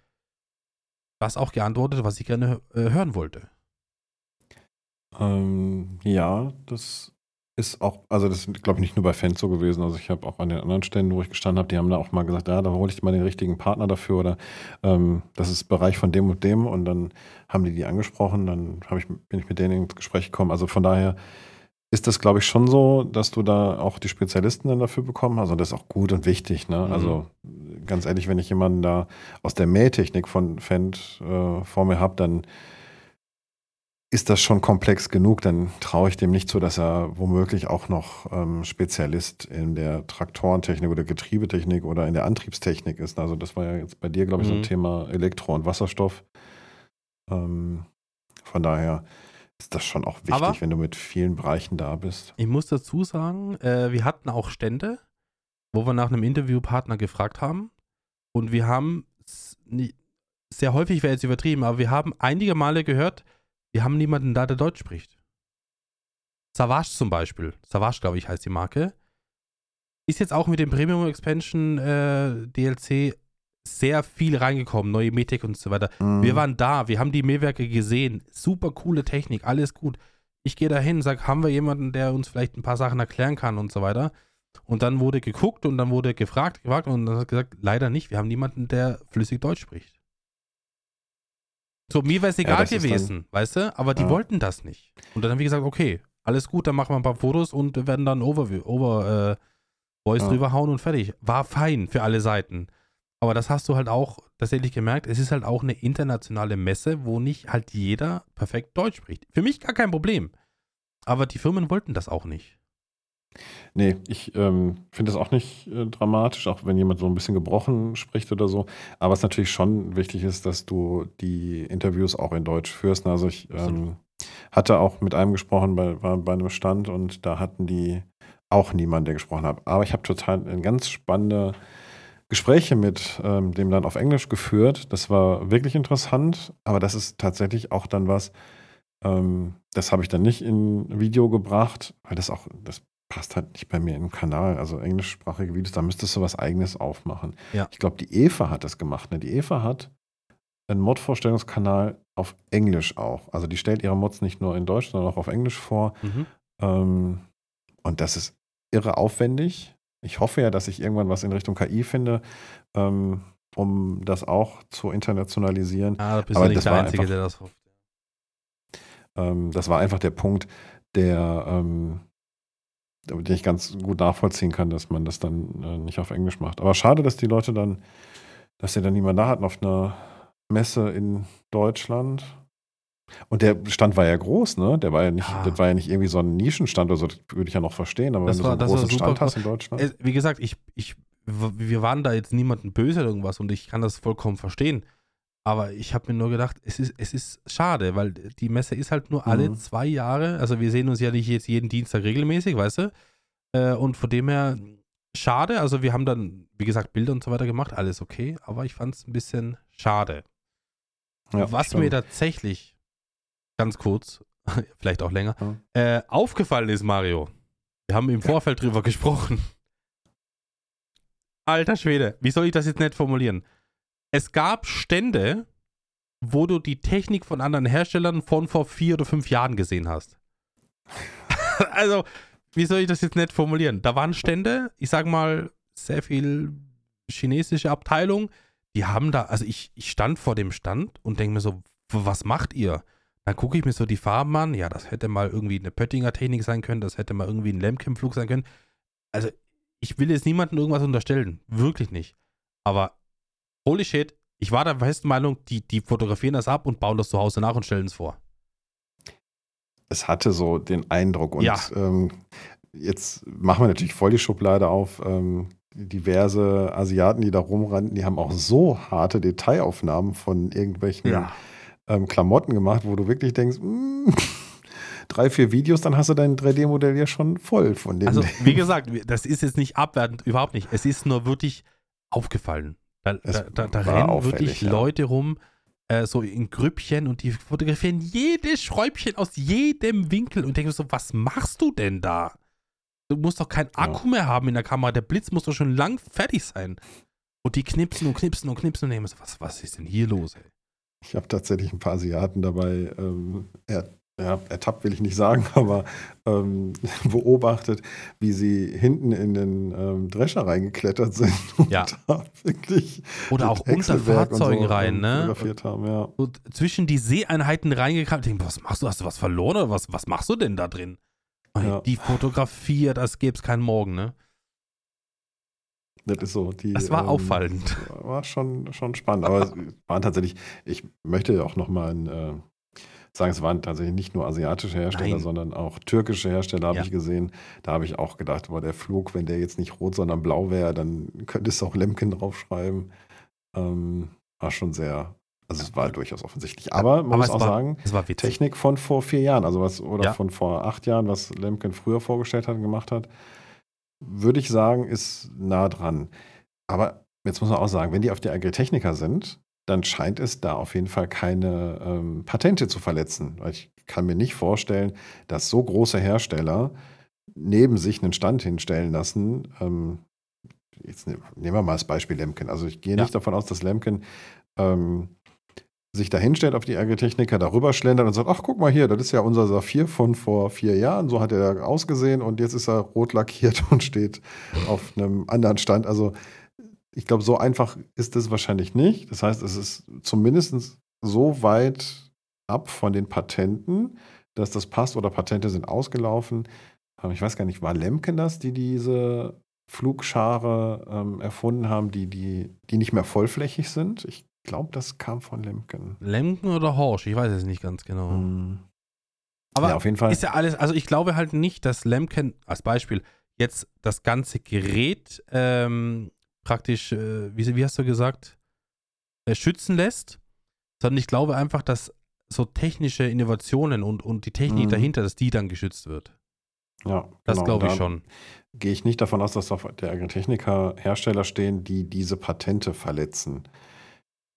das auch geantwortet, was ich gerne äh, hören wollte. Ähm, ja, das ist auch, also das ist, glaube ich, nicht nur bei Fans so gewesen. Also ich habe auch an den anderen Stellen, wo ich gestanden habe, die haben da auch mal gesagt, ja, da hole ich mal den richtigen Partner dafür oder ähm, das ist Bereich von dem und dem und dann haben die die angesprochen, dann ich, bin ich mit denen ins Gespräch gekommen. Also von daher ist das, glaube ich, schon so, dass du da auch die Spezialisten dann dafür bekommen hast. Und das ist auch gut und wichtig. Ne? Mhm. Also ganz ehrlich, wenn ich jemanden da aus der Mähtechnik von Fendt äh, vor mir habe, dann ist das schon komplex genug, dann traue ich dem nicht zu, dass er womöglich auch noch ähm, Spezialist in der Traktorentechnik oder Getriebetechnik oder in der Antriebstechnik ist. Also das war ja jetzt bei dir, glaube ich, mhm. so ein mhm. Thema Elektro- und Wasserstoff. Ähm, von daher ist das schon auch wichtig, Aber wenn du mit vielen Bereichen da bist. Ich muss dazu sagen, äh, wir hatten auch Stände, wo wir nach einem Interviewpartner gefragt haben. Und wir haben sehr häufig wäre jetzt übertrieben, aber wir haben einige Male gehört, wir haben niemanden da, der Deutsch spricht. Savage zum Beispiel, Savage, glaube ich, heißt die Marke, ist jetzt auch mit dem Premium Expansion äh, DLC sehr viel reingekommen, neue Metec und so weiter. Mhm. Wir waren da, wir haben die Mähwerke gesehen, super coole Technik, alles gut. Ich gehe da hin, sage, haben wir jemanden, der uns vielleicht ein paar Sachen erklären kann und so weiter. Und dann wurde geguckt und dann wurde gefragt, gefragt und dann hat gesagt, leider nicht, wir haben niemanden, der flüssig Deutsch spricht. So, mir wäre es egal ja, gewesen, dann, weißt du? Aber die ja. wollten das nicht. Und dann haben wir gesagt, okay, alles gut, dann machen wir ein paar Fotos und werden dann Overview, Over, äh, Voice ja. drüber hauen und fertig. War fein für alle Seiten. Aber das hast du halt auch tatsächlich gemerkt, es ist halt auch eine internationale Messe, wo nicht halt jeder perfekt Deutsch spricht. Für mich gar kein Problem. Aber die Firmen wollten das auch nicht. Nee, ich ähm, finde das auch nicht äh, dramatisch, auch wenn jemand so ein bisschen gebrochen spricht oder so. Aber es natürlich schon wichtig ist, dass du die Interviews auch in Deutsch führst. Also ich ähm, hatte auch mit einem gesprochen, bei, war bei einem Stand und da hatten die auch niemanden, der gesprochen hat. Aber ich habe total eine ganz spannende Gespräche mit ähm, dem dann auf Englisch geführt. Das war wirklich interessant, aber das ist tatsächlich auch dann was, ähm, das habe ich dann nicht in Video gebracht, weil das auch, das passt halt nicht bei mir im Kanal. Also englischsprachige Videos, da müsstest du was eigenes aufmachen. Ja. Ich glaube, die Eva hat das gemacht. Ne? Die Eva hat einen Mod-Vorstellungskanal auf Englisch auch. Also die stellt ihre Mods nicht nur in Deutsch, sondern auch auf Englisch vor. Mhm. Ähm, und das ist irre aufwendig. Ich hoffe ja, dass ich irgendwann was in Richtung KI finde, ähm, um das auch zu internationalisieren. Ah, da bist Aber du nicht der Einzige, einfach, der das hofft. Ähm, das war einfach der Punkt, der ähm, den ich ganz gut nachvollziehen kann, dass man das dann äh, nicht auf Englisch macht. Aber schade, dass die Leute dann, dass sie dann niemanden da hatten auf einer Messe in Deutschland. Und der Stand war ja groß, ne? Der war ja nicht, Ja. das war ja nicht irgendwie so ein Nischenstand oder so, das würde ich ja noch verstehen, aber Das wenn war- du so einen großen Stand hast in Deutschland. Äh, Wie gesagt, ich, ich, wir waren da jetzt niemanden böse oder irgendwas und ich kann das vollkommen verstehen. Aber ich habe mir nur gedacht, es ist, es ist schade, weil die Messe ist halt nur alle Mhm. zwei Jahre. Also wir sehen uns ja nicht jetzt jeden Dienstag regelmäßig, weißt du? Äh, und von dem her schade. Also wir haben dann, wie gesagt, Bilder und so weiter gemacht, alles okay. Aber ich fand es ein bisschen schade. Ja, Was stimmt. mir tatsächlich ganz kurz, vielleicht auch länger, Ja. äh, aufgefallen ist, Mario. Wir haben im Vorfeld drüber gesprochen. Alter Schwede, wie soll ich das jetzt nett formulieren? Es gab Stände, wo du die Technik von anderen Herstellern von vor vier oder fünf Jahren gesehen hast. also, wie soll ich das jetzt nett formulieren? Da waren Stände, ich sag mal, sehr viel chinesische Abteilung, die haben da, also ich, ich stand vor dem Stand und denke mir so, was macht ihr? Dann gucke ich mir so die Farben an, ja, das hätte mal irgendwie eine Pöttinger Technik sein können, das hätte mal irgendwie ein Lemkem-Flug sein können. Also, ich will jetzt niemandem irgendwas unterstellen, wirklich nicht. Aber, holy shit, ich war der festen Meinung, die, die fotografieren das ab und bauen das zu Hause nach und stellen es vor. es hatte so den Eindruck. Und Ja. ähm, jetzt machen wir natürlich voll die Schublade auf. Ähm, diverse Asiaten, die da rumrannten, die haben auch so harte Detailaufnahmen von irgendwelchen ähm, Klamotten gemacht, wo du wirklich denkst, mm, drei, vier Videos, dann hast du dein 3D-Modell ja schon voll von den Also, wie gesagt, das ist jetzt nicht abwertend, überhaupt nicht. Es ist nur wirklich aufgefallen. Da, da, da, da rennen wirklich ja. Leute rum, äh, so in Grüppchen und die fotografieren jedes Schräubchen aus jedem Winkel und denken so, was machst du denn da? Du musst doch keinen Ja. Akku mehr haben in der Kamera. Der Blitz muss doch schon lang fertig sein. Und die knipsen und knipsen und knipsen und denken so, was, was ist denn hier los, ey? Ich habe tatsächlich ein paar Asiaten dabei ähm, er, ja, ertappt, will ich nicht sagen, aber ähm, beobachtet, wie sie hinten in den ähm, Drescher reingeklettert sind und Ja. da wirklich Oder auch unter Fahrzeugen so, rein, ähm, ne? Haben, ja. Und zwischen die Seeeinheiten reingekramt. Ich denke, was machst du? Hast du was verloren oder was, was machst du denn da drin? Ja. Die fotografiert, als gäbe es keinen Morgen, ne? Das ist so. Die, Das war auffallend. War schon, schon spannend. Aber es waren tatsächlich, ich möchte auch nochmal äh, sagen, es waren tatsächlich nicht nur asiatische Hersteller, Nein. sondern auch türkische Hersteller habe Ja. ich gesehen. Da habe ich auch gedacht, boah, der Flug, wenn der jetzt nicht rot, sondern blau wäre, dann könntest du auch Lemken draufschreiben. Ähm, war schon sehr, also es war durchaus offensichtlich. Aber man Aber muss es auch war- sagen, Es. Technik von vor vier Jahren, also was, oder Ja. von vor acht Jahren, was Lemken früher vorgestellt hat und gemacht hat, würde ich sagen, ist nah dran. Aber jetzt muss man auch sagen, wenn die auf der Agritechnica sind, dann scheint es da auf jeden Fall keine ähm, Patente zu verletzen. Weil ich kann mir nicht vorstellen, dass so große Hersteller neben sich einen Stand hinstellen lassen. Ähm, jetzt ne, nehmen wir mal das Beispiel Lemken. Also ich gehe Ja. nicht davon aus, dass Lemken ähm, sich da hinstellt auf die Agritechniker, darüber schlendert und sagt, ach guck mal hier, das ist ja unser Saphir von vor vier Jahren, so hat er ausgesehen und jetzt ist er rot lackiert und steht auf einem anderen Stand. Also ich glaube, so einfach ist es wahrscheinlich nicht. Das heißt, es ist zumindest so weit ab von den Patenten, dass das passt oder Patente sind ausgelaufen. Aber ich weiß gar nicht, war Lemken das, die diese Flugschare ähm, erfunden haben, die, die, die nicht mehr vollflächig sind? Ich glaube, das kam von Lemken. Lemken oder Horsch, ich weiß es nicht ganz genau. Hm. Aber ja, auf jeden Fall. ist ja alles, also ich glaube halt nicht, dass Lemken, als Beispiel, jetzt das ganze Gerät ähm, praktisch, äh, wie, wie hast du gesagt, äh, schützen lässt, sondern ich glaube einfach, dass so technische Innovationen und, und die Technik Mhm. dahinter, dass die dann geschützt wird. ja, Das genau. glaube ich schon. Gehe ich nicht davon aus, dass auf der Agritechnica Hersteller stehen, die diese Patente verletzen.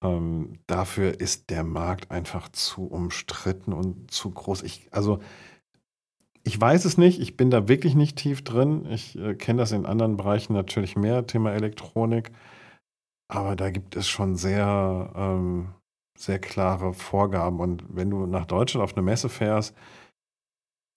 Ähm, dafür ist der Markt einfach zu umstritten und zu groß. Ich, also, ich weiß es nicht. Ich bin da wirklich nicht tief drin. Ich äh, kenne das in anderen Bereichen natürlich mehr, Thema Elektronik. Aber da gibt es schon sehr, ähm, sehr klare Vorgaben. Und wenn du nach Deutschland auf eine Messe fährst,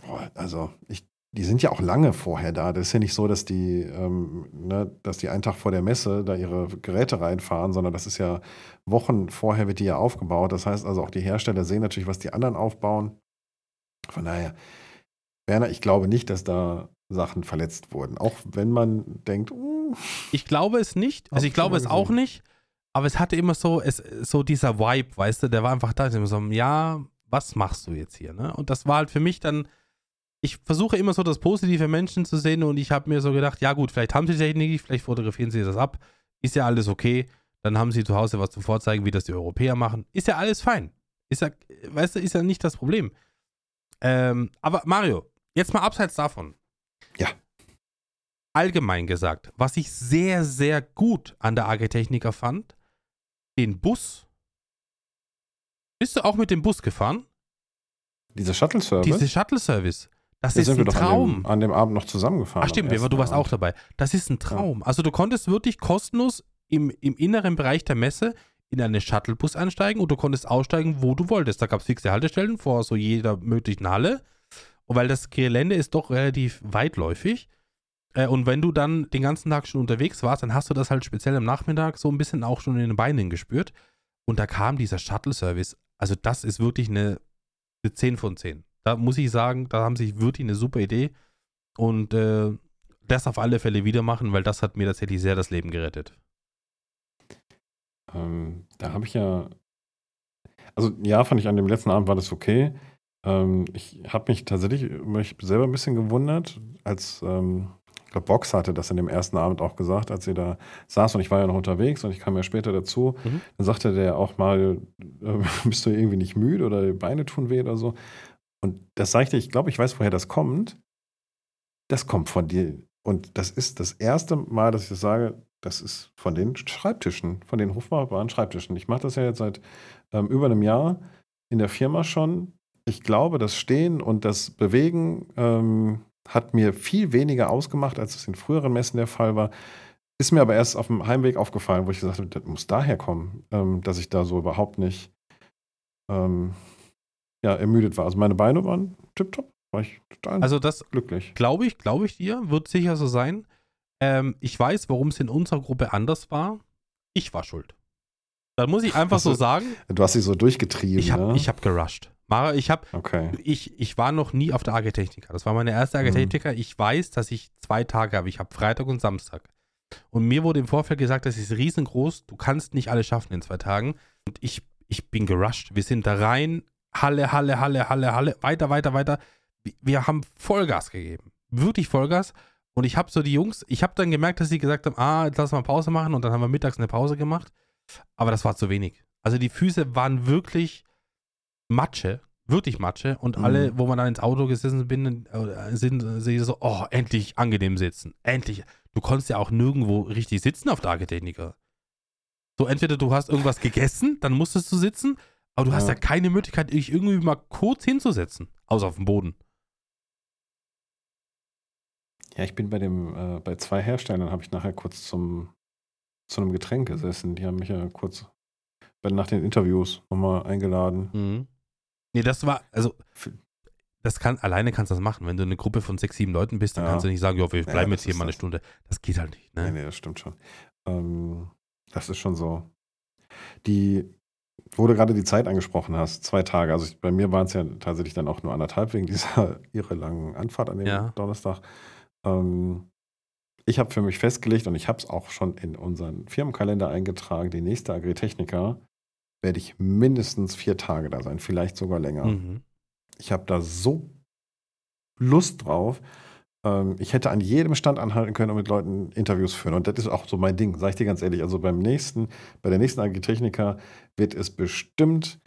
boah, also ich, die sind ja auch lange vorher da. Das ist ja nicht so, dass die, ähm, ne, dass die einen Tag vor der Messe da ihre Geräte reinfahren, sondern das ist ja Wochen vorher wird die ja aufgebaut. Das heißt also auch die Hersteller sehen natürlich, was die anderen aufbauen. Von daher, Werner, ich glaube nicht, dass da Sachen verletzt wurden. Auch wenn man denkt, uh, Ich glaube es nicht. Also ich glaube es mal auch gesehen. nicht. aber es hatte immer so, es, so dieser Vibe, weißt du, der war einfach da. Immer so, ja, was machst du jetzt hier? Ne? Und das war halt für mich dann, ich versuche immer so das Positive Menschen zu sehen und ich habe mir so gedacht, ja gut, vielleicht haben sie Technik, vielleicht fotografieren sie das ab, ist ja alles okay. Dann haben sie zu Hause was zum Vorzeigen, wie das die Europäer machen. Ist ja alles fein. Ist ja, weißt du, ist ja nicht das Problem. Ähm, aber Mario, jetzt mal abseits davon. Ja. Allgemein gesagt, was ich sehr, sehr gut an der AG Techniker fand, den Bus. Bist du auch mit dem Bus gefahren? Dieser Shuttle-Service? Diese Shuttle-Service. Das Da ist ein doch an Traum. dem, an dem Abend noch zusammengefahren. Ach stimmt, du warst auch Abend. dabei. Das ist ein Traum. Also du konntest wirklich kostenlos im, im inneren Bereich der Messe in einen Shuttlebus einsteigen und du konntest aussteigen, wo du wolltest. Da gab es fixe Haltestellen vor so jeder möglichen Halle. Weil das Gelände ist doch relativ weitläufig. Äh, und wenn du dann den ganzen Tag schon unterwegs warst, dann hast du das halt speziell am Nachmittag so ein bisschen auch schon in den Beinen gespürt. Und da kam dieser Shuttle-Service. Also das ist wirklich eine, eine 10 von 10. Da muss ich sagen, da haben sie wirklich eine super Idee. Und äh, das auf alle Fälle wieder machen, weil das hat mir tatsächlich sehr das Leben gerettet. Ähm, da habe ich ja. Also, ja, fand ich an dem letzten Abend war das okay. Ähm, ich habe mich tatsächlich mich selber ein bisschen gewundert, als. Ähm, ich glaube, Box hatte das an dem ersten Abend auch gesagt, als sie da saß und ich war ja noch unterwegs und ich kam ja später dazu. Mhm. Dann sagte der auch mal, äh, bist du irgendwie nicht müde oder die Beine tun weh oder so. Und das sagte ich, ich glaube, ich weiß, woher das kommt. Das kommt von dir. Und das ist das erste Mal, dass ich das sage, das ist von den Schreibtischen, von den hochbaren Schreibtischen. Ich mache das ja jetzt seit ähm, über einem Jahr in der Firma schon. Ich glaube, das Stehen und das Bewegen ähm, hat mir viel weniger ausgemacht, als es in früheren Messen der Fall war. Ist mir aber erst auf dem Heimweg aufgefallen, wo ich gesagt habe, das muss daher kommen, ähm, dass ich da so überhaupt nicht ähm, ja, ermüdet war. Also meine Beine waren tipptopp, war ich total Also das glücklich. glaube ich, glaube ich dir, wird sicher so sein. Ähm, ich weiß, warum es in unserer Gruppe anders war. Ich war schuld. Da muss ich einfach Ach so. sagen, Du hast sie so durchgetrieben, ich habe ne? ich hab gerusht. Mara, ich habe okay. ich, ich war noch nie auf der AG Technica. Das war meine erste AG Mhm. Ich weiß, dass ich zwei Tage habe. Ich habe Freitag und Samstag. Und mir wurde im Vorfeld gesagt, das ist riesengroß. Du kannst nicht alles schaffen in zwei Tagen. Und ich, ich bin gerusht. Wir sind da rein. Halle, Halle, Halle, Halle, Halle. Weiter, weiter, weiter. Wir- Wir haben Vollgas gegeben. Wirklich Vollgas. Und ich habe so die Jungs, ich habe dann gemerkt, dass sie gesagt haben, ah, jetzt lass mal Pause machen. Und dann haben wir mittags eine Pause gemacht. Aber das war zu wenig. Also die Füße waren wirklich Matsche, wirklich Matsche. Und Mhm. alle, wo man dann ins Auto gesessen bin, sind sie so, oh, endlich angenehm sitzen. Endlich. Du konntest ja auch nirgendwo richtig sitzen auf der Architechniker. So, entweder du hast irgendwas gegessen, dann musstest du sitzen, aber du hast Ja. ja keine Möglichkeit, dich irgendwie mal kurz hinzusetzen. Außer auf dem Boden. Ja, ich bin bei dem, äh, bei zwei Herstellern habe ich nachher kurz zum, zu einem Getränk gesessen. Die haben mich ja kurz bei, nach den Interviews nochmal eingeladen. Mhm. Nee, das war, also, das kann, alleine kannst du das machen. Wenn du eine Gruppe von sechs, sieben Leuten bist, dann Ja. kannst du nicht sagen, ja, wir Ja, bleiben das jetzt hier mal eine. Stunde. Das geht halt nicht, ne? Nee, nee, das stimmt schon. Ähm, das ist schon so. Die, wo du gerade die Zeit angesprochen hast, zwei Tage. Also ich, bei mir waren es ja tatsächlich dann auch nur anderthalb wegen dieser irre langen Anfahrt an dem Ja. Donnerstag. Ähm, ich habe für mich festgelegt und ich habe es auch schon in unseren Firmenkalender eingetragen, die nächste Agritechnica werde ich mindestens vier Tage da sein, vielleicht sogar länger. Mhm. Ich habe da so Lust drauf. Ähm, ich hätte an jedem Stand anhalten können und mit Leuten Interviews führen. Und das ist auch so mein Ding, sage ich dir ganz ehrlich. Also beim nächsten, bei der nächsten Agritechnica wird es bestimmt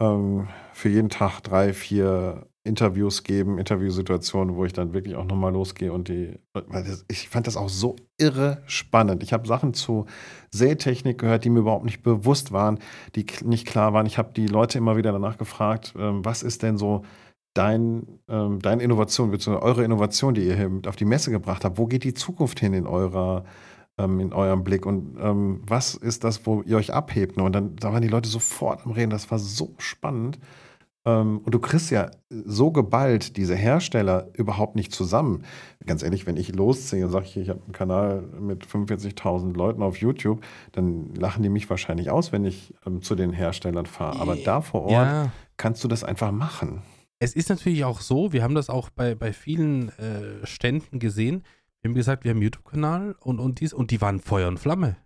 ähm, für jeden Tag drei, vier Interviews geben, Interviewsituationen, wo ich dann wirklich auch nochmal losgehe und die, das, ich fand das auch so irre spannend. Ich habe Sachen zu Sätechnik gehört, die mir überhaupt nicht bewusst waren, die nicht klar waren. Ich habe die Leute immer wieder danach gefragt, ähm, was ist denn so dein, ähm, deine Innovation, beziehungsweise eure Innovation, die ihr hier mit auf die Messe gebracht habt? Wo geht die Zukunft hin in eurer ähm, in eurem Blick und ähm, was ist das, wo ihr euch abhebt? Und dann da waren die Leute sofort am Reden, das war so spannend. Ähm, und du kriegst ja so geballt diese Hersteller überhaupt nicht zusammen. Ganz ehrlich, wenn ich losziehe und sage, ich habe einen Kanal mit 45.000 Leuten auf YouTube, dann lachen die mich wahrscheinlich aus, wenn ich ähm, zu den Herstellern fahre. Aber da vor Ort Ja. kannst du das einfach machen. Es ist natürlich auch so, wir haben das auch bei, bei vielen äh, Ständen gesehen. Wir haben gesagt, wir haben einen YouTube-Kanal und, und dies und die waren Feuer und Flamme.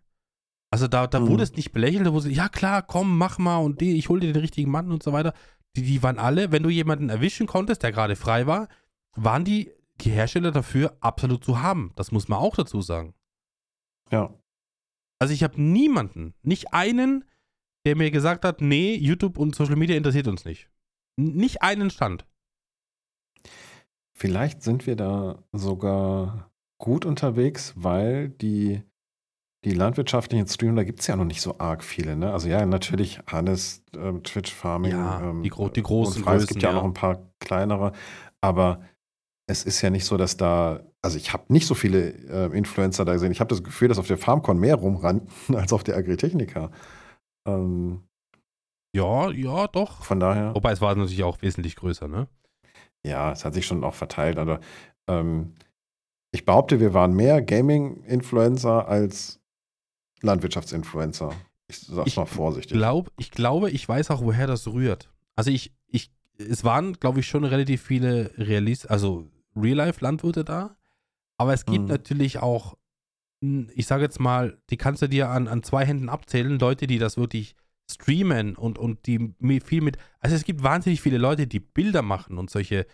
Also da, da Mhm. wurde es nicht belächelt, da wurde es, ja klar, komm, mach mal und die, ich hol dir den richtigen Mann und so weiter. Die, die waren alle, wenn du jemanden erwischen konntest, der gerade frei war, waren die, die Hersteller dafür absolut zu haben. Das muss man auch dazu sagen. Ja. Also ich habe niemanden, nicht einen, der mir gesagt hat, nee, YouTube und Social Media interessiert uns nicht. Nicht einen Stand. Vielleicht sind wir da sogar gut unterwegs, weil die, die landwirtschaftlichen Streamer, da gibt es ja noch nicht so arg viele. Ne? Also ja, natürlich Hannes, ähm, Twitch Farming. Ja, ähm, die gro- die großen und Frei. Es gibt Größen, ja, ja. noch ein paar kleinere, aber es ist ja nicht so, dass da, also ich habe nicht so viele äh, Influencer da gesehen. Ich habe das Gefühl, dass auf der FarmCon mehr rumrannten als auf der Agritechnica. Ähm, Ja, ja, doch. von daher. Wobei es war natürlich auch wesentlich größer, ne? Ja, es hat sich schon auch verteilt, aber ähm, ich behaupte, wir waren mehr Gaming-Influencer als Landwirtschaftsinfluencer. Ich sag's Ich mal vorsichtig. Glaub, ich glaube, ich weiß auch, woher das rührt. Also ich, ich, es waren, glaube ich, schon relativ viele Realist, also Real-Life-Landwirte da. Aber es gibt Mhm. natürlich auch, ich sage jetzt mal, die kannst du dir an, an zwei Händen abzählen, Leute, die das wirklich streamen und, und die viel mit. Also es gibt wahnsinnig viele Leute, die Bilder machen und solche,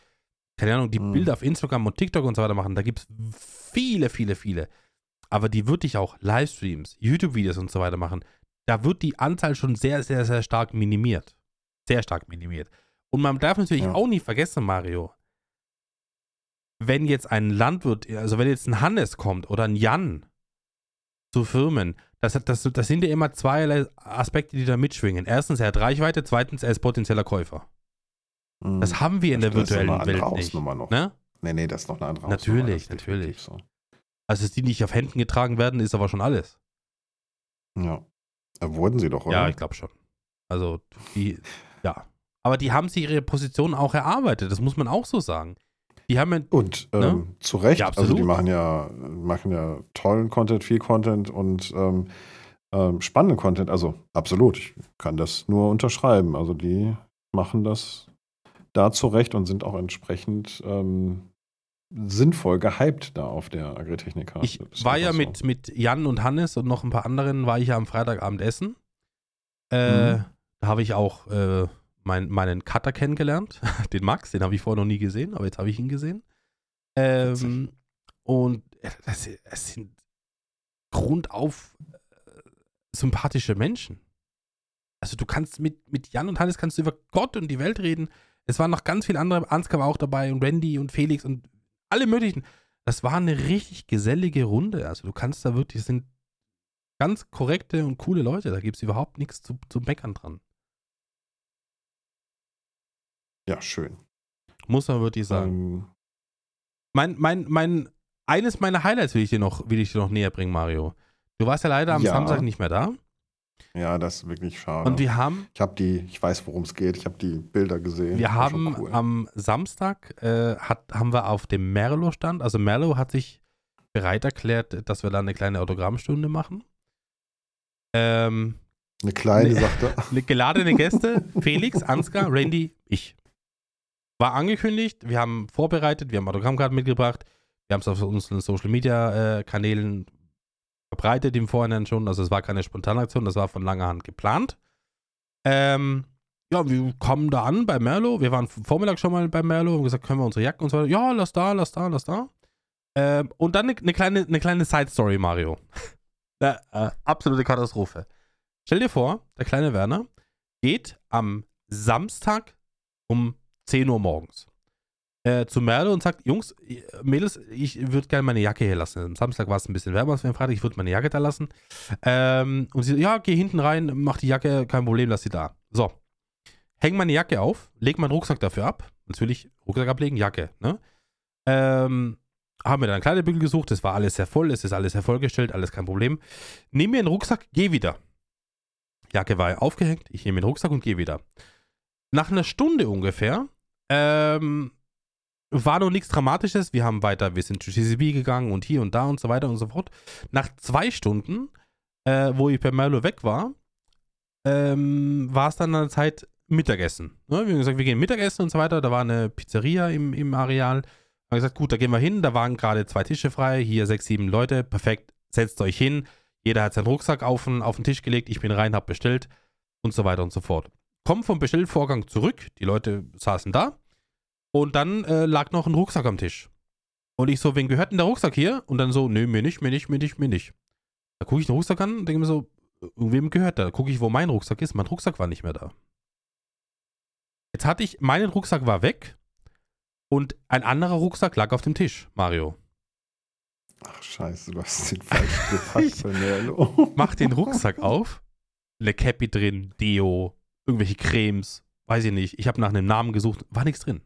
keine Ahnung, die Mhm. Bilder auf Instagram und TikTok und so weiter machen. Da gibt es viele, viele, viele. Aber die wirklich auch Livestreams, YouTube-Videos und so weiter machen, da wird die Anzahl schon sehr, sehr, sehr stark minimiert. Sehr stark minimiert. Und man darf natürlich Ja. auch nicht vergessen, Mario, wenn jetzt ein Landwirt, also wenn jetzt ein Hannes kommt oder ein Jan zu Firmen, das, das, das sind ja immer zweierlei Aspekte, die da mitschwingen. Erstens, er hat Reichweite, zweitens, er ist potenzieller Käufer. Mhm. Das haben wir in der Das virtuellen Welt nicht. Hausnummer noch. Ne? Nee, nee, das ist noch eine andere Natürlich, Hausnummer. Natürlich. So. Also, dass die nicht auf Händen getragen werden, ist aber schon alles. Ja. Äh, wurden sie doch, oder? Ja, ich glaube schon. Also, die, ja. Aber die haben sich ihre Position auch erarbeitet, das muss man auch so sagen. Die haben ja, Und ähm, Ne? zu Recht, Ja, also die machen ja, machen ja tollen Content, viel Content und ähm, ähm, spannenden Content. Also absolut, ich kann das nur unterschreiben. Also die machen das da zu Recht und sind auch entsprechend ähm, sinnvoll gehypt da auf der Agritechnica. ich war ja einfach mit, mit Jan und Hannes und noch ein paar anderen, war ich ja am Freitagabend essen. Äh, Mhm. Da habe ich auch äh, mein, meinen Cutter kennengelernt, den Max, den habe ich vorher noch nie gesehen, aber jetzt habe ich ihn gesehen. Ähm, und äh, das, das sind grundauf äh, sympathische Menschen. Also du kannst mit, mit Jan und Hannes kannst du über Gott und die Welt reden. Es waren noch ganz viele andere, Ansgar war auch dabei und Randy und Felix und alle möglichen. Das war eine richtig gesellige Runde. Also du kannst da wirklich, es sind ganz korrekte und coole Leute. Da gibt es überhaupt nichts zu, zu meckern dran. Ja, schön. Muss man wirklich sagen. Ähm, Mein, mein, mein, eines meiner Highlights will ich dir noch, will ich dir noch näher bringen, Mario. Du warst ja leider am Ja. Samstag nicht mehr da. Ja, das ist wirklich schade. Und wir haben, ich habe die, ich weiß, worum es geht. Ich habe die Bilder gesehen. wir haben cool. am Samstag, äh, hat, haben wir auf dem Merlo-Stand, also Merlo hat sich bereit erklärt, dass wir da eine kleine Autogrammstunde machen. Ähm, eine kleine, Nee. sagte. Ne- geladene Gäste, Felix, Ansgar, Randy, ich. War angekündigt, wir haben vorbereitet, wir haben Autogrammkarten mitgebracht, wir haben es auf unseren Social Media äh, Kanälen verbreitet im Vorhinein schon, also es war keine Spontanaktion, das war von langer Hand geplant. Ähm, ja, wir kommen da an bei Merlo, wir waren Vormittag schon mal bei Merlo und gesagt, können wir unsere Jacken und so weiter, ja, lass da, lass da, lass da. Ähm, und dann eine ne kleine, eine kleine Side-Story, Mario. äh, absolute Katastrophe. Stell dir vor, der kleine Werner geht am Samstag um 10 Uhr morgens äh, zu Merle und sagt, Jungs, äh, Mädels, ich würde gerne meine Jacke hier lassen. Am Samstag war es ein bisschen wärmer als am Freitag, ich würde meine Jacke da lassen. Ähm, und sie so, ja, geh hinten rein, mach die Jacke, kein Problem, lass sie da. So. Häng meine Jacke auf, leg meinen Rucksack dafür ab. Natürlich, Rucksack ablegen, Jacke, ne? Ähm, haben mir dann einen Kleiderbügel gesucht, das war alles sehr voll, es ist alles hervollgestellt, alles kein Problem. Nimm mir einen Rucksack, geh wieder. Jacke war aufgehängt, ich nehme den Rucksack und gehe wieder. Nach einer Stunde ungefähr ähm, war noch nichts Dramatisches. Wir haben weiter, wir sind zu CCB gegangen und hier und da und so weiter und so fort. Nach zwei Stunden, äh, wo ich per Merlo weg war, ähm, war es dann an der Zeit Mittagessen. Ne? Wir haben gesagt, wir gehen Mittagessen und so weiter. Da war eine Pizzeria im, im Areal. Haben gesagt, gut, da gehen wir hin. Da waren gerade zwei Tische frei. Hier sechs, sieben Leute. Perfekt. Setzt euch hin. Jeder hat seinen Rucksack auf den, auf den Tisch gelegt, ich bin rein, hab bestellt und so weiter und so fort. Komm vom Bestellvorgang zurück, die Leute saßen da und dann äh, lag noch ein Rucksack am Tisch. Und ich so, wen gehört denn der Rucksack hier? Und dann so, nö, mir nicht, mir nicht, mir nicht, mir nicht. Da gucke ich den Rucksack an und denke mir so, irgendwem gehört der? Da gucke ich, wo mein Rucksack ist. Mein Rucksack war nicht mehr da. Jetzt hatte ich, mein Rucksack war weg und ein anderer Rucksack lag auf dem Tisch, Mario. Ach, scheiße, du hast den falsch gepackt. Mach den Rucksack auf, eine Cappy drin, Deo, irgendwelche Cremes, weiß ich nicht. Ich habe nach einem Namen gesucht, war nichts drin.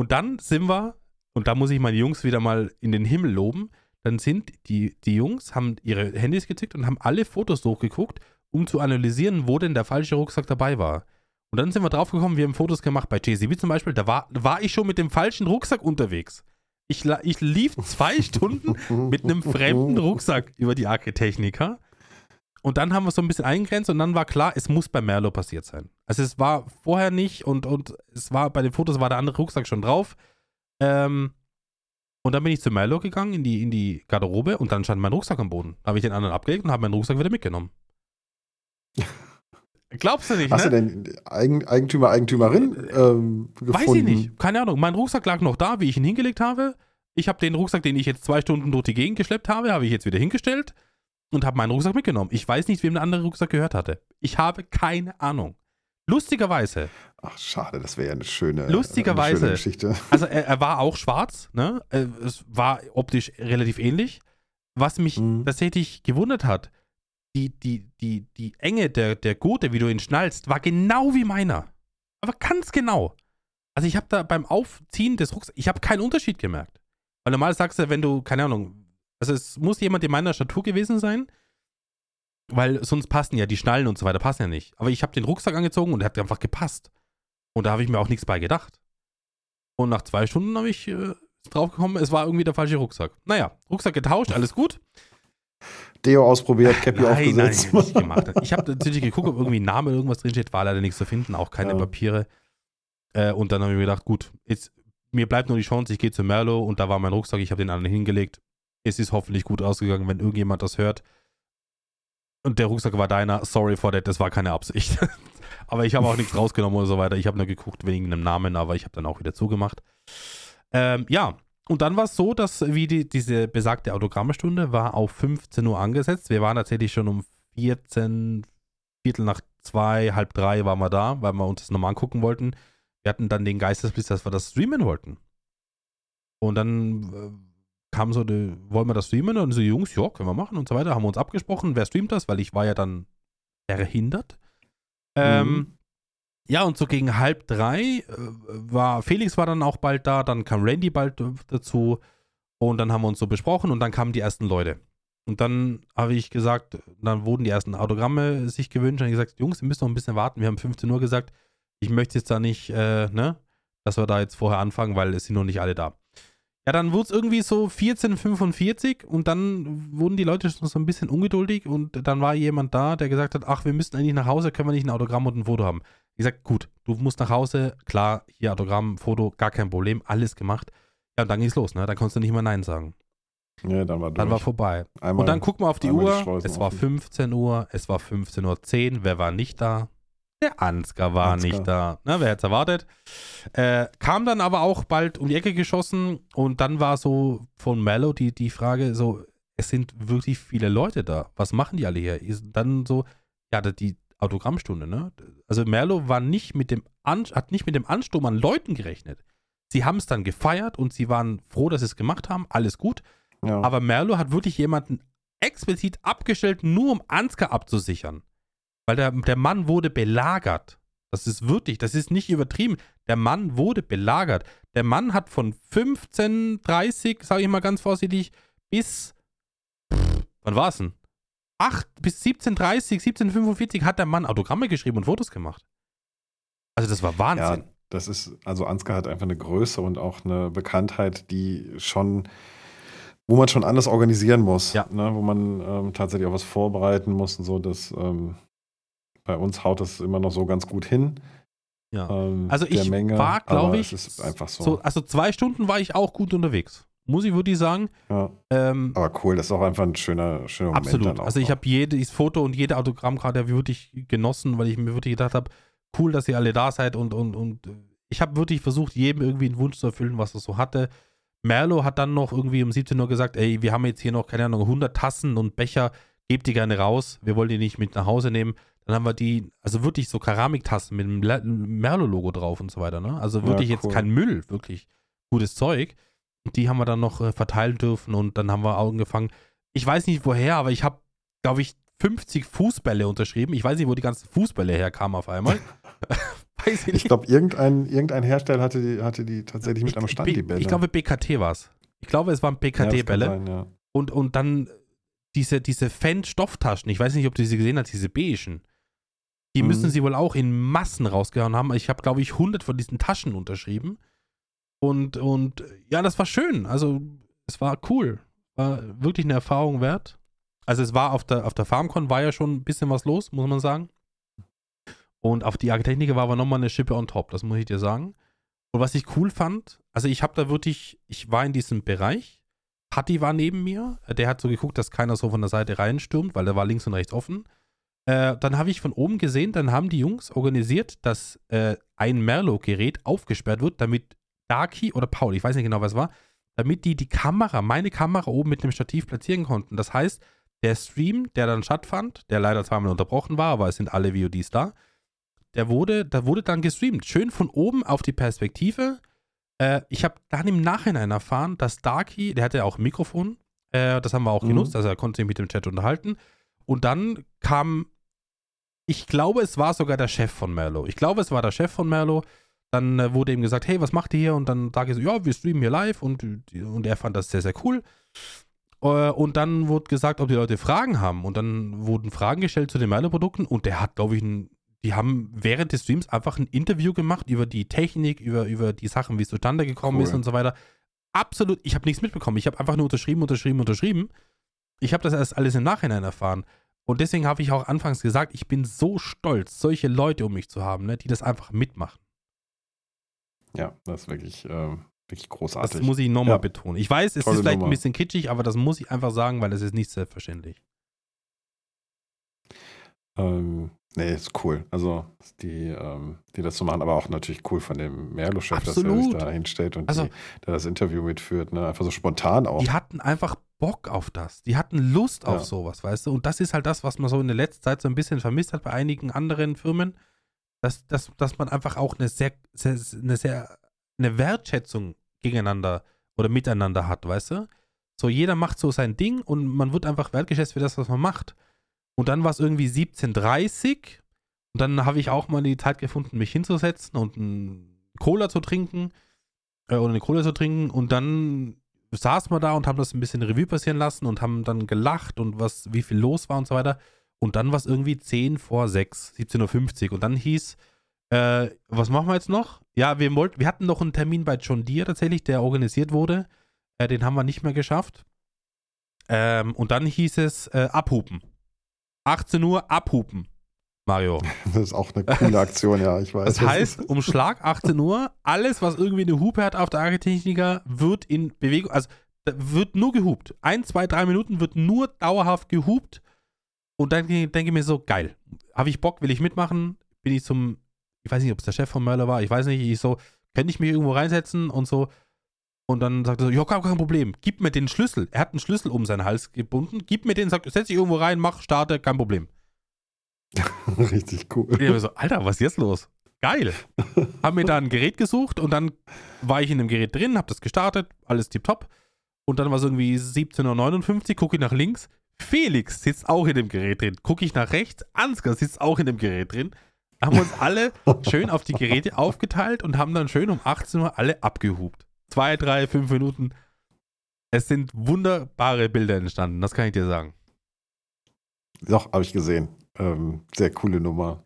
Und dann sind wir, und da muss ich meine Jungs wieder mal in den Himmel loben, dann sind die, die Jungs, haben ihre Handys gezückt und haben alle Fotos durchgeguckt, um zu analysieren, wo denn der falsche Rucksack dabei war. Und dann sind wir draufgekommen, wir haben Fotos gemacht bei JCB zum Beispiel, da war, war ich schon mit dem falschen Rucksack unterwegs. Ich, ich lief zwei Stunden mit einem fremden Rucksack über die Arketechniker. Und dann haben wir so ein bisschen eingegrenzt und dann war klar, es muss bei Merlo passiert sein. Also es war vorher nicht und, und es war bei den Fotos war der andere Rucksack schon drauf. Ähm, und dann bin ich zu Merlo gegangen in die, in die Garderobe und dann stand mein Rucksack am Boden. Da habe ich den anderen abgelegt und habe meinen Rucksack wieder mitgenommen. Glaubst du nicht, Hast ne? du denn Eigen, Eigentümer, Eigentümerin ähm, gefunden? Weiß ich nicht. Keine Ahnung. Mein Rucksack lag noch da, wie ich ihn hingelegt habe. Ich habe den Rucksack, den ich jetzt zwei Stunden durch die Gegend geschleppt habe, habe ich jetzt wieder hingestellt und habe meinen Rucksack mitgenommen. Ich weiß nicht, wem der andere Rucksack gehört hatte. Ich habe keine Ahnung. Lustigerweise, Ach, schade, das wäre ja eine schöne, Lustigerweise. eine schöne Geschichte. also er, er war auch schwarz, ne? Äh, Es war optisch relativ ähnlich. Was mich Mhm. tatsächlich gewundert hat, die, die, die, die Enge der, der Gurte, wie du ihn schnallst, war genau wie meiner. Aber ganz genau. Also ich habe da beim Aufziehen des Rucksacks, ich habe keinen Unterschied gemerkt. Weil normal sagst du, wenn du, keine Ahnung, also es muss jemand in meiner Statur gewesen sein, weil sonst passen ja die Schnallen und so weiter, passen ja nicht. Aber ich habe den Rucksack angezogen und er hat einfach gepasst. Und da habe ich mir auch nichts bei gedacht. Und nach zwei Stunden habe ich äh, draufgekommen, es war irgendwie der falsche Rucksack. Naja, Rucksack getauscht, alles gut. Deo ausprobiert, Cappy nein, aufgesetzt. Nein, nicht gemacht. Ich habe natürlich geguckt, ob irgendwie ein Name oder irgendwas drinsteht, war leider nichts zu finden, auch keine Ja. Papiere. Äh, und dann habe ich mir gedacht, gut, jetzt, mir bleibt nur die Chance, ich gehe zu Merlo und da war mein Rucksack, ich habe den anderen hingelegt. Es ist hoffentlich gut ausgegangen, wenn irgendjemand das hört. Und der Rucksack war deiner, sorry for that, das war keine Absicht. aber ich habe auch nichts rausgenommen oder so weiter. Ich habe nur geguckt wegen einem Namen, aber ich habe dann auch wieder zugemacht. Ähm, ja, und dann war es so, dass wie die, diese besagte Autogrammstunde war auf 15 Uhr angesetzt. Wir waren tatsächlich schon um 14, Viertel nach zwei, halb drei waren wir da, weil wir uns das nochmal angucken wollten. Wir hatten dann den Geistesblitz, dass wir das streamen wollten. Und dann äh, kam so, die, wollen wir das streamen? Und so, Jungs, ja, können wir machen und so weiter. Haben wir uns abgesprochen, wer streamt das, weil ich war ja dann verhindert. Ähm, Mhm. ja, und so gegen halb drei äh, war, Felix war dann auch bald da, dann kam Randy bald dazu und dann haben wir uns so besprochen und dann kamen die ersten Leute. Und dann habe ich gesagt, dann wurden die ersten Autogramme sich gewünscht und ich gesagt, Jungs, wir müssen noch ein bisschen warten. Wir haben 15 Uhr gesagt, ich möchte jetzt da nicht, äh, ne, dass wir da jetzt vorher anfangen, weil es sind noch nicht alle da. Ja, dann wurde es irgendwie so 14.45 und dann wurden die Leute schon so ein bisschen ungeduldig und dann war jemand da, der gesagt hat, ach, wir müssten eigentlich nach Hause, können wir nicht ein Autogramm und ein Foto haben. Ich gesagt, gut, du musst nach Hause, klar, hier Autogramm, Foto, gar kein Problem, alles gemacht. Ja, und dann ging's los, ne? Dann konntest du nicht mehr Nein sagen. Ja, dann war durch. Dann war vorbei. Einmal, Und dann guck mal auf die die Uhr. Schleusen es war offen. 15 Uhr, es war 15.10 Uhr. Wer war nicht da? Der Ansgar war Ansgar. nicht da. Na, wer hätte es erwartet? Äh, kam dann aber auch bald um die Ecke geschossen und dann war so von Mello die, die Frage so, es sind wirklich viele Leute da. Was machen die alle hier? Ist dann so, ja, die Autogrammstunde, ne? Also Merlo war nicht mit dem An hat nicht mit dem Ansturm an Leuten gerechnet. Sie haben es dann gefeiert und sie waren froh, dass sie es gemacht haben. Alles gut. ja. Aber Merlo hat wirklich jemanden explizit abgestellt, nur um Ansgar abzusichern. Weil der, der Mann wurde belagert. Das ist wirklich, das ist nicht übertrieben. Der Mann wurde belagert. Der Mann hat von 15.30, sage ich mal ganz vorsichtig, bis, pff, wann war es denn? 8 bis 17.30, 17.45 hat der Mann Autogramme geschrieben und Fotos gemacht. Also das war ja, Wahnsinn. das ist, also Ansgar hat einfach eine Größe und auch eine Bekanntheit, die schon, wo man schon anders organisieren muss. Ja. Ne? Wo man ähm, tatsächlich auch was vorbereiten muss und so. Das, ähm, bei uns haut das immer noch so ganz gut hin. Ja. Ähm, Also ich Menge, war, glaube ich, so. So, also zwei Stunden war ich auch gut unterwegs, muss ich wirklich sagen. Ja. Ähm, Aber cool, das ist auch einfach ein schöner, schöner Moment. absolut. Also ich habe jedes Foto und jede Autogrammkarte wirklich genossen, weil ich mir wirklich gedacht habe, cool, dass ihr alle da seid und, und, und ich habe wirklich versucht, jedem irgendwie einen Wunsch zu erfüllen, was er so hatte. Merlo hat dann noch irgendwie um 17 Uhr gesagt, ey, wir haben jetzt hier noch, keine Ahnung, 100 Tassen und Becher, gebt die gerne raus, wir wollen die nicht mit nach Hause nehmen. Dann haben wir die, also wirklich so Keramiktassen mit dem Merlo-Logo drauf und so weiter, ne? Also wirklich Ja, jetzt cool. kein Müll, wirklich gutes Zeug. Und die haben wir dann noch äh, verteilen dürfen und dann haben wir angefangen. Ich weiß nicht woher, aber ich habe, glaube ich, 50 Fußbälle unterschrieben. Ich weiß nicht, wo die ganzen Fußbälle herkamen auf einmal. weiß ich Ich glaube, irgendein, irgendein Hersteller hatte die, hatte die tatsächlich mit am Stand, B- die Bälle. Ich glaube, BKT war es. Ich glaube, es waren Ja, BKT-Bälle. sein, ja. und, und dann diese, diese Fan-Stofftaschen. Ich weiß nicht, ob du sie gesehen hast, diese beigen. Die Mhm. müssen sie wohl auch in Massen rausgehauen haben. Ich habe, glaube ich, 100 von diesen Taschen unterschrieben. Und, und ja, das war schön. Also, es war cool. War wirklich eine Erfahrung wert. Also, es war auf der, auf der FarmCon war ja schon ein bisschen was los, muss man sagen. Und auf die Architechniker war aber nochmal eine Schippe on top, das muss ich dir sagen. Und was ich cool fand, also ich habe da wirklich, ich war in diesem Bereich, Patti war neben mir, der hat so geguckt, dass keiner so von der Seite reinstürmt, weil der war links und rechts offen. Äh, dann habe ich von oben gesehen, dann haben die Jungs organisiert, dass äh, ein Merlot-Gerät aufgesperrt wird, damit Darky oder Paul, ich weiß nicht genau, was es war, damit die die Kamera, meine Kamera oben mit dem Stativ platzieren konnten. Das heißt, der Stream, der dann stattfand, der leider zweimal unterbrochen war, aber es sind alle VODs da, der wurde, da wurde dann gestreamt. Schön von oben auf die Perspektive. Äh, ich habe dann im Nachhinein erfahren, dass Darky, der hatte ja auch ein Mikrofon, äh, das haben wir auch Mhm. genutzt, also er konnte sich mit dem Chat unterhalten. Und dann kam, ich glaube, es war sogar der Chef von Merlo. Ich glaube, es war der Chef von Merlo. Dann äh, wurde ihm gesagt, hey, was macht ihr hier? Und dann Darky so, ja, wir streamen hier live. Und, und er fand das sehr, sehr cool. Äh, Und dann wurde gesagt, ob die Leute Fragen haben. Und dann wurden Fragen gestellt zu den Merlo-Produkten. Und der hat, glaube ich, ein, die haben während des Streams einfach ein Interview gemacht über die Technik, über, über die Sachen, wie es zustande gekommen Cool. ist und so weiter. Absolut, ich habe nichts mitbekommen. Ich habe einfach nur unterschrieben, unterschrieben, unterschrieben. Ich habe das erst alles im Nachhinein erfahren. Und deswegen habe ich auch anfangs gesagt, ich bin so stolz, solche Leute um mich zu haben, ne, die das einfach mitmachen. Ja, das ist wirklich, ähm, wirklich Das großartig. muss ich nochmal Ja. betonen. Ich weiß, es Tolle ist vielleicht Nummer. ein bisschen kitschig, aber das muss ich einfach sagen, weil es ist nicht selbstverständlich. Ähm, nee, ist cool. Also, die, ähm, die das so machen, aber auch natürlich cool von dem Merlo-Chef, dass er sich da hinstellt und Also- die, da das Interview mitführt. Ne? Einfach so spontan auch. Die hatten einfach Bock auf das. Die hatten Lust auf Ja. sowas, weißt du? Und das ist halt das, was man so in der letzten Zeit so ein bisschen vermisst hat bei einigen anderen Firmen, dass, dass, dass man einfach auch eine sehr, sehr, eine sehr, eine Wertschätzung gegeneinander oder miteinander hat, weißt du? So, jeder macht so sein Ding und man wird einfach wertgeschätzt für das, was man macht. Und dann war es irgendwie 17.30 und dann habe ich auch mal die Zeit gefunden, mich hinzusetzen und einen Cola zu trinken äh, oder eine Cola zu trinken und dann saßen wir da und haben das ein bisschen Revue passieren lassen und haben dann gelacht und was, wie viel los war und so weiter. Und dann war es irgendwie 10 vor 6, 17.50 Uhr. Und dann hieß, äh, was machen wir jetzt noch? Ja, wir wollten, wir hatten noch einen Termin bei John Deere tatsächlich, der organisiert wurde. Äh, den haben wir nicht mehr geschafft. Ähm, und dann hieß es äh, abhupen. 18 Uhr abhupen, Mario. Das ist auch eine coole Aktion, ja, ich weiß. Das heißt, um Schlag 18 Uhr, alles, was irgendwie eine Hupe hat auf der Architechniker, wird in Bewegung, also wird nur gehupt. Ein, zwei, drei Minuten wird nur dauerhaft gehupt. Und dann denke ich mir so, geil. Habe ich Bock, will ich mitmachen? Bin ich zum, ich weiß nicht, ob es der Chef von Möller war, ich weiß nicht, ich so, kann ich mich irgendwo reinsetzen und so. Und dann sagt er so, ja, kein, kein Problem, gib mir den Schlüssel. Er hat einen Schlüssel um seinen Hals gebunden, gib mir den, sagt, setz dich irgendwo rein, mach, starte, kein Problem. Richtig cool. Ich so, Alter, was ist jetzt los? Geil. Hab mir da ein Gerät gesucht und dann war ich in dem Gerät drin, hab das gestartet, alles tipptopp. Und dann war es irgendwie 17.59 Uhr, gucke ich nach links. Felix sitzt auch in dem Gerät drin. Gucke ich nach rechts, Ansgar sitzt auch in dem Gerät drin. Haben uns alle schön auf die Geräte aufgeteilt und haben dann schön um 18 Uhr alle abgehupt. Zwei, drei, fünf Minuten. Es sind wunderbare Bilder entstanden, das kann ich dir sagen. Doch, habe ich gesehen. Ähm, sehr coole Nummer.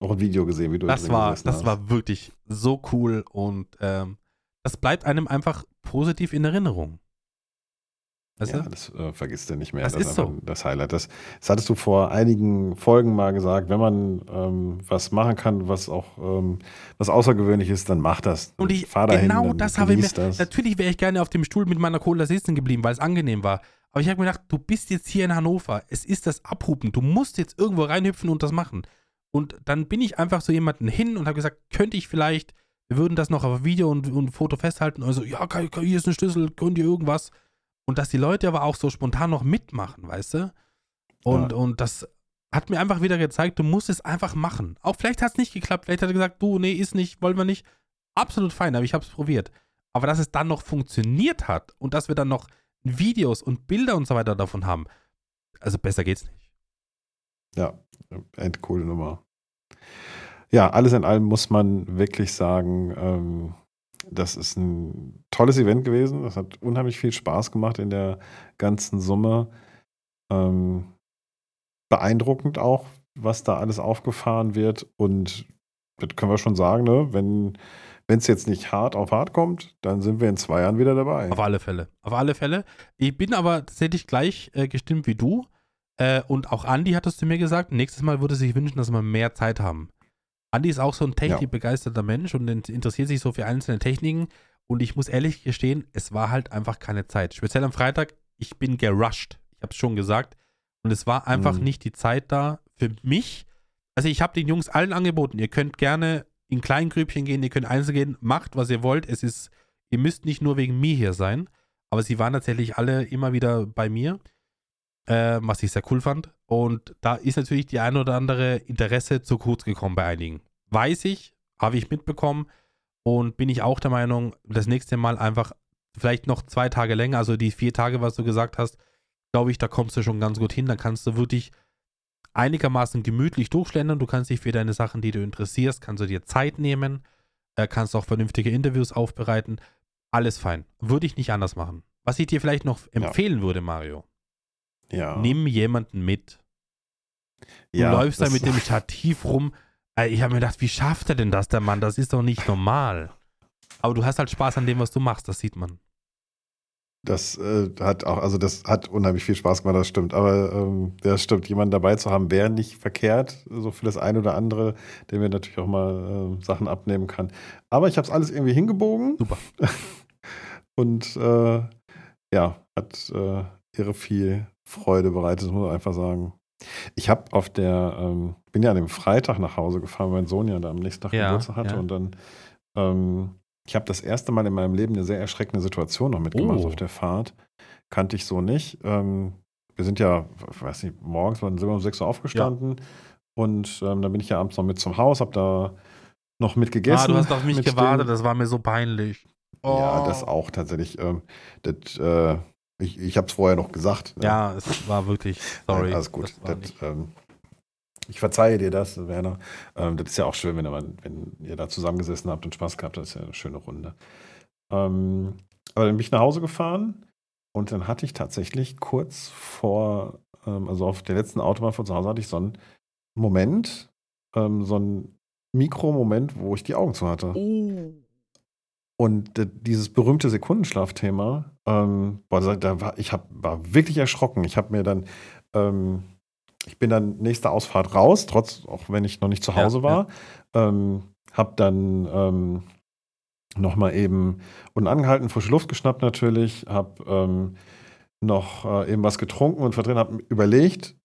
Noch ein Video gesehen, wie du Das war, das hast. war wirklich so cool und ähm, das bleibt einem einfach positiv in Erinnerung. Weißt ja, du? das äh, vergisst du nicht mehr. Das ist einfach so. Das Highlight. Das, das hattest du vor einigen Folgen mal gesagt. Wenn man ähm, was machen kann, was auch ähm, was außergewöhnlich ist, dann mach das. Und ich, Fahr dahin, genau das habe ich mir. das. Natürlich wäre ich gerne auf dem Stuhl mit meiner Cola sitzen geblieben, weil es angenehm war. Aber ich habe mir gedacht, du bist jetzt hier in Hannover. Es ist das Abhupen. Du musst jetzt irgendwo reinhüpfen und das machen. Und dann bin ich einfach so jemanden hin und habe gesagt, könnte ich vielleicht, wir würden das noch auf Video und, und Foto festhalten. Also, ja, hier ist ein Schlüssel, könnt ihr irgendwas? Und dass die Leute aber auch so spontan noch mitmachen, weißt du? Und, Ja. und das hat mir einfach wieder gezeigt, du musst es einfach machen. Auch vielleicht hat es nicht geklappt, vielleicht hat er gesagt, du, nee, ist nicht, wollen wir nicht. Absolut fein, aber ich habe es probiert. Aber dass es dann noch funktioniert hat und dass wir dann noch Videos und Bilder und so weiter davon haben, also besser geht's nicht. Ja, endcoole Nummer. Ja, alles in allem muss man wirklich sagen, ähm, das ist ein tolles Event gewesen. Das hat unheimlich viel Spaß gemacht in der ganzen Summe. Ähm, beeindruckend auch, was da alles aufgefahren wird. Und das können wir schon sagen, ne? wenn es jetzt nicht hart auf hart kommt, dann sind wir in zwei Jahren wieder dabei. Auf alle Fälle. Auf alle Fälle. Ich bin aber tatsächlich gleich äh, gestimmt wie du. Äh, und auch Andi hat es zu mir gesagt, nächstes Mal würde sich wünschen, dass wir mehr Zeit haben. Andi ist auch so ein technikbegeisterter Mensch und in- interessiert sich so für einzelne Techniken. Und ich muss ehrlich gestehen, es war halt einfach keine Zeit. Speziell am Freitag, ich bin gerusht. Ich habe es schon gesagt. Und es war einfach Mhm. nicht die Zeit da für mich. Also ich habe den Jungs allen angeboten, ihr könnt gerne in kleinen Grüppchen gehen, ihr könnt einzeln gehen, macht, was ihr wollt. Es ist, ihr müsst nicht nur wegen mir hier sein. Aber sie waren tatsächlich alle immer wieder bei mir, äh, was ich sehr cool fand. Und da ist natürlich die ein oder andere Interesse zu kurz gekommen bei einigen. Weiß ich, habe ich mitbekommen und bin ich auch der Meinung, das nächste Mal einfach vielleicht noch zwei Tage länger, also die vier Tage, was du gesagt hast, glaube ich, da kommst du schon ganz gut hin. Dann kannst du wirklich einigermaßen gemütlich durchschlendern. Du kannst dich für deine Sachen, die du interessierst, kannst du dir Zeit nehmen, äh, kannst auch vernünftige Interviews aufbereiten. Alles fein. Würde ich nicht anders machen. Was ich dir vielleicht noch empfehlen würde, Mario, ja. nimm jemanden mit. Du ja, läufst da mit dem Stativ rum. Ey, Ich habe mir gedacht, wie schafft er denn das, der Mann? Das ist doch nicht normal. Aber du hast halt Spaß an dem, was du machst, das sieht man. Das äh, hat auch, also das hat unheimlich viel Spaß gemacht, das stimmt. Aber ähm, das stimmt, jemanden dabei zu haben, wäre nicht verkehrt, so für das eine oder andere, der mir natürlich auch mal äh, Sachen abnehmen kann. Aber ich habe es alles irgendwie hingebogen. Super. Und äh, ja, hat äh, irre viel Freude bereitet, das muss man einfach sagen. Ich habe auf der, ähm, bin ja an dem Freitag nach Hause gefahren, weil mein Sohn ja da am nächsten Tag Ja, Geburtstag hatte ja. und dann ähm, ich habe das erste Mal in meinem Leben eine sehr erschreckende Situation noch mitgemacht Oh. auf der Fahrt. Kannte ich so nicht. Ähm, wir sind ja, ich weiß nicht, morgens waren- wir um 6 Uhr aufgestanden und ähm, dann bin ich ja abends noch mit zum Haus, habe da noch mit gegessen. ah, du hast auf mich gewartet, das war mir so peinlich. Oh. Ja, das auch tatsächlich. Ähm, das, äh, ich ich habe es vorher noch gesagt. ne? Ja, es war wirklich, sorry. Nein, alles gut. Das Das, ähm, ich verzeihe dir das, Werner. Ähm, das ist ja auch schön, wenn, ihr- wenn ihr da zusammengesessen habt und Spaß gehabt habt. Das ist ja eine schöne Runde. Ähm, aber dann bin ich nach Hause gefahren und dann hatte ich tatsächlich kurz vor, ähm, also auf der letzten Autobahn von zu Hause hatte ich so einen Moment, ähm, so einen Mikromoment, wo ich die Augen zu hatte. Oh. Und dieses berühmte Sekundenschlafthema, ähm, boah, da war, ich hab, war wirklich erschrocken. Ich habe mir dann, ähm, ich bin dann nächste Ausfahrt raus, trotz, auch wenn ich noch nicht zu Ja, Hause war, ähm, habe dann ähm, nochmal eben unten angehalten, frische Luft geschnappt natürlich, habe ähm, noch äh, eben was getrunken und verdrehen, habe überlegt,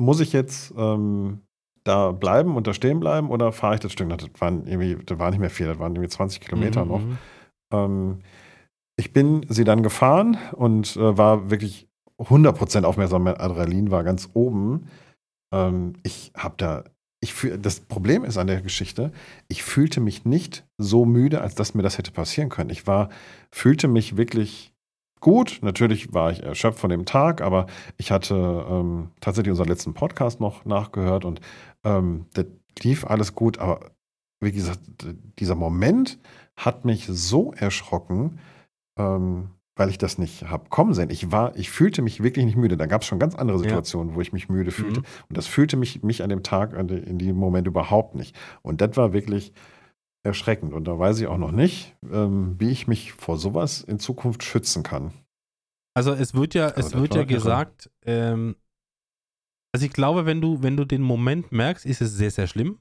muss ich jetzt ähm, da bleiben und da stehen bleiben oder fahre ich das Stück? Das waren irgendwie, das war nicht mehr viel, das waren irgendwie 20 Kilometer Mhm, noch. mhm. Ähm, ich bin sie dann gefahren und äh, war wirklich 100% aufmerksam. Mein Adrenalin war ganz oben. Ähm, ich habe da, ich fühl, das Problem ist an der Geschichte, ich fühlte mich nicht so müde, als dass mir das hätte passieren können. Ich war, fühlte mich wirklich gut. Natürlich war ich erschöpft von dem Tag, aber ich hatte ähm, tatsächlich unseren letzten Podcast noch nachgehört und ähm, das lief alles gut. Aber wie gesagt, dieser Moment hat mich so erschrocken, ähm, weil ich das nicht habe kommen sehen. Ich war, ich fühlte mich wirklich nicht müde. Da gab es schon ganz andere Ja. Situationen, wo ich mich müde fühlte. Mhm. Und das fühlte mich, mich an dem Tag, an de- in dem Moment überhaupt nicht. Und das war wirklich erschreckend. Und da weiß ich auch noch nicht, ähm, wie ich mich vor sowas in Zukunft schützen kann. Also es wird ja, Also es wird ja gesagt, ähm, also ich glaube, wenn du, wenn du den Moment merkst, ist es sehr, sehr schlimm.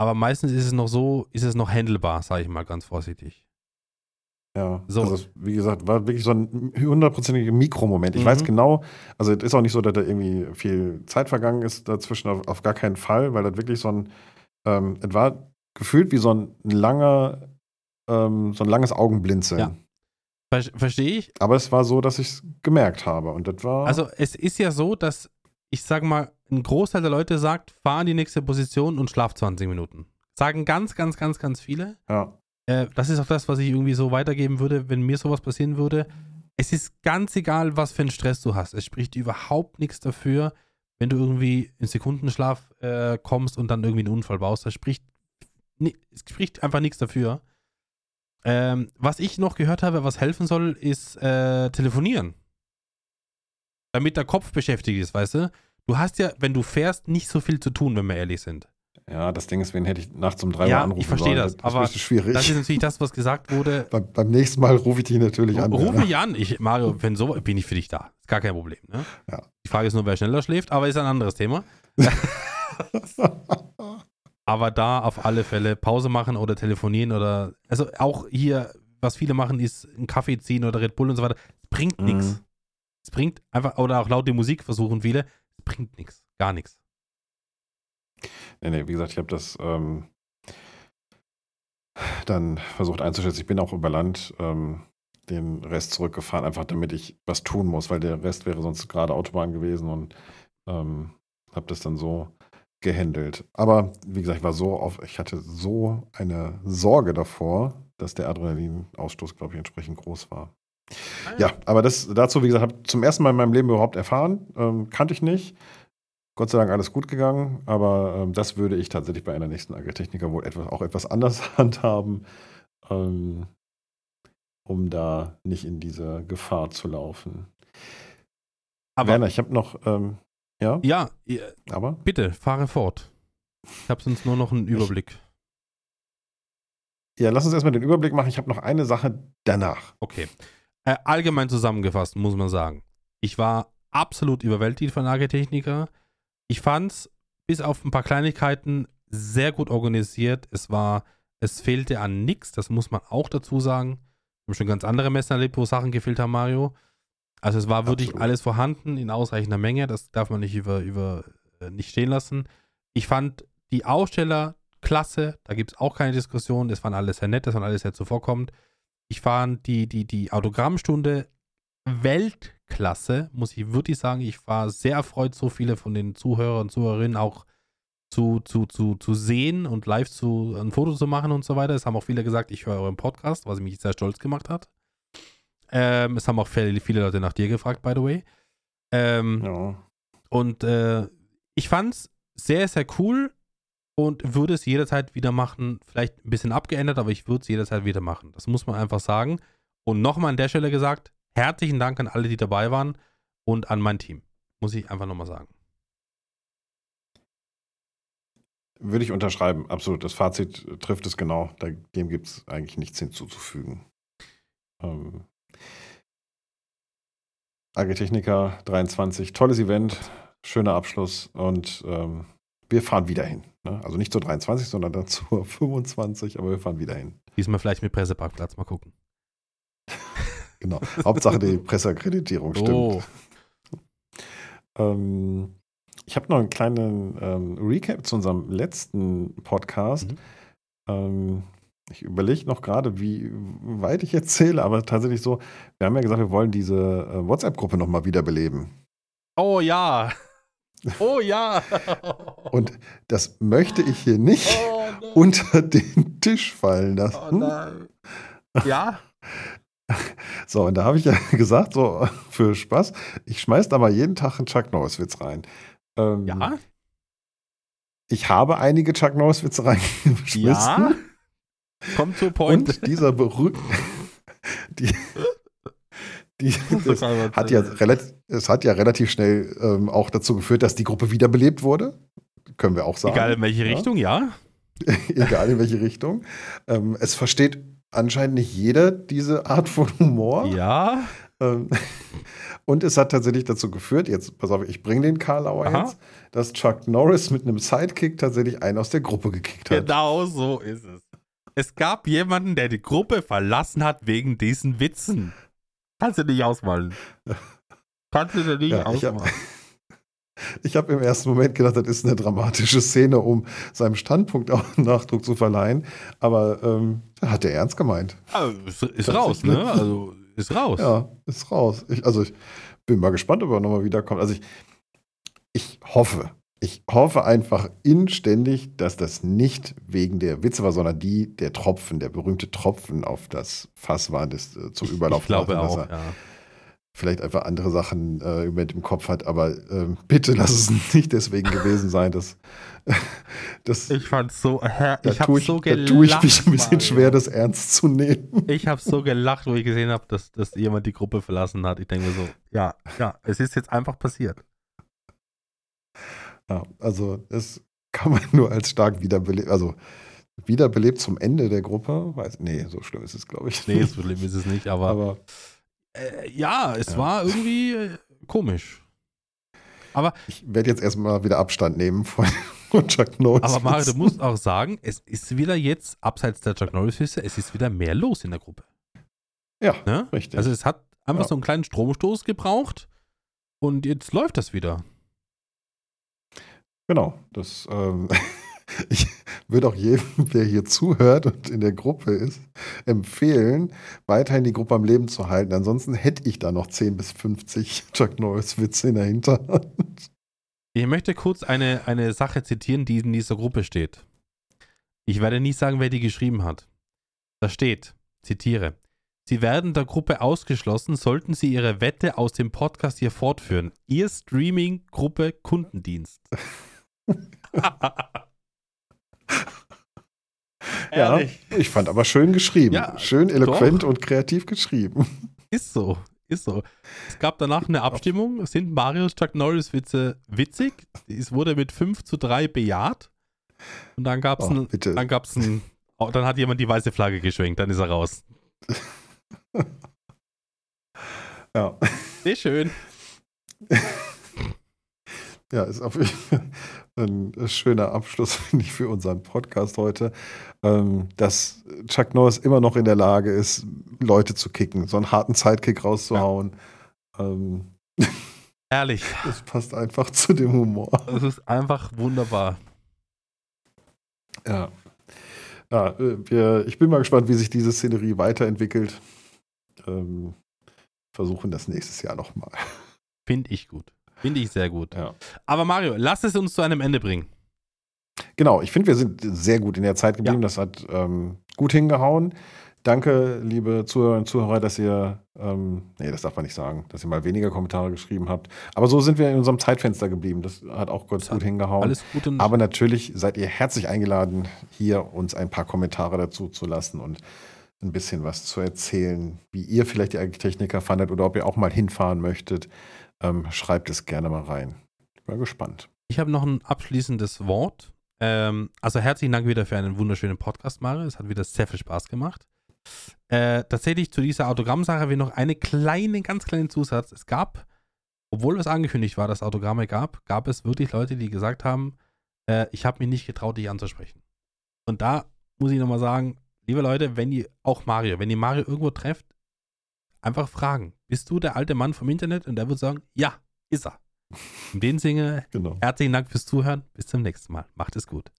Aber meistens ist es noch so, ist es noch handelbar, sage ich mal ganz vorsichtig. Ja, So. also wie gesagt, war wirklich so ein hundertprozentiger Mikromoment. Ich Mhm. weiß genau, also es ist auch nicht so, dass da irgendwie viel Zeit vergangen ist dazwischen, auf, auf gar keinen Fall, weil das wirklich so ein, ähm, es war gefühlt wie so ein langer, ähm, so ein langes Augenblinzeln. Ja. Ver Verstehe ich? Aber es war so, dass ich es gemerkt habe und das war, Also es ist ja so, dass ich sage mal, ein Großteil der Leute sagt, fahr in die nächste Position und schlaf 20 Minuten. Sagen ganz, ganz, ganz, ganz viele. ja, Äh, das ist auch das, was ich irgendwie so weitergeben würde, wenn mir sowas passieren würde. Es ist ganz egal, was für einen Stress du hast. Es spricht überhaupt nichts dafür, wenn du irgendwie in Sekundenschlaf äh, kommst und dann irgendwie einen Unfall baust. Das spricht, es spricht einfach nichts dafür. Ähm, was ich noch gehört habe, was helfen soll, ist äh, telefonieren. Damit der Kopf beschäftigt ist, weißt du? Du hast ja, wenn du fährst, nicht so viel zu tun, wenn wir ehrlich sind. Ja, das Ding ist, wen hätte ich nachts um drei Ja, Uhr anrufen ich verstehe das, Das aber. Das ist natürlich das, was gesagt wurde. beim, beim nächsten Mal rufe ich dich natürlich an. Ruf mich an. Ich, Mario, wenn so, bin ich für dich da. Ist gar kein Problem. Ne? Ja. Die Frage ist nur, wer schneller schläft, aber ist ein anderes Thema. Aber da auf alle Fälle Pause machen oder telefonieren oder, also auch hier, was viele machen, ist einen Kaffee ziehen oder Red Bull und so weiter. Es bringt Mhm. nichts. Es bringt einfach, oder auch laute Musik versuchen viele, es bringt nichts. Gar nichts. Nee, nee, wie gesagt, ich habe das ähm, dann versucht einzuschätzen. Ich bin auch über Land ähm, den Rest zurückgefahren, einfach damit ich was tun muss, weil der Rest wäre sonst gerade Autobahn gewesen und ähm, habe das dann so gehandelt. Aber wie gesagt, ich war so auf, ich hatte so eine Sorge davor, dass der Adrenalinausstoß, glaube ich, entsprechend groß war. Ja, aber das dazu, wie gesagt, habe zum ersten Mal in meinem Leben überhaupt erfahren. Ähm, kannte ich nicht. Gott sei Dank alles gut gegangen, aber ähm, das würde ich tatsächlich bei einer nächsten Agritechniker wohl etwas, auch etwas anders handhaben, ähm, um da nicht in diese Gefahr zu laufen. Aber Werner, ich habe noch, ähm, ja, ja, aber bitte, fahre fort. Ich habe sonst nur noch einen Überblick. ja, lass uns erstmal den Überblick machen. Ich habe noch eine Sache danach. Okay. Äh, allgemein zusammengefasst, muss man sagen. Ich war absolut überwältigt von Lagertechniker. Ich fand's bis auf ein paar Kleinigkeiten sehr gut organisiert. Es war, es fehlte an nichts, das muss man auch dazu sagen. Wir haben schon ganz andere Messen erlebt, wo Sachen gefehlt haben, Mario. Also es war wirklich Absolut. alles vorhanden in ausreichender Menge. Das darf man nicht über, über äh, nicht stehen lassen. Ich fand die Aussteller klasse, da gibt es auch keine Diskussion. Das waren alles sehr nett, das waren alles sehr zuvorkommend. Ich fand die, die, die Autogrammstunde Weltklasse, muss ich wirklich sagen. Ich war sehr erfreut, so viele von den Zuhörern und Zuhörerinnen auch zu, zu, zu, zu sehen und live zu, ein Foto zu machen und so weiter. Es haben auch viele gesagt, ich höre euren Podcast, was mich sehr stolz gemacht hat. Ähm, es haben auch viele, viele Leute nach dir gefragt, by the way. Ähm, Ja. und äh, ich fand's sehr, sehr cool und würde es jederzeit wieder machen. Vielleicht ein bisschen abgeändert, aber ich würde es jederzeit wieder machen. Das muss man einfach sagen. Und nochmal an der Stelle gesagt, herzlichen Dank an alle, die dabei waren und an mein Team. Muss ich einfach nochmal sagen. Würde ich unterschreiben, absolut. Das Fazit trifft es genau. Dem gibt es eigentlich nichts hinzuzufügen. Ähm, Agritechnica 23, tolles Event, schöner Abschluss und ähm, wir fahren wieder hin. Ne? Also nicht zur 23, sondern dann zur 25, aber wir fahren wieder hin. Diesmal vielleicht mit Presseparkplatz, mal gucken. Genau. Hauptsache die Presseakkreditierung stimmt. Oh, Ähm, ich habe noch einen kleinen ähm, Recap zu unserem letzten Podcast. Mhm. Ähm, ich überlege noch gerade, wie weit ich erzähle, aber tatsächlich so, wir haben ja gesagt, wir wollen diese äh, WhatsApp-Gruppe nochmal wiederbeleben. oh ja. Oh ja. Und das möchte ich hier nicht oh, unter den Tisch fallen oh lassen. nein. Ja. so, und da habe ich ja gesagt, so für Spaß, ich schmeiß da mal jeden Tag einen Chuck Norris-Witz rein. Ähm, Ja. Ich habe einige Chuck Norris-Witze reingeschmissen. Ja. Kommt zur Point. Und dieser berühmte. Die, die, das hat ja relativ, es hat ja relativ schnell ähm, auch dazu geführt, dass die Gruppe wiederbelebt wurde. Können wir auch sagen. Egal in welche Ja. Richtung, ja. Egal in welche Richtung. Ähm, es versteht anscheinend nicht jeder diese Art von Humor. Ja. Ähm, Und es hat tatsächlich dazu geführt, jetzt, pass auf, ich bringe den Karlauer Aha. jetzt, dass Chuck Norris mit einem Sidekick tatsächlich einen aus der Gruppe gekickt hat. Genau so ist es. Es gab jemanden, der die Gruppe verlassen hat wegen diesen Witzen. Kannst du nicht ausmalen. Kannst du dir nicht Ja, ausmalen. Ich hab im ersten Moment gedacht, das ist eine dramatische Szene, um seinem Standpunkt auch Nachdruck zu verleihen. Aber ähm, hat er ernst gemeint. Also, ist, ist raus, ne? Also ist raus. Ja, ist raus. Ich, also ich bin mal gespannt, ob er nochmal wiederkommt. Also ich, ich hoffe, ich hoffe einfach inständig, dass das nicht wegen der Witze war, sondern die, der Tropfen, der berühmte Tropfen auf das Fass war, das äh, zum Überlauf ich glaube auch, ja. Vielleicht einfach andere Sachen äh, im Moment im Kopf hat. Aber ähm, bitte lass es nicht deswegen gewesen sein, dass, dass Ich fand's so, da ich hab tue ich, so da gelacht. tue ich mich ein bisschen Mario. schwer, das ernst zu nehmen. Ich habe so gelacht, wo ich gesehen habe, dass, dass jemand die Gruppe verlassen hat. Ich denke mir so, ja, ja, es ist jetzt einfach passiert. Ja, also das kann man nur als stark wiederbelebt, also wiederbelebt zum Ende der Gruppe. Weiß, nee, so schlimm ist es, glaube ich. Nee, so schlimm ist es nicht, aber, aber äh, ja, es Ja. war irgendwie äh, komisch. ich werde jetzt erstmal wieder Abstand nehmen von, von Chuck Norris. Aber Mario, du musst auch sagen, es ist wieder jetzt, abseits der Chuck Norris-Wisse, es ist wieder mehr los in der Gruppe. Ja, Ne? richtig. Also es hat einfach Ja. so einen kleinen Stromstoß gebraucht und jetzt läuft das wieder. genau. Das, ähm, ich würde auch jedem, der hier zuhört und in der Gruppe ist, empfehlen, weiterhin die Gruppe am Leben zu halten. Ansonsten hätte ich da noch 10 bis 50 Chuck Norris-Witze in der Hinterhand. Ich möchte kurz eine, eine Sache zitieren, die in dieser Gruppe steht. Ich werde nicht sagen, wer die geschrieben hat. Da steht, zitiere, Sie werden der Gruppe ausgeschlossen, sollten Sie Ihre Wette aus dem Podcast hier fortführen. Ihr Streaming-Gruppe Kundendienst. Ja, ich fand aber schön geschrieben. Ja, schön eloquent und kreativ geschrieben. Ist so, ist so. Es gab danach eine Abstimmung. Sind Marios Chuck Norris Witze witzig? Es wurde mit 5 zu 3 bejaht. Und dann gab es Oh, ein, bitte. dann gab's oh, dann hat jemand die weiße Flagge geschwenkt, dann ist er raus. Ja. Sehr schön. Ja, ist auf ein schöner Abschluss, finde ich, für unseren Podcast heute, ähm, dass Chuck Norris immer noch in der Lage ist, Leute zu kicken, so einen harten Sidekick rauszuhauen. Ähm, Ehrlich. das passt einfach zu dem Humor. Es ist einfach wunderbar. Ja. ja äh, wir, ich bin mal gespannt, wie sich diese Szenerie weiterentwickelt. Ähm, versuchen das nächstes Jahr nochmal. Finde ich gut. Finde ich sehr gut. Ja. Aber Mario, lass es uns zu einem Ende bringen. Genau, ich finde, wir sind sehr gut in der Zeit geblieben. Ja. Das hat ähm, gut hingehauen. Danke, liebe Zuhörerinnen und Zuhörer, dass ihr, ähm, nee, das darf man nicht sagen, dass ihr mal weniger Kommentare geschrieben habt. Aber so sind wir in unserem Zeitfenster geblieben. Das hat auch ganz gut hingehauen. Alles Gute. Aber natürlich seid ihr herzlich eingeladen, hier uns ein paar Kommentare dazu zu lassen und ein bisschen was zu erzählen, wie ihr vielleicht die Agritechniker fandet oder ob ihr auch mal hinfahren möchtet. Ähm, schreibt es gerne mal rein. Ich bin mal gespannt. Ich habe noch ein abschließendes Wort. Ähm, also herzlichen Dank wieder für einen wunderschönen Podcast, Mario. Es hat wieder sehr viel Spaß gemacht. Äh, tatsächlich zu dieser Autogrammsache ich noch eine kleine, ganz kleinen Zusatz. Es gab, obwohl es angekündigt war, dass Autogramme gab, gab es wirklich Leute, die gesagt haben, äh, ich habe mich nicht getraut, dich anzusprechen. Und da muss ich nochmal sagen, liebe Leute, wenn ihr, auch Mario, wenn ihr Mario irgendwo trefft, einfach fragen, bist du der alte Mann vom Internet? Und der wird sagen, ja, ist er. In dem Sinne, Genau. Herzlichen Dank fürs Zuhören. Bis zum nächsten Mal. Macht es gut.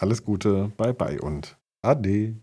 Alles Gute, bye bye und ade.